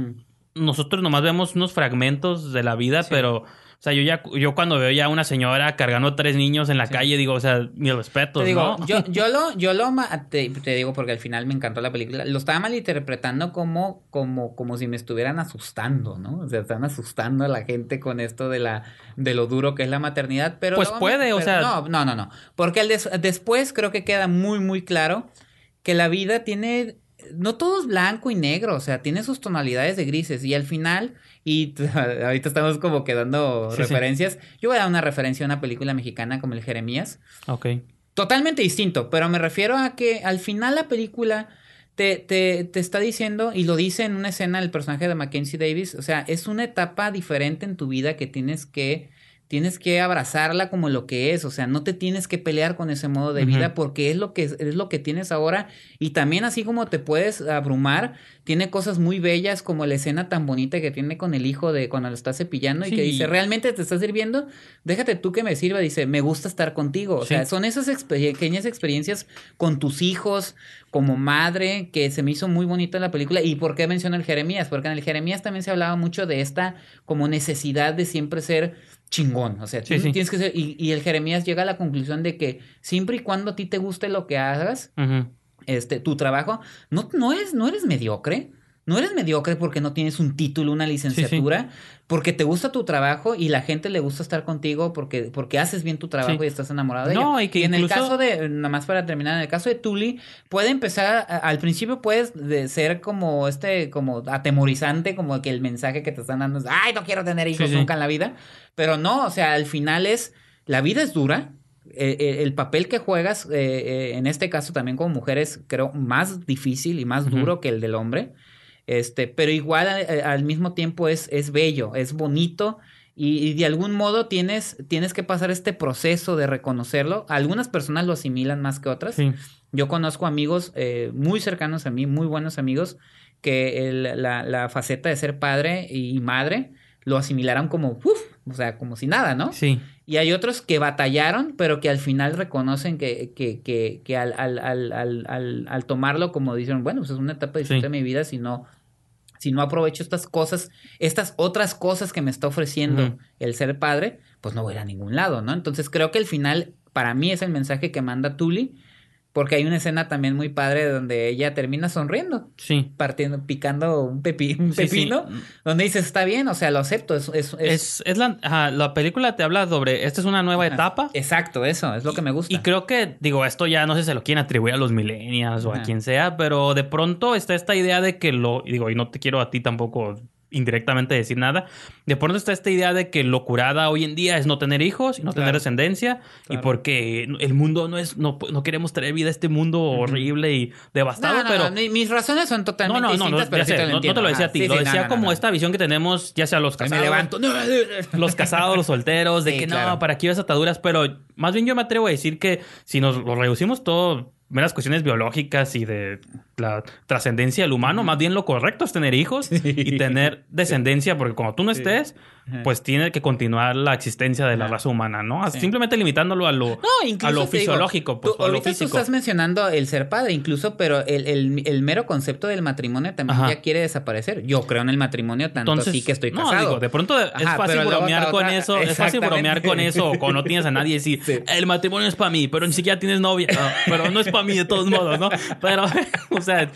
Nosotros nomás vemos unos fragmentos de la vida, Sí. pero, o sea, yo ya, yo cuando veo ya a una señora cargando tres niños en la Sí. calle, digo, o sea, Te digo, ¿no? yo, yo lo, yo lo te, te digo porque al final me encantó la película. Lo estaba malinterpretando como, como, como si me estuvieran asustando, ¿no? O sea, están asustando a la gente con esto de la, de lo duro que es la maternidad. Pero Pues luego- puede, o sea- No, no, no, no. Porque el des- después creo que queda muy, muy claro que la vida tiene. No todo es blanco y negro, o sea, tiene sus tonalidades de grises. Y al final, y ahorita estamos como que dando Sí, sí. referencias. Yo voy a dar una referencia a una película mexicana como El Jeremías. Ok. Totalmente distinto, pero me refiero a que al final la película te, te, te está diciendo, y lo dice en una escena el personaje de Mackenzie Davis, o sea, es una etapa diferente en tu vida que tienes que tienes que abrazarla como lo que es, o sea, no te tienes que pelear con ese modo de vida porque es lo que es lo que tienes ahora y también así como te puedes abrumar, tiene cosas muy bellas como la escena tan bonita que tiene con el hijo de cuando lo está cepillando y que dice, "¿Realmente te está sirviendo? Déjate tú que me sirva." Dice, "Me gusta estar contigo." O Sí. sea, son esas pequeñas experiencias con tus hijos como madre que se me hizo muy bonita en la película y por qué menciono el Jeremías, porque en el Jeremías también se hablaba mucho de esta como necesidad de siempre ser chingón, o sea, Sí, tú sí. tienes que ser y, y el Jeremías llega a la conclusión de que siempre y cuando a ti te guste lo que hagas, este, tu trabajo, no, no, eres, no eres mediocre. No eres mediocre porque no tienes un título, una licenciatura, porque te gusta tu trabajo y la gente le gusta estar contigo porque, porque haces bien tu trabajo Sí. y estás enamorado de No, y que en el caso de, nada más para terminar, en el caso de Tully, puede empezar, a- al principio puedes de ser como este, como atemorizante, como que el mensaje que te están dando es, ay, no quiero tener hijos Sí, sí. nunca en la vida, pero no, o sea, al final es, la vida es dura, eh, eh, el papel que juegas, eh, eh, en este caso también como mujer, es creo más difícil y más duro que el del hombre. Este, pero igual eh, al mismo tiempo es, es bello, es bonito. Y, y de algún modo tienes, tienes que pasar este proceso de reconocerlo. Algunas personas lo asimilan más que otras. Sí. Yo conozco amigos eh, muy cercanos a mí, muy buenos amigos, que el- la, la faceta de ser padre y madre lo asimilaron como, uf, o sea, como si nada, ¿no? Sí. Y hay otros que batallaron, pero que al final reconocen que, que, que, que al, al, al, al, al, al tomarlo como dicen, bueno, pues es una etapa distinta Sí. de mi vida, si no, si no aprovecho estas cosas, estas otras cosas que me está ofreciendo el ser padre, pues no voy a ir a ningún lado, ¿no? Entonces creo que el final, para mí, es el mensaje que manda Tully, porque hay una escena también muy padre donde ella termina sonriendo, Sí. partiendo, picando un, pepi- un Sí, sí. pepino, donde dices, está bien, o sea, lo acepto, es... es, es- Es, es la, ajá, la película te habla sobre, esta es una nueva etapa. Exacto, eso, es lo que me gusta. Y creo que, digo, esto ya no sé si se lo quieren atribuir a los millennials o a quien sea, pero de pronto está esta idea de que lo, y digo, y no te quiero a ti tampoco indirectamente decir nada, de pronto está esta idea de que lo curada hoy en día es no tener hijos y no tener Claro. descendencia y porque el mundo no es, no, no queremos traer vida a este mundo horrible y devastado, No, no, pero... mis razones son totalmente no, no, distintas, no, pero sí sé, te lo no, te lo decía Ajá, a ti, sí, lo sí, decía no, no, como no. esta visión que tenemos, ya sea los casados, me levanto. los casados, los solteros, de Sí, que no, para aquí ves ataduras, pero más bien yo me atrevo a decir que si nos lo reducimos todo, meras cuestiones biológicas y de la trascendencia del humano, más bien lo correcto es tener hijos y tener descendencia, porque cuando tú no estés, Ajá. pues tiene que continuar la existencia de la raza humana, ¿no? Sí. Simplemente limitándolo a lo, No, incluso a lo te digo, fisiológico, pues, tú- lo ahorita tú físico. estás mencionando el ser padre, incluso, pero el, el- el mero concepto del matrimonio también Ajá. ya quiere desaparecer. Yo creo en el matrimonio tanto Entonces, así que estoy no, casado. digo, de pronto es fácil bromear otra- con otra- eso, es fácil bromear con eso, o cuando no tienes a nadie y decir, Sí. el matrimonio es para mí, pero ni siquiera tienes novia, No, pero no es para mí de todos modos, ¿no? Pero, o sea,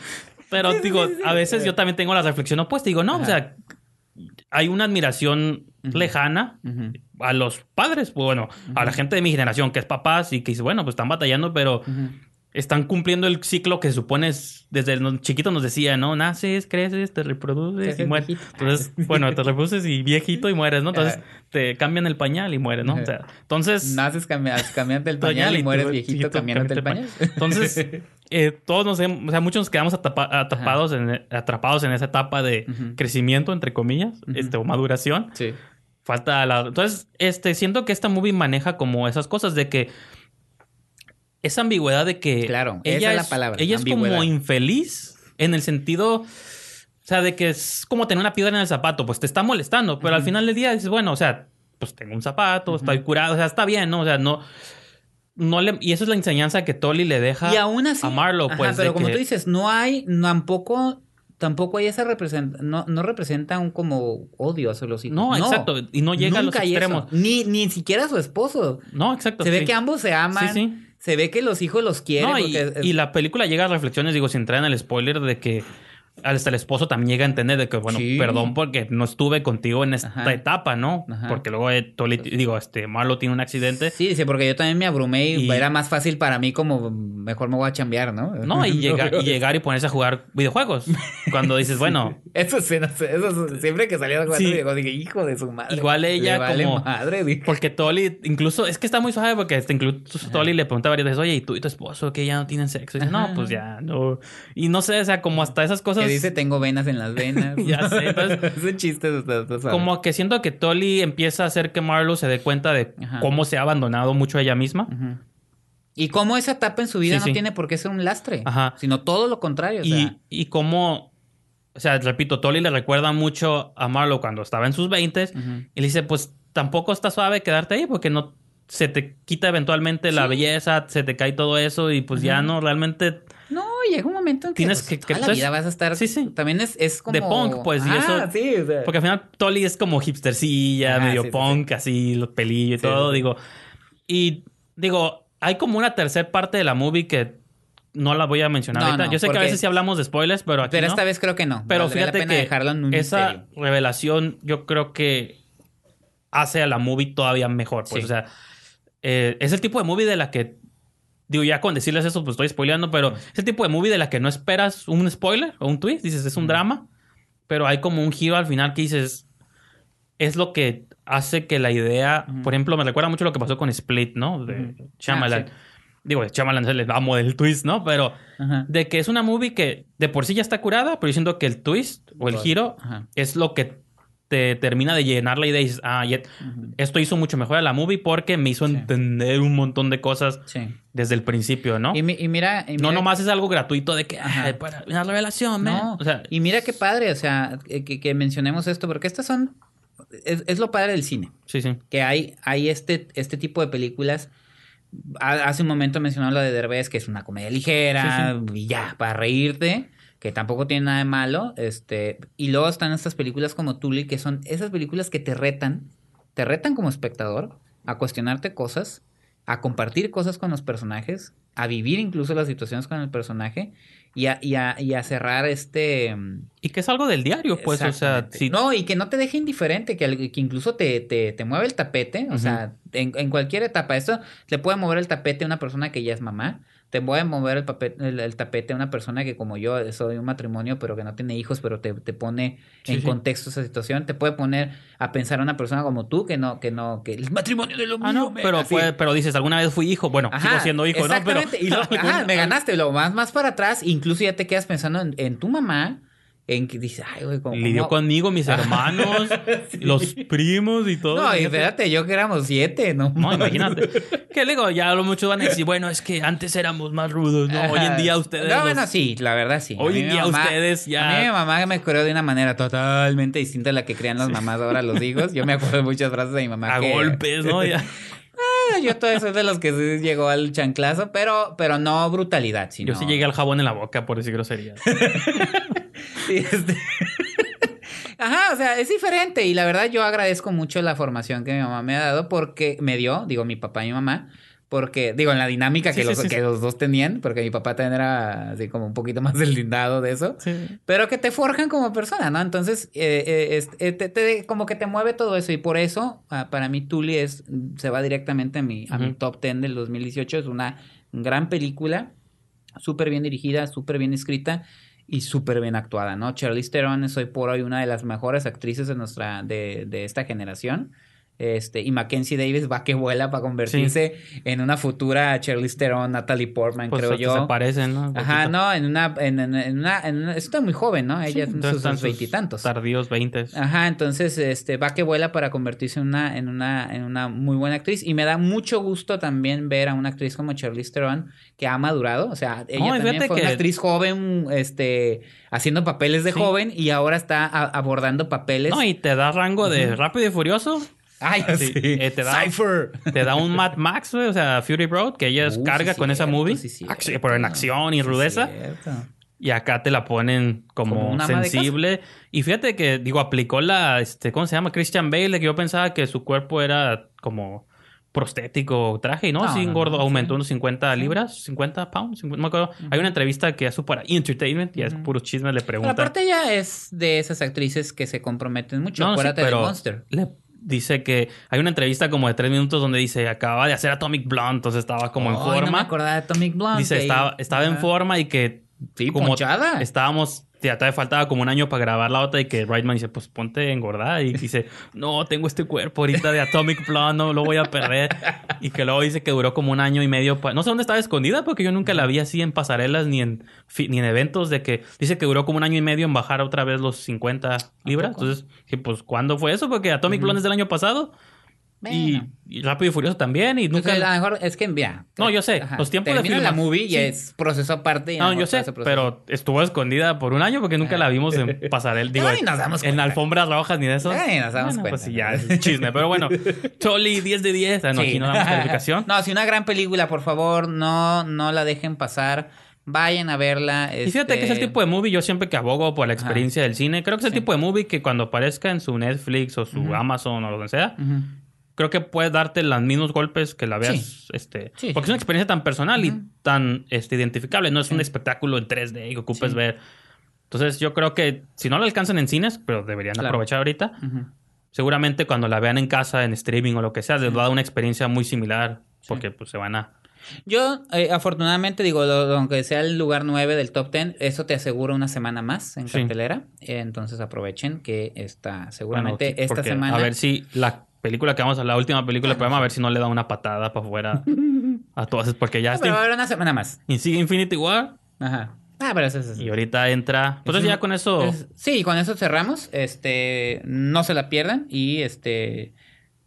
pero digo, a veces yo también tengo la reflexión opuesta, digo, no, o sea, hay una admiración lejana a los padres, pues, bueno, a la gente de mi generación que es papás y que dice, bueno, pues están batallando, pero. Están cumpliendo el ciclo que se supone es- desde los chiquitos nos decía, ¿no? Naces, creces, te reproduces y mueres. viejito. Entonces, bueno, te reproduces y viejito y mueres, ¿no? Entonces te cambian el pañal y mueres, ¿no? O sea, entonces... Naces cambias, cambiante el pañal y mueres viejito chiquito, cambiándote el pañal. Entonces, eh, todos nos o sea, muchos nos quedamos atapa- atrapados en, atrapados en esa etapa de crecimiento, entre comillas, Ujú. este, o maduración. sí. Falta la... Entonces, este, siento que esta movie maneja como esas cosas de que esa ambigüedad de que Claro, esa ella es la palabra, Ella es ambigüedad. como infeliz en el sentido, o sea, de que es como tener una piedra en el zapato, pues te está molestando, pero al final del día dices, bueno, o sea, pues tengo un zapato, estoy curado, o sea, está bien, ¿no? O sea, no no le y eso es la enseñanza que Tolly le deja Y aún así. a Marlo, Ajá, pues pero de como que- tú dices, no hay, tampoco, tampoco hay esa representa, no, no representa un como odio hacia los hijos. No, exacto, y no llega a los Nunca hay eso. extremos. Ni, ni siquiera su esposo. No, exacto. Se ve sí. que ambos se aman. Sí, sí. Se ve que los hijos los quieren. No, y, porque y la película llega a reflexiones, digo, sin entrar en el spoiler, de que hasta el esposo también llega a entender de que, bueno, Sí. perdón porque no estuve contigo en esta Ajá. etapa, ¿no? Ajá. Porque luego, eh, Tolly- digo, este, Marlo tiene un accidente. Sí, dice, porque yo también me abrumé y, Y- era más fácil para mí como mejor me voy a chambear, ¿no? No, y, llega- y llegar y ponerse a jugar videojuegos. Cuando dices, bueno, Eso, sí, no sé, eso sí, siempre que salía jugando Sí. videojuegos, dije, hijo de su madre. Igual ella Le vale como- madre, dije. porque Tolly, incluso, es que está muy suave porque este, incluso Tolly le pregunta varias veces, oye, ¿y tú y tu esposo que ya no tienen sexo? Y dice, no, pues ya, no. Y no sé, o sea, como hasta esas cosas. Que dice tengo venas en las venas. Ya sé, entonces- Ese chiste. Como que siento que Tolly empieza a hacer que Marlo se dé cuenta de Ajá. cómo se ha abandonado mucho a ella misma. Y cómo esa etapa en su vida Sí, no sí. tiene por qué ser un lastre, Ajá. sino todo lo contrario. O y, sea, y cómo, o sea, repito, Tolly le recuerda mucho a Marlo cuando estaba en sus 20 Ujú. y le dice, pues tampoco está suave quedarte ahí porque no se te quita eventualmente la belleza, se te cae todo eso y pues ya no realmente llega un momento en que, Tienes pues, que- que toda la entonces- vida vas a estar... Sí, sí. También es, es como... De punk, pues, y Ah, eso- sí, o sea... Porque al final Tolly es como hipstercilla, Ajá, medio sí, sí, punk, así, los pelillos y todo, digo. Y digo, hay como una tercera parte de la movie que no la voy a mencionar No, ahorita. no, Yo sé que a veces sí hablamos de spoilers, pero aquí Pero no. esta vez creo que no. Pero fíjate la pena que dejarlo en un esa misterio. revelación yo creo que hace a la movie todavía mejor. Pues, Sí. o sea, eh, es el tipo de movie de la que... Digo, ya con decirles eso, pues estoy spoileando, pero es el tipo de movie de la que no esperas un spoiler o un twist. Dices, es un drama, pero hay como un giro al final que dices, es lo que hace que la idea, por ejemplo, me recuerda mucho lo que pasó con Split, ¿no? De. Shyamalan. Ah, sí. Digo, Shyamalan es el amo del twist, ¿no? Pero de que es una movie que de por sí ya está curada, pero yo siento que el twist o el giro es lo que te termina de llenar la idea y dices, ah, ya- Ujú. esto hizo mucho mejor a la movie porque me hizo Sí. entender un montón de cosas Sí. desde el principio, ¿no? Y, mi- y mira... y no mira- nomás es algo gratuito de que, ay, para una revelación, man. No, O sea, y mira qué padre, o sea, que, que mencionemos esto, porque estas son... Es, es lo padre del cine. sí, sí. que hay, hay este, este tipo de películas. Ha- Hace un momento mencionaba lo de Derbez, que es una comedia ligera y ya, para reírte, que tampoco tiene nada de malo. Este, y luego están estas películas como Tully, que son esas películas que te retan, te retan como espectador a cuestionarte cosas, a compartir cosas con los personajes, a vivir incluso las situaciones con el personaje y a, y a, y a cerrar este... Y que es algo del diario, pues, o sea, si No, y que no te deje indiferente, que, que incluso te, te, te mueve el tapete, o sea, en, en cualquier etapa. Esto le puede mover el tapete a una persona que ya es mamá, te puede mover el, papel, el, el tapete a una persona que como yo soy un matrimonio, pero que no tiene hijos, pero te, te pone Sí, en sí. contexto esa situación, te puede poner a pensar a una persona como tú, que no, que no, que el matrimonio de lo Ah, mío, pero, así. fue, pero dices, alguna vez fui hijo. Bueno, sigo siendo hijo, ¿no? Pero. Y ajá, me ganaste. Lo más, más para atrás, incluso ya te quedas pensando en, en tu mamá, en que dices, ay, güey, como. Lidió conmigo, mis hermanos, los primos y todo. No, y espérate, yo que éramos siete, ¿no? No, imagínate. Que le digo, ya lo muchos van a decir, bueno, es que antes éramos más rudos, ¿no? Hoy en día ustedes. No, los- bueno, sí, la verdad sí. Hoy en día ustedes ya- A mí mi mamá me crió de una manera totalmente distinta a la que crían las mamás ahora los hijos. Yo me acuerdo de muchas frases de mi mamá. a que- golpes, ¿no? Ya. Ah, Yo todavía soy de los que sí llegó al chanclazo, pero, pero no brutalidad, sino... Yo sí llegué al jabón en la boca por decir groserías. Este- Ajá, o sea, es diferente y la verdad yo agradezco mucho la formación que mi mamá me ha dado porque me dio, digo mi papá y mi mamá, porque digo en la dinámica que, Sí, los, sí, que sí. los dos tenían, porque mi papá también era así como un poquito más deslindado de eso, pero que te forjan como persona, ¿no? Entonces, eh, eh, eh, te- te- como que te mueve todo eso y por eso ah, para mí Tully es, se va directamente a mi, a mi Ujú. top 10 del 2018, es una gran película súper bien dirigida, súper bien escrita y súper bien actuada, ¿no? Charlize Theron es hoy por hoy una de las mejores actrices de nuestra, de, de esta generación. Este, y Mackenzie Davis va que vuela para convertirse en una futura Charlize Theron, Natalie Portman, Pues creo yo. se parecen, ¿no? Ajá, no, en una, en, en- en una, una- está muy joven, ¿no? Sí, Ella es en sus veintitantos. Tardíos 20. Ajá, entonces este va que vuela para convertirse en una, en una, en una muy buena actriz. Y me da mucho gusto también ver a una actriz como Charlize Theron que ha madurado. O sea, ella No, también fue una actriz joven, este, haciendo papeles de Sí. joven, y ahora está a- abordando papeles. No, y te da rango de rápido y furioso. Ay, Sí, sí. eh, te da- Cypher. Te da un Mad Max, güey, o sea, Fury Road, que ella Uh, carga sí, con esa movie. sí, pero en acción y Sí, rudeza. Y acá te la ponen como, una sensible. Y fíjate que, digo, aplicó la, este, ¿cómo se llama? Christian Bale, que yo pensaba que su cuerpo era como prostético traje, y no, No, sí, no, engordo, no, aumentó sí. unos 50 libras, 50 pounds, 50, no me acuerdo. Hay una entrevista que hace para Entertainment, y es Ujú. puro chisme, le Pero preguntan. aparte ella es de esas actrices que se comprometen mucho. No, sí, Acuérdate pero de Monster. le dice que hay una entrevista como de tres minutos donde dice acababa de hacer Atomic Blonde, entonces estaba como en No me forma. acordaba de Atomic Blonde. dice estaba, estaba en forma y que Sí, como ponchada. estábamos ya todavía faltaba como un año para grabar la otra y que Reitman dice, pues ponte engordada. Y dice, no, tengo este cuerpo ahorita de Atomic Blonde, no lo voy a perder. Y que luego dice que duró como un año y medio. No sé dónde estaba escondida porque yo nunca la vi así en pasarelas ni en, ni en eventos de que dice que duró como un año y medio en bajar otra vez los 50 libras. Entonces, dije, pues, ¿cuándo fue eso? Porque Atomic Blonde es del año pasado. Y, Bueno. y Rápido y Furioso también. Y Entonces, nunca... a lo mejor es que, ya. No, yo sé, los tiempos de termina la movie y sí. es proceso aparte. y No, yo sé, pero estuvo escondida por un año porque nunca la vimos en pasarel. Digo, ni nos damos en alfombras rojas ni de eso. Ni nos damos Bueno, cuenta. Pues sí, ya es chisme. Pero bueno, Choli, 10 de 10. Ah, no, Sí. aquí no damos calificación. no, si una gran película, por favor, no, no la dejen pasar. Vayan a verla. Y fíjate que es el este, tipo de movie, yo siempre que abogo por la experiencia del cine, creo que es el Sí. tipo de movie que cuando aparezca en su Netflix o su. Amazon o lo que sea, Ujú. Creo que puede darte los mismos golpes que la veas, Sí. este, Sí, porque es una experiencia tan personal Ujú. y tan este, identificable, no es un Sí. espectáculo en 3D que ocupes ver. Entonces yo creo que si no la alcanzan en cines, pero deberían Claro. aprovechar ahorita, Ujú. seguramente cuando la vean en casa, en streaming o lo que sea, les va a dar una experiencia muy similar, porque pues se van a... Yo, eh, afortunadamente, digo, lo- aunque sea el lugar 9 del top 10, eso te asegura una semana más en Sí. cartelera. Eh, entonces aprovechen que está seguramente Bueno, esta semana. A ver si la película que vamos a la última película programa, a ver si no le da una patada para afuera a todas, porque ya No, está pero va a haber una semana más. y sigue Infinity War Ajá. Ah, pero eso es. y ahorita entra. Entonces Es ya un- con eso. es- sí, con eso cerramos. Este, no se la pierdan y este,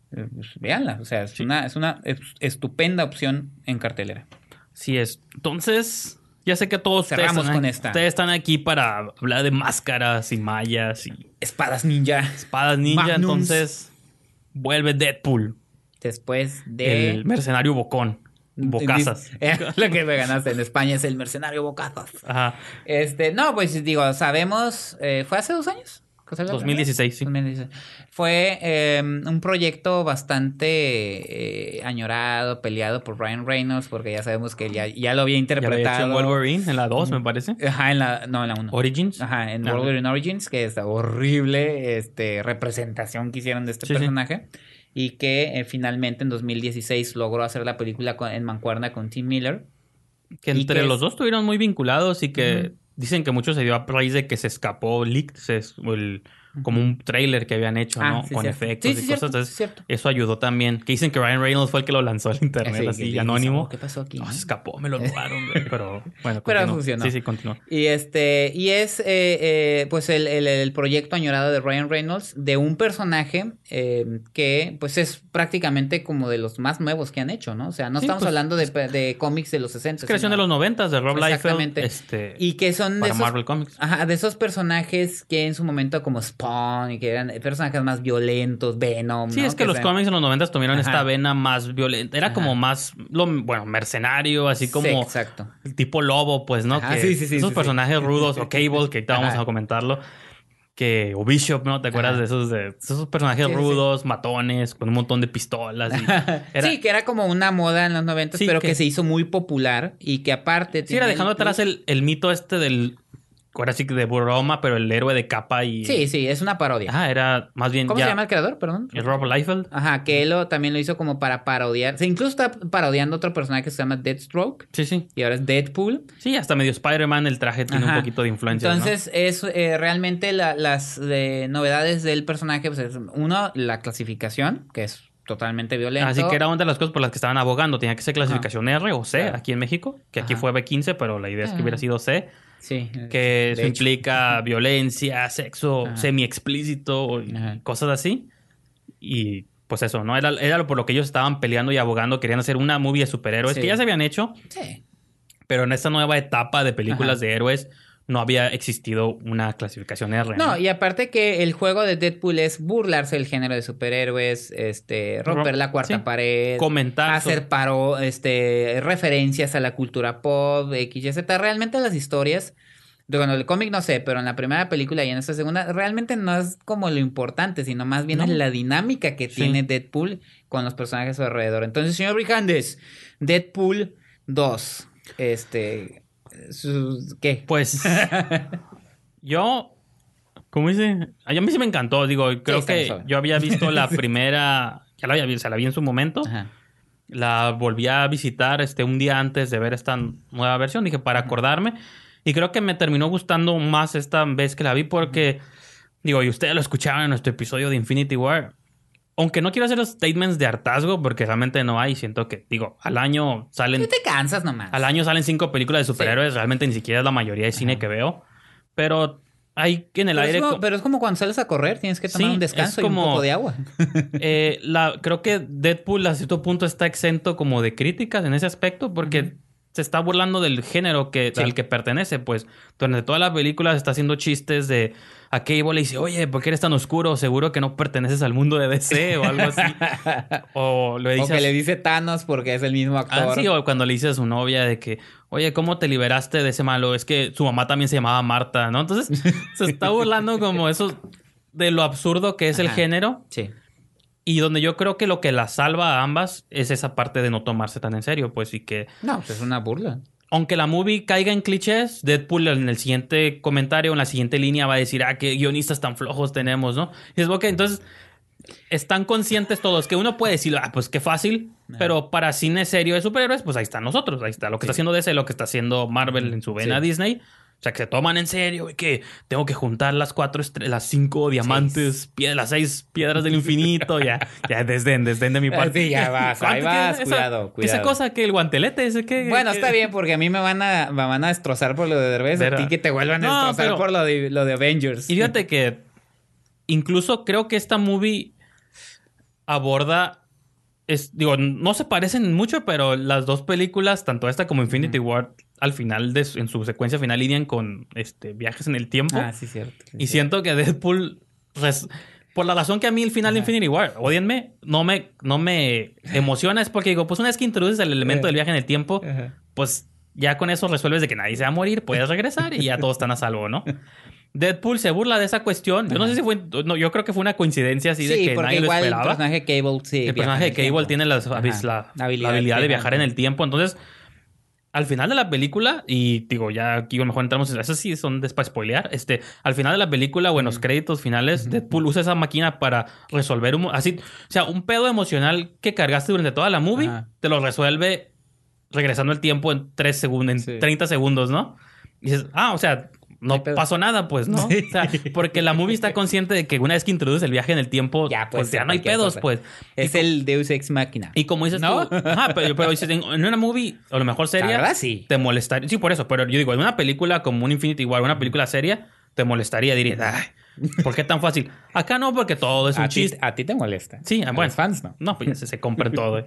pues, véanla. O sea, es Sí. una, es una es- estupenda opción en cartelera. Sí es. Entonces, ya sé que todos Cerramos con esta. ustedes están aquí para hablar de máscaras y mallas y Espadas ninja. espadas ninja. Magnums. Entonces, vuelve Deadpool, Después de. el mercenario bocón. Bocazas. Eh, Lo que me ganaste en España es el mercenario Bocazas. Ajá. Este, no, pues digo, sabemos, eh, ¿fue hace dos años? ¿Que salió la 2016, sí. primera? 2016. Fue eh, un proyecto bastante eh, añorado, peleado por Ryan Reynolds, porque ya sabemos que él ya, ya lo había Ya lo había hecho interpretado. en Wolverine, en la 2, me parece. Ajá, en la, no, en la 1. Origins. Ajá, en Wolverine Origins, que es horrible este, representación que hicieron de este Sí, sí. personaje. Y que eh, finalmente en 2016 logró hacer la película con- en mancuerna con Tim Miller. Que entre que los es- dos estuvieron muy vinculados y que. Dicen que mucho se dio a raíz de que se escapó leaked, se- el- como un trailer que habían hecho, Ah, ¿no? sí, Con cierto. efectos Sí, sí, y cierto, cosas. Entonces, cierto. eso ayudó también. Que dicen que Ryan Reynolds fue el que lo lanzó al internet, Sí, así, anónimo. "Oh, ¿Qué pasó aquí? No, se escapó, me lo robaron, güey, Pero bueno, Pero continúa. funcionó. Sí, sí, continúa. Y este, y es eh, eh, pues el, el- el proyecto añorado de Ryan Reynolds de un personaje eh, que pues es prácticamente como de los más nuevos que han hecho, ¿no? O sea, no estamos pues- hablando de, de cómics de los 60. Es creación de los noventas de Rob Liefeld. Exactamente. Este, Y que son de para esos, Marvel Comics. ajá, de esos personajes que en su momento como Spawn y que eran personajes más violentos, Venom, Sí, ¿no? es que, los se- cómics en los noventas tuvieron Ajá. esta vena más violenta. Era Ajá. como más, lo, bueno, mercenario, así Sí, como exacto. el tipo lobo, pues, ¿no? Que sí, sí, sí, esos sí, sí. personajes rudos, o Cable, que ahorita vamos a comentarlo. Que, o Bishop, ¿no? ¿Te acuerdas Ajá. de esos, de esos personajes Sí, sí, sí. rudos, matones, con un montón de pistolas? y era, sí, que era como una moda en los 90, Sí, pero que... que- se hizo muy popular y que aparte... sí, era dejando atrás el, el mito este del, ahora sí que de broma, pero el héroe de capa y... Sí, sí, es una parodia. Ajá, era más bien ¿Cómo ya... se llama el creador? Perdón. el Rob Liefeld. Ajá, que él lo- también lo hizo como para parodiar. Se incluso está parodiando otro personaje que se llama Deathstroke Sí, sí. y ahora es Deadpool. Sí, hasta medio Spider-Man el traje tiene Ajá. un poquito de influencia, ¿no? Entonces, es eh, realmente la- las eh, novedades del personaje, pues es uno, la clasificación, que es totalmente violento. Así que era una de las cosas por las que estaban abogando. Tenía que ser clasificación R o C Claro. aquí en México, que aquí Ajá. fue B15, pero la idea es que hubiera sido C, Sí. que eso hecho. implica violencia, sexo Ajá. semi-explícito y Ajá. cosas así. Y pues eso, ¿no? Era, era por lo que ellos estaban peleando y abogando. Querían hacer una movie de superhéroes Sí. que ya se habían hecho, Sí. pero en esta nueva etapa de películas Ajá. de héroes no había existido una clasificación R. No, y aparte que el juego de Deadpool es burlarse del género de superhéroes, este, romper Rom- la cuarta sí. pared, Comentar hacer paro, este, referencias a la cultura pop, X, Y, Z. Realmente las historias, de- bueno, el cómic no sé, pero en la primera película y en esta segunda, realmente no es como lo importante, sino más bien No. es la dinámica que Sí. tiene Deadpool con los personajes a su alrededor. Entonces, señor Brijandes, Deadpool 2, este, ¿qué? Pues yo, ¿cómo dice? A mí sí me encantó, digo, creo que yo había visto la primera, ya la había visto, la vi en su momento, Ajá. la volví a visitar este un día antes de ver esta nueva versión, dije para acordarme Y creo que me terminó gustando más esta vez que la vi porque, digo, y ustedes lo escucharon en nuestro episodio de Infinity War. Aunque no quiero hacer los statements de hartazgo porque realmente no hay, siento que, digo, al año salen... Tú te cansas nomás. Al año salen cinco películas de superhéroes, realmente ni siquiera es la mayoría de cine que veo. Pero hay en el pero aire... Es como, pero es como cuando sales a correr, tienes que tomar Sí, un descanso es y un como- poco de agua. Eh, la, creo que Deadpool a cierto punto está exento como de críticas en ese aspecto porque se está burlando del género que, Sí. al que pertenece. Pues durante toda la película se está haciendo chistes de a Cable le dice, oye, ¿por qué eres tan oscuro? Seguro que no perteneces al mundo de DC o algo así. o le o dice que a- le dice Thanos porque es el mismo Ah, actor. sí, o cuando le dice a su novia de que, oye, ¿cómo te liberaste de ese malo? Es que su mamá también se llamaba Marta, ¿no? Entonces se está burlando como eso de lo absurdo que es el género Sí. Y donde yo creo que lo que la salva a ambas es esa parte de no tomarse tan en serio, pues, y que No, pues es una burla. aunque la movie caiga en clichés, Deadpool en el siguiente comentario, en la siguiente línea va a decir, ah, qué guionistas tan flojos tenemos, ¿no? Y es ok, entonces están conscientes todos que uno puede decir, ah, pues qué fácil, pero para cine serio de superhéroes, pues ahí están nosotros, ahí está lo que está haciendo DC, lo que está haciendo Marvel en su vena Sí. Disney. O sea, que se toman en serio y que tengo que juntar las cuatro las cinco diamantes, las seis piedras del infinito, ya, ya desdén, desdén de mi parte. sí, ya vas, ahí ¿Cuánto- vas, esa- cuidado, Esa cuidado. cosa que el guantelete, ese que... Bueno, que- está bien, porque a mí me van a, me van a destrozar por lo de Derbez. A ti que te vuelvan a destrozar pero- por lo de, lo de Avengers. Y fíjate que incluso creo que esta movie aborda. Es, digo, no se parecen mucho, pero las dos películas, tanto esta como Infinity War, al final de su- en su secuencia final lidian con este viajes en el tiempo. Ah, sí, cierto. sí, y cierto. siento que Deadpool, res- por la razón que a mí el final de. Infinity War, odienme, no me, no me emociona, es porque digo, pues una vez que introduces el elemento Eh. del viaje en el tiempo, Ajá. pues ya con eso resuelves de que nadie se va a morir, puedes regresar y ya todos están a salvo, ¿no? Deadpool se burla de esa cuestión. Yo no sé si fue, no, yo creo que fue una coincidencia así de Sí, que porque nadie lo igual el esperaba. personaje de Cable sí. el personaje de Cable tiempo. tiene La habilidad, de viajar en el tiempo. Entonces, al final de la película, y digo, ya aquí a lo mejor entramos en eso sí son para spoilear. Este, al final de la película o en los créditos finales, Deadpool usa esa máquina para resolver un así, o sea, un pedo emocional que cargaste durante toda la movie, Ajá. te lo resuelve regresando el tiempo en 3 segundos, en Sí. 30 segundos, ¿no? Y dices, ah, o sea, No pasó nada, pues, ¿no? Sí. O sea, porque la movie está consciente de que una vez que introduce el viaje en el tiempo, Ya, pues, pues ya no hay pedos, cosa. pues. Es Y el Deus Ex Machina. y como dices ¿No? tú, ajá, pero, pero dices, en, una movie, o a lo mejor seria, verdad, sí. te molestaría. Sí, por eso, pero yo digo, en una película como un Infinity War, una película seria, te molestaría, dirías, ay, ¿por qué tan fácil? Acá no, porque todo es un a, chiste. a ti te molesta. Sí, a bueno. los fans no. No, pues ya se, se compra todo. eh.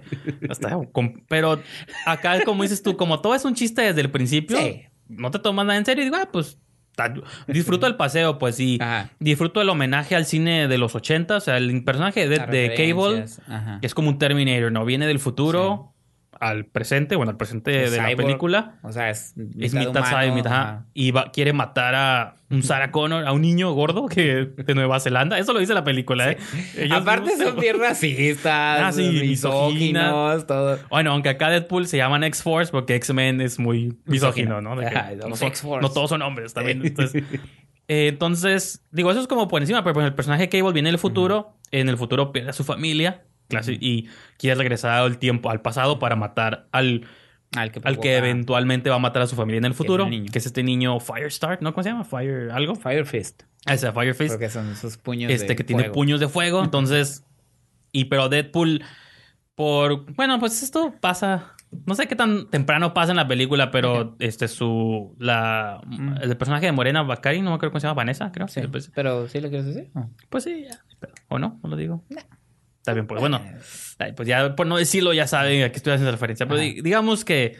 Hasta pero acá, como dices tú, como todo es un chiste desde el principio, Sí. no te tomas nada en serio y digo, ah, pues disfruto el paseo, pues Ajá. disfruto el homenaje al cine de los 80, o sea, el personaje de, Cable Ajá. que es como un Terminator, ¿no? Viene del futuro al presente, bueno, al presente de la película. O sea, es Es mitad humano, cyborg, mitad- ajá. y va- quiere matar a un Sarah Connor, a un niño gordo que de Nueva Zelanda. Eso lo dice la película, ¿eh? Ellos Aparte mismos- son bien racistas, Ah, sí, misóginos, todo. Bueno, aunque acá Deadpool se llaman X-Force porque X-Men es muy misógino, ¿no? De que Ajá, no, son- todos son hombres también. Entonces, eh, entonces, digo, eso es como por encima, pero pues, el personaje Cable viene del futuro, en el futuro pierde a su familia clase- y quiere regresar al tiempo, al pasado para matar al, Al que, al que provoca eventualmente va a matar a su familia en el futuro, que es, este niño Firestar, ¿no? ¿Cómo se llama? Fire algo. Fire Fist. Ah, ese Fire Fist Porque son sus puños este de que tiene puños de fuego. Entonces, y pero Deadpool, por bueno, pues esto pasa. No sé qué tan temprano pasa en la película, pero este su la Mm. el personaje de Morena Bacari, no me acuerdo cómo se llama, Vanessa, creo. Sí, Pues, pero ¿sí lo quieres decir? Pues sí, ya. o no, no lo digo. Está bien, pues bueno. ay, Pues ya por no decirlo ya saben a qué estoy haciendo referencia, pero Ajá. di- digamos que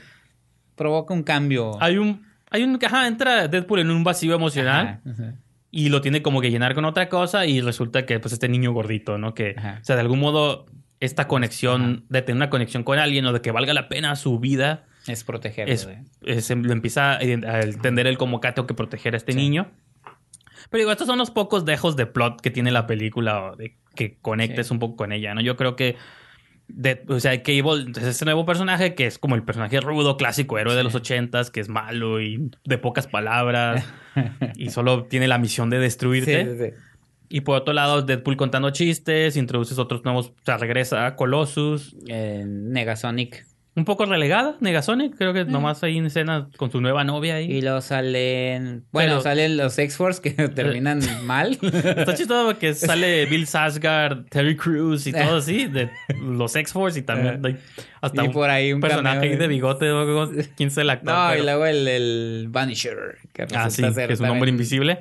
Provoca un cambio. hay un hay un ajá, entra Deadpool en un vacío emocional. Ajá, ajá. y lo tiene como que llenar con otra cosa y resulta que pues este niño gordito, ¿no? Que, Ajá. o sea, de algún modo esta conexión, de tener una conexión con alguien o de que valga la pena su vida, Es protegerlo. es, es- lo empieza a a entender él como que tengo que proteger a este Sí. niño. Pero digo, estos son los pocos dejos de plot que tiene la película o de que conectes Sí. un poco con ella, ¿no? Yo creo que de, o sea, Cable es este nuevo personaje que es como el personaje rudo, clásico, héroe de los ochentas, que es malo y de pocas palabras y solo tiene la misión de destruirte. sí, sí. Y por otro lado, Deadpool contando chistes, introduces otros nuevos, o sea, regresa a Colossus. Eh, Negasonic. Un poco relegada, Negasonic. Creo que nomás hay en escena con su nueva novia ahí. Y luego salen. Bueno, Pero- salen los X-Force que terminan mal. Está chistoso porque sale Bill Sasgard, Terry Crews y todo así, de los X-Force y también hay hasta Y por ahí un personaje ahí de de- bigote, no quién el actor. No, y luego el, el Vanisher. Que Ah, sí, que es un hombre invisible.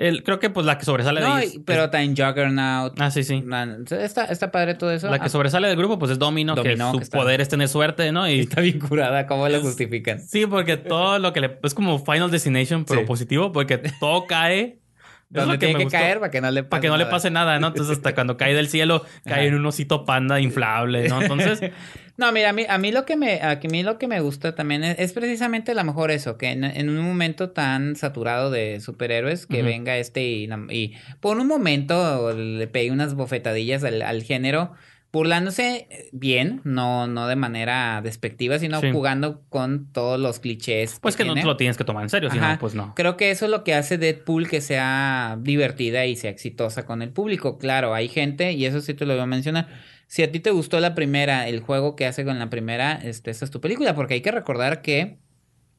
El, creo que pues la que sobresale de No, ahí y- es- pero también Juggernaut. Ah, sí, sí. Está, está padre todo eso. La que Ah, sobresale del grupo pues es Domino, Dominó, que su está- poder es tener suerte, ¿no? Y Está bien curada. ¿Cómo lo justifican? sí, porque todo lo que le... Es como Final Destination, pero Sí. positivo, porque todo cae... Donde tiene que gustó. caer para que no le pase Para que no le nada. pase nada, ¿no? Entonces hasta cuando cae del cielo, cae Ajá. en un osito panda inflable, ¿no? Entonces... No, mira, a mí, a mí lo que me, a mí lo que me gusta también es, es precisamente a lo mejor eso, que en, en un momento tan saturado de superhéroes, que venga este y, y por un momento le pegue unas bofetadillas al, al género, burlándose bien, no, no de manera despectiva, sino Sí. jugando con todos los clichés. Pues que no te lo tienes que tomar en serio, si Ajá. no, pues no. Creo que eso es lo que hace Deadpool que sea divertida y sea exitosa con el público. Claro, hay gente, y eso sí te lo voy a mencionar. Si a ti te gustó la primera, el juego que hace con la primera, este, esa es tu película, porque hay que recordar que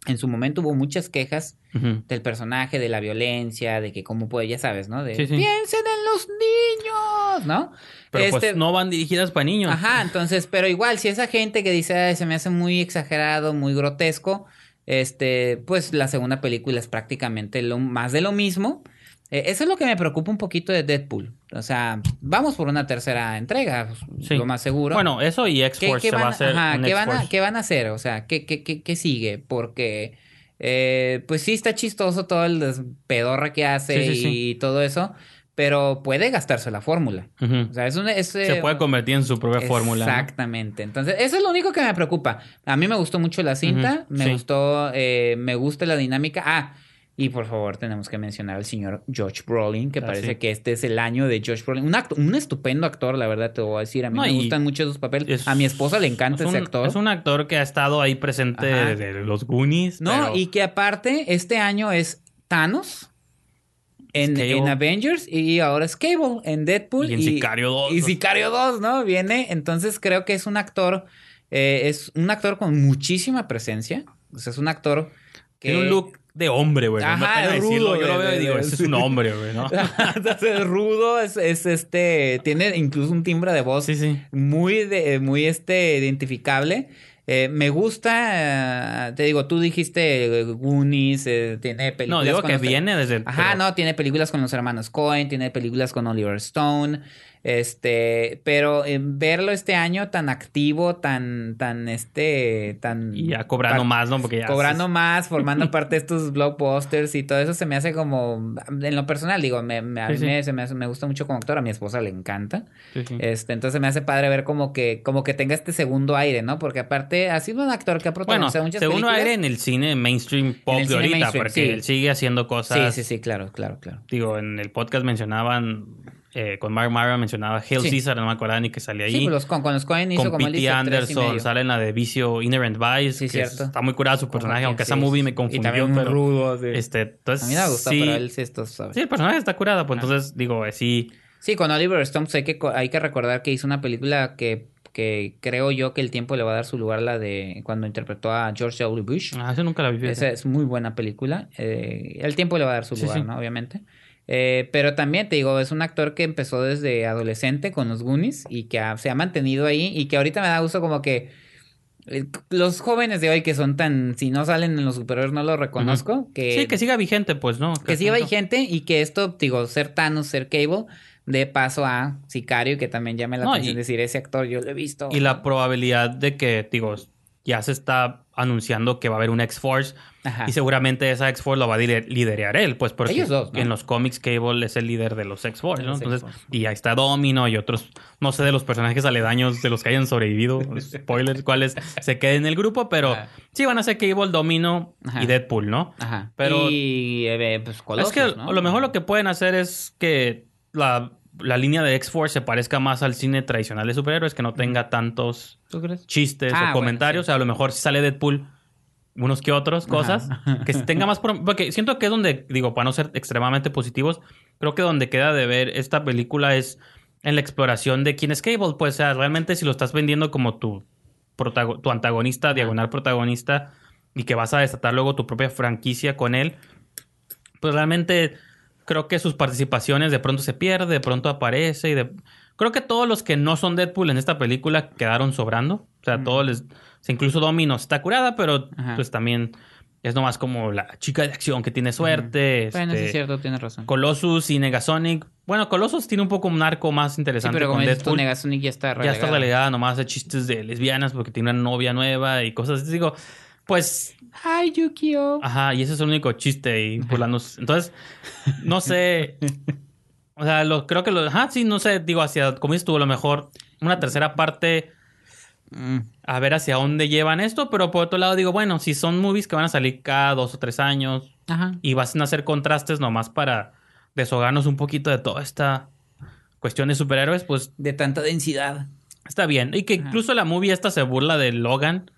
en su momento hubo muchas quejas del personaje, de la violencia, de que cómo puede, ya sabes, ¿no? De Sí, sí. piensen en los niños, ¿no? Pero Este- pues no van dirigidas para niños. Ajá, entonces, pero igual, si esa gente que dice, "Ay, se me hace muy exagerado, muy grotesco, este, pues la segunda película es prácticamente lo más de lo mismo. Eh, eso es lo que me preocupa un poquito de Deadpool. O sea, vamos por una tercera entrega, Sí. lo más seguro. Bueno, eso y ¿Qué, X-Force se va a hacer ajá, ¿qué van a, qué van a hacer? O sea, ¿qué, qué, qué, qué sigue? Porque, eh, pues sí está chistoso todo el pedorra que hace Sí, sí, sí. y todo eso, pero puede gastarse la fórmula. O sea, es un... es, Se eh, puede convertir en su propia fórmula. ¿no? Exactamente. Entonces, eso es lo único que me preocupa. A mí me gustó mucho la cinta, me gustó, eh, me gusta la dinámica. Ah, y por favor, tenemos que mencionar al señor Josh Brolin, que Ah, parece sí. que este es el año de Josh Brolin. Un, acto- un estupendo actor, la verdad, te voy a decir. A mí No, me gustan mucho sus papeles. es- a mi esposa le encanta Es ese un, actor. es un actor que ha estado ahí presente de los Goonies. No, pero- y que aparte, este año es Thanos. En Avengers y ahora es Cable en Deadpool Y en Sicario 2. Y Sicario 2, ¿no? Viene, entonces creo que es un actor, eh, es un actor con muchísima presencia. O sea, es un actor que... Tiene un look de hombre, güey. no me Ajá, decirlo. rudo, Yo lo veo y digo, ese es un hombre, güey, ¿no? Es rudo, es, es este, tiene incluso un timbre de voz Sí, sí. muy, de, muy este, identificable. Eh, me gusta, eh, te digo, tú dijiste eh, Goonies, tiene películas No, digo con que los- viene desde... Ajá, pero- no, tiene películas con los hermanos Cohen, tiene películas con Oliver Stone, este, pero verlo este año tan activo, tan, tan, este, tan... Y ya cobrando más, ¿no? Porque ya... Cobrando más, formando parte de estos blockbusters y todo eso se me hace como, en lo personal, digo, me, me- a Sí, mí sí. me, se me, hace- me gusta mucho como actor, a mi esposa le encanta. Sí, sí. Este, entonces me hace padre ver como que, como que tenga este segundo aire, ¿no? Porque aparte ha sido un actor que ha Bueno, protagonizado muchas segundo películas. aire en el cine mainstream pop de ahorita, porque sí. él sigue haciendo Sí, cosas. sí, sí, claro, claro, claro. Digo, en el podcast mencionaban, eh, con Mark Mara mencionaba Hail Sí. Caesar, no me acordaba ni que salía ahí. Sí, pues los, con, con los Cohen hizo con como él P.T. dice, tres y Anderson, sale en la de Vicio Inherent Vice, Sí, que cierto. está muy curada su personaje, aunque que esa movie me Y confundió, también muy pero... rudo, sí. Este, entonces, A mí me gusta, sí, pero él sí esto sabe. sí, el personaje está curado, pues entonces, digo, eh, sí... Sí, con Oliver Stone pues, hay que, hay que recordar que hizo una película que, que creo yo que el tiempo le va a dar su lugar, la de cuando interpretó a George W. Bush. Ah, esa nunca la vi. Esa es muy buena película. Eh, el tiempo le va a dar su Sí, lugar, sí. ¿no? Obviamente. Eh, pero también te digo, es un actor que empezó desde adolescente con los Goonies y que ha- se ha mantenido ahí y que ahorita me da gusto como que eh, los jóvenes de hoy que son tan, si no salen en los superhéroes no los reconozco, que, Sí, que siga vigente, pues, ¿no? que siga vigente y que esto, digo, ser Thanos, ser Cable, dé paso a Sicario, que también llame la No, atención y- decir, ese actor yo lo he visto. Y la probabilidad de que, digo, ya se está anunciando que va a haber un X-Force y seguramente esa X-Force lo va a lider- liderear él, pues porque Ellos dos, ¿no? en los cómics Cable es el líder de los X-Force, ¿no? Entonces, y ahí está Domino y otros, no sé de los personajes aledaños de los que hayan sobrevivido, spoilers, cuáles se queden en el grupo, pero Ajá. sí van a ser Cable, Domino Ajá. y Deadpool, ¿no? Ajá. Pero- y eh, pues Colossus, es que ¿no? a lo mejor lo que pueden hacer es que la, la línea de X-Force se parezca más al cine tradicional de superhéroes, que no tenga tantos chistes Ah, o bueno, comentarios. sí. O sea, a lo mejor si sale Deadpool, unos que otros, cosas. Que tenga más... Porque siento que es donde, digo, para no ser extremadamente positivos, creo que donde queda de ver esta película es en la exploración de quién es Cable. Pues, o sea, realmente si lo estás vendiendo como tu tu antagonista, diagonal protagonista, y que vas a desatar luego tu propia franquicia con él, pues realmente creo que sus participaciones de pronto se pierde, de pronto aparece y de... Creo que todos los que no son Deadpool en esta película quedaron sobrando. O sea, todos les... incluso Domino está curada, pero Ajá. pues también es nomás como la chica de acción que tiene suerte. Bueno, sí este, es cierto, tienes razón. Colossus y Negasonic. Bueno, Colossus tiene un poco un arco más Sí, interesante pero como con dices tú, Deadpool. Negasonic ya está ya relegada. está relegada, nomás hace chistes de lesbianas porque tiene una novia nueva y cosas así. Digo, pues, Ay, Yukio. ajá, y ese es el único chiste y burlándose. Entonces, no sé. O sea, lo, creo que lo. Ajá, sí, no sé, digo, hacia, como dices tú, a lo mejor una tercera parte Mm, a ver hacia dónde llevan esto, pero por otro lado digo, bueno, si son movies que van a salir cada dos o tres años Ajá. y vas a hacer contrastes nomás para deshogarnos un poquito de toda esta cuestión de superhéroes, pues De tanta densidad. está bien. Y que incluso la movie esta se burla de Logan,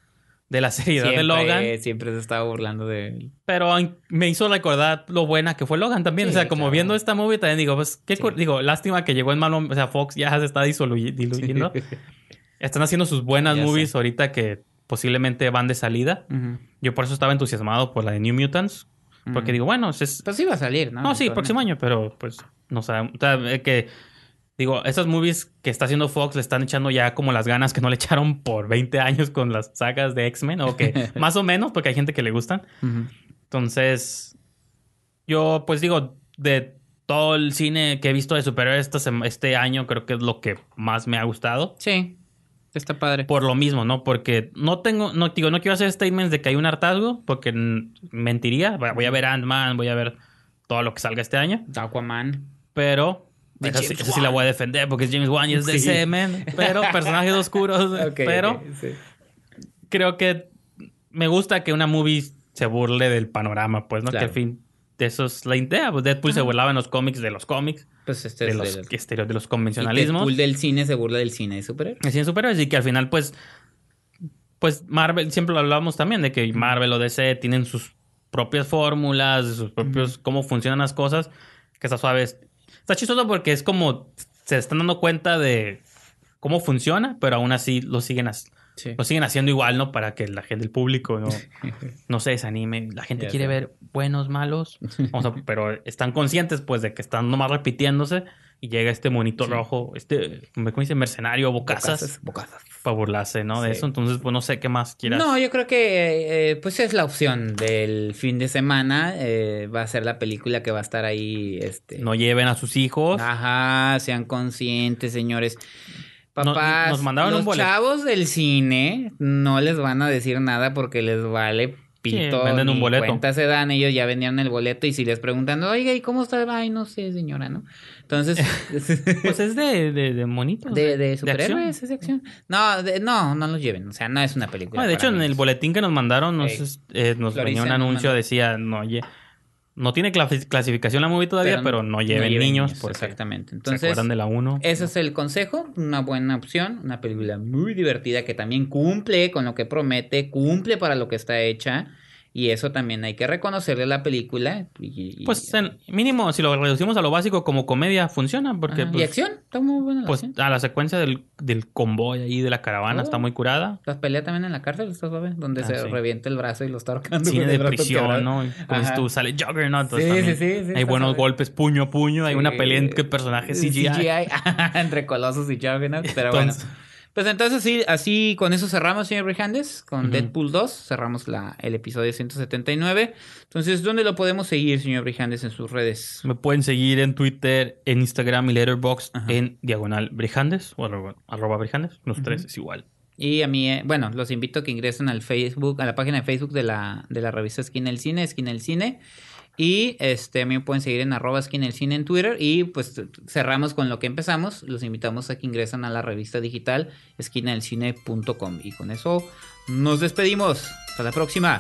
de la seriedad de Logan, siempre se estaba burlando de él. pero me hizo recordar lo buena que fue Logan también. Sí, o sea, como claro. viendo esta movie también digo, pues, qué Sí. digo, lástima que llegó en malo, o sea, Fox ya se está diluyendo. Están haciendo sus buenas Ya movies sé. ahorita que posiblemente van de salida. Ujú. Yo por eso estaba entusiasmado por la de New Mutants. Porque Ujú. digo, bueno, es, Pues sí va a salir, ¿no? No, sí, próximo año, pero pues no sabemos. O sea, eh, que digo, esas movies que está haciendo Fox le están echando ya como las ganas que no le echaron por 20 años con las sagas de X-Men, o que más o menos, porque hay gente que le gustan. Entonces, yo pues digo, de todo el cine que he visto de superhéroes este año, creo que es lo que más me ha gustado. Sí, está padre. Por lo mismo, ¿no? Porque no tengo, no digo, no quiero hacer statements de que hay un hartazgo, porque mentiría. Voy a ver Ant-Man, voy a ver todo lo que salga este año. Aquaman. Pero esa, sí- James esa sí la voy a defender porque es James Wan y es Sí. DC, man. Pero personajes oscuros. Pero sí. creo que me gusta que una movie se burle del panorama, pues, ¿no? Claro. Que al fin, de eso es la idea. Pues Deadpool se burlaba en los cómics de los cómics, Pues este de es los, estere- de los y convencionalismos. Deadpool del cine se burla del cine de superhéroes. Así en superhéroes y que al final, pues, pues Marvel, siempre lo hablábamos también de que Marvel o DC tienen sus propias fórmulas, sus propios, cómo funcionan las cosas, que está suave. Está chistoso porque es como se están dando cuenta de cómo funciona, pero aún así lo siguen, Sí. lo siguen haciendo igual, ¿no? Para que la gente, el público, no, no se desanime. La gente quiere ver buenos, malos, Vamos a- pero están conscientes, pues, de que están nomás repitiéndose y llega este monito Sí. rojo, este, ¿cómo dice? Mercenario, bocazas Bocazas. para burlarse, ¿no? De Sí. eso. Entonces, pues no sé qué más quieras. No, yo creo que eh, pues es la opción del fin de semana. eh, va a ser la película que va a estar ahí. Este, No lleven a sus hijos. Ajá, sean conscientes, señores. Papás, nos mandaron los un boleto. chavos del cine no les van a decir nada porque les vale pito. venden un boleto. cuenta se dan, ellos ya vendieron el boleto y si les preguntan, oiga, ¿y cómo está? Ay, no sé, señora, ¿no? Entonces, Pues es de, de, de monitos. de, de superhéroes, es de acción. No, de- no, no los lleven, o sea, no es una película. De hecho, en el boletín que nos mandaron, nos, eh, nos venía un anuncio, mandó. decía, no, no tiene clasi- clasificación la movie todavía, pero, no lleven niños. porque Exactamente. ¿Se Entonces, acuerdan de la 1? Ese es el consejo, una buena opción, una película muy divertida que también cumple con lo que promete, cumple para lo que está hecha y eso también hay que reconocerle a la película. Y, y- Pues en- mínimo, si lo reducimos a lo básico como comedia, funciona. Porque Ajá, y pues, acción, está muy buena la pues acción. a la secuencia del, del convoy ahí de la caravana Oh. está muy curada. Las peleas también en la cárcel, ¿estás suave? Donde Ah, se sí. revienta el brazo y lo está ahorcando. Cine de prisión. ¿no? Ajá. tú, sale Juggernaut. entonces Sí, sí, sí, sí, Hay buenos golpes puño a puño. Hay una pelea entre personajes CGI. entre Colossus y Juggernaut, pero bueno. Pues entonces sí, así con eso cerramos, señor Brijandes, con. Deadpool 2, cerramos la, el episodio 179. Entonces, ¿dónde lo podemos seguir, señor Brijandes, en sus redes? Me pueden seguir en Twitter, en Instagram y Letterboxd Ajá. en diagonal Brijandes o arroba, arroba Brijandes. Los tres es igual. Y a mí, eh, bueno, los invito a que ingresen al Facebook, a la página de Facebook de la, de la revista Esquina del Cine, Esquina del Cine. Y este, me pueden seguir en arroba Esquina del Cine en Twitter. Y pues cerramos con lo que empezamos. Los invitamos a que ingresen a la revista digital esquinadelcine.com. Y con eso nos despedimos. Hasta la próxima.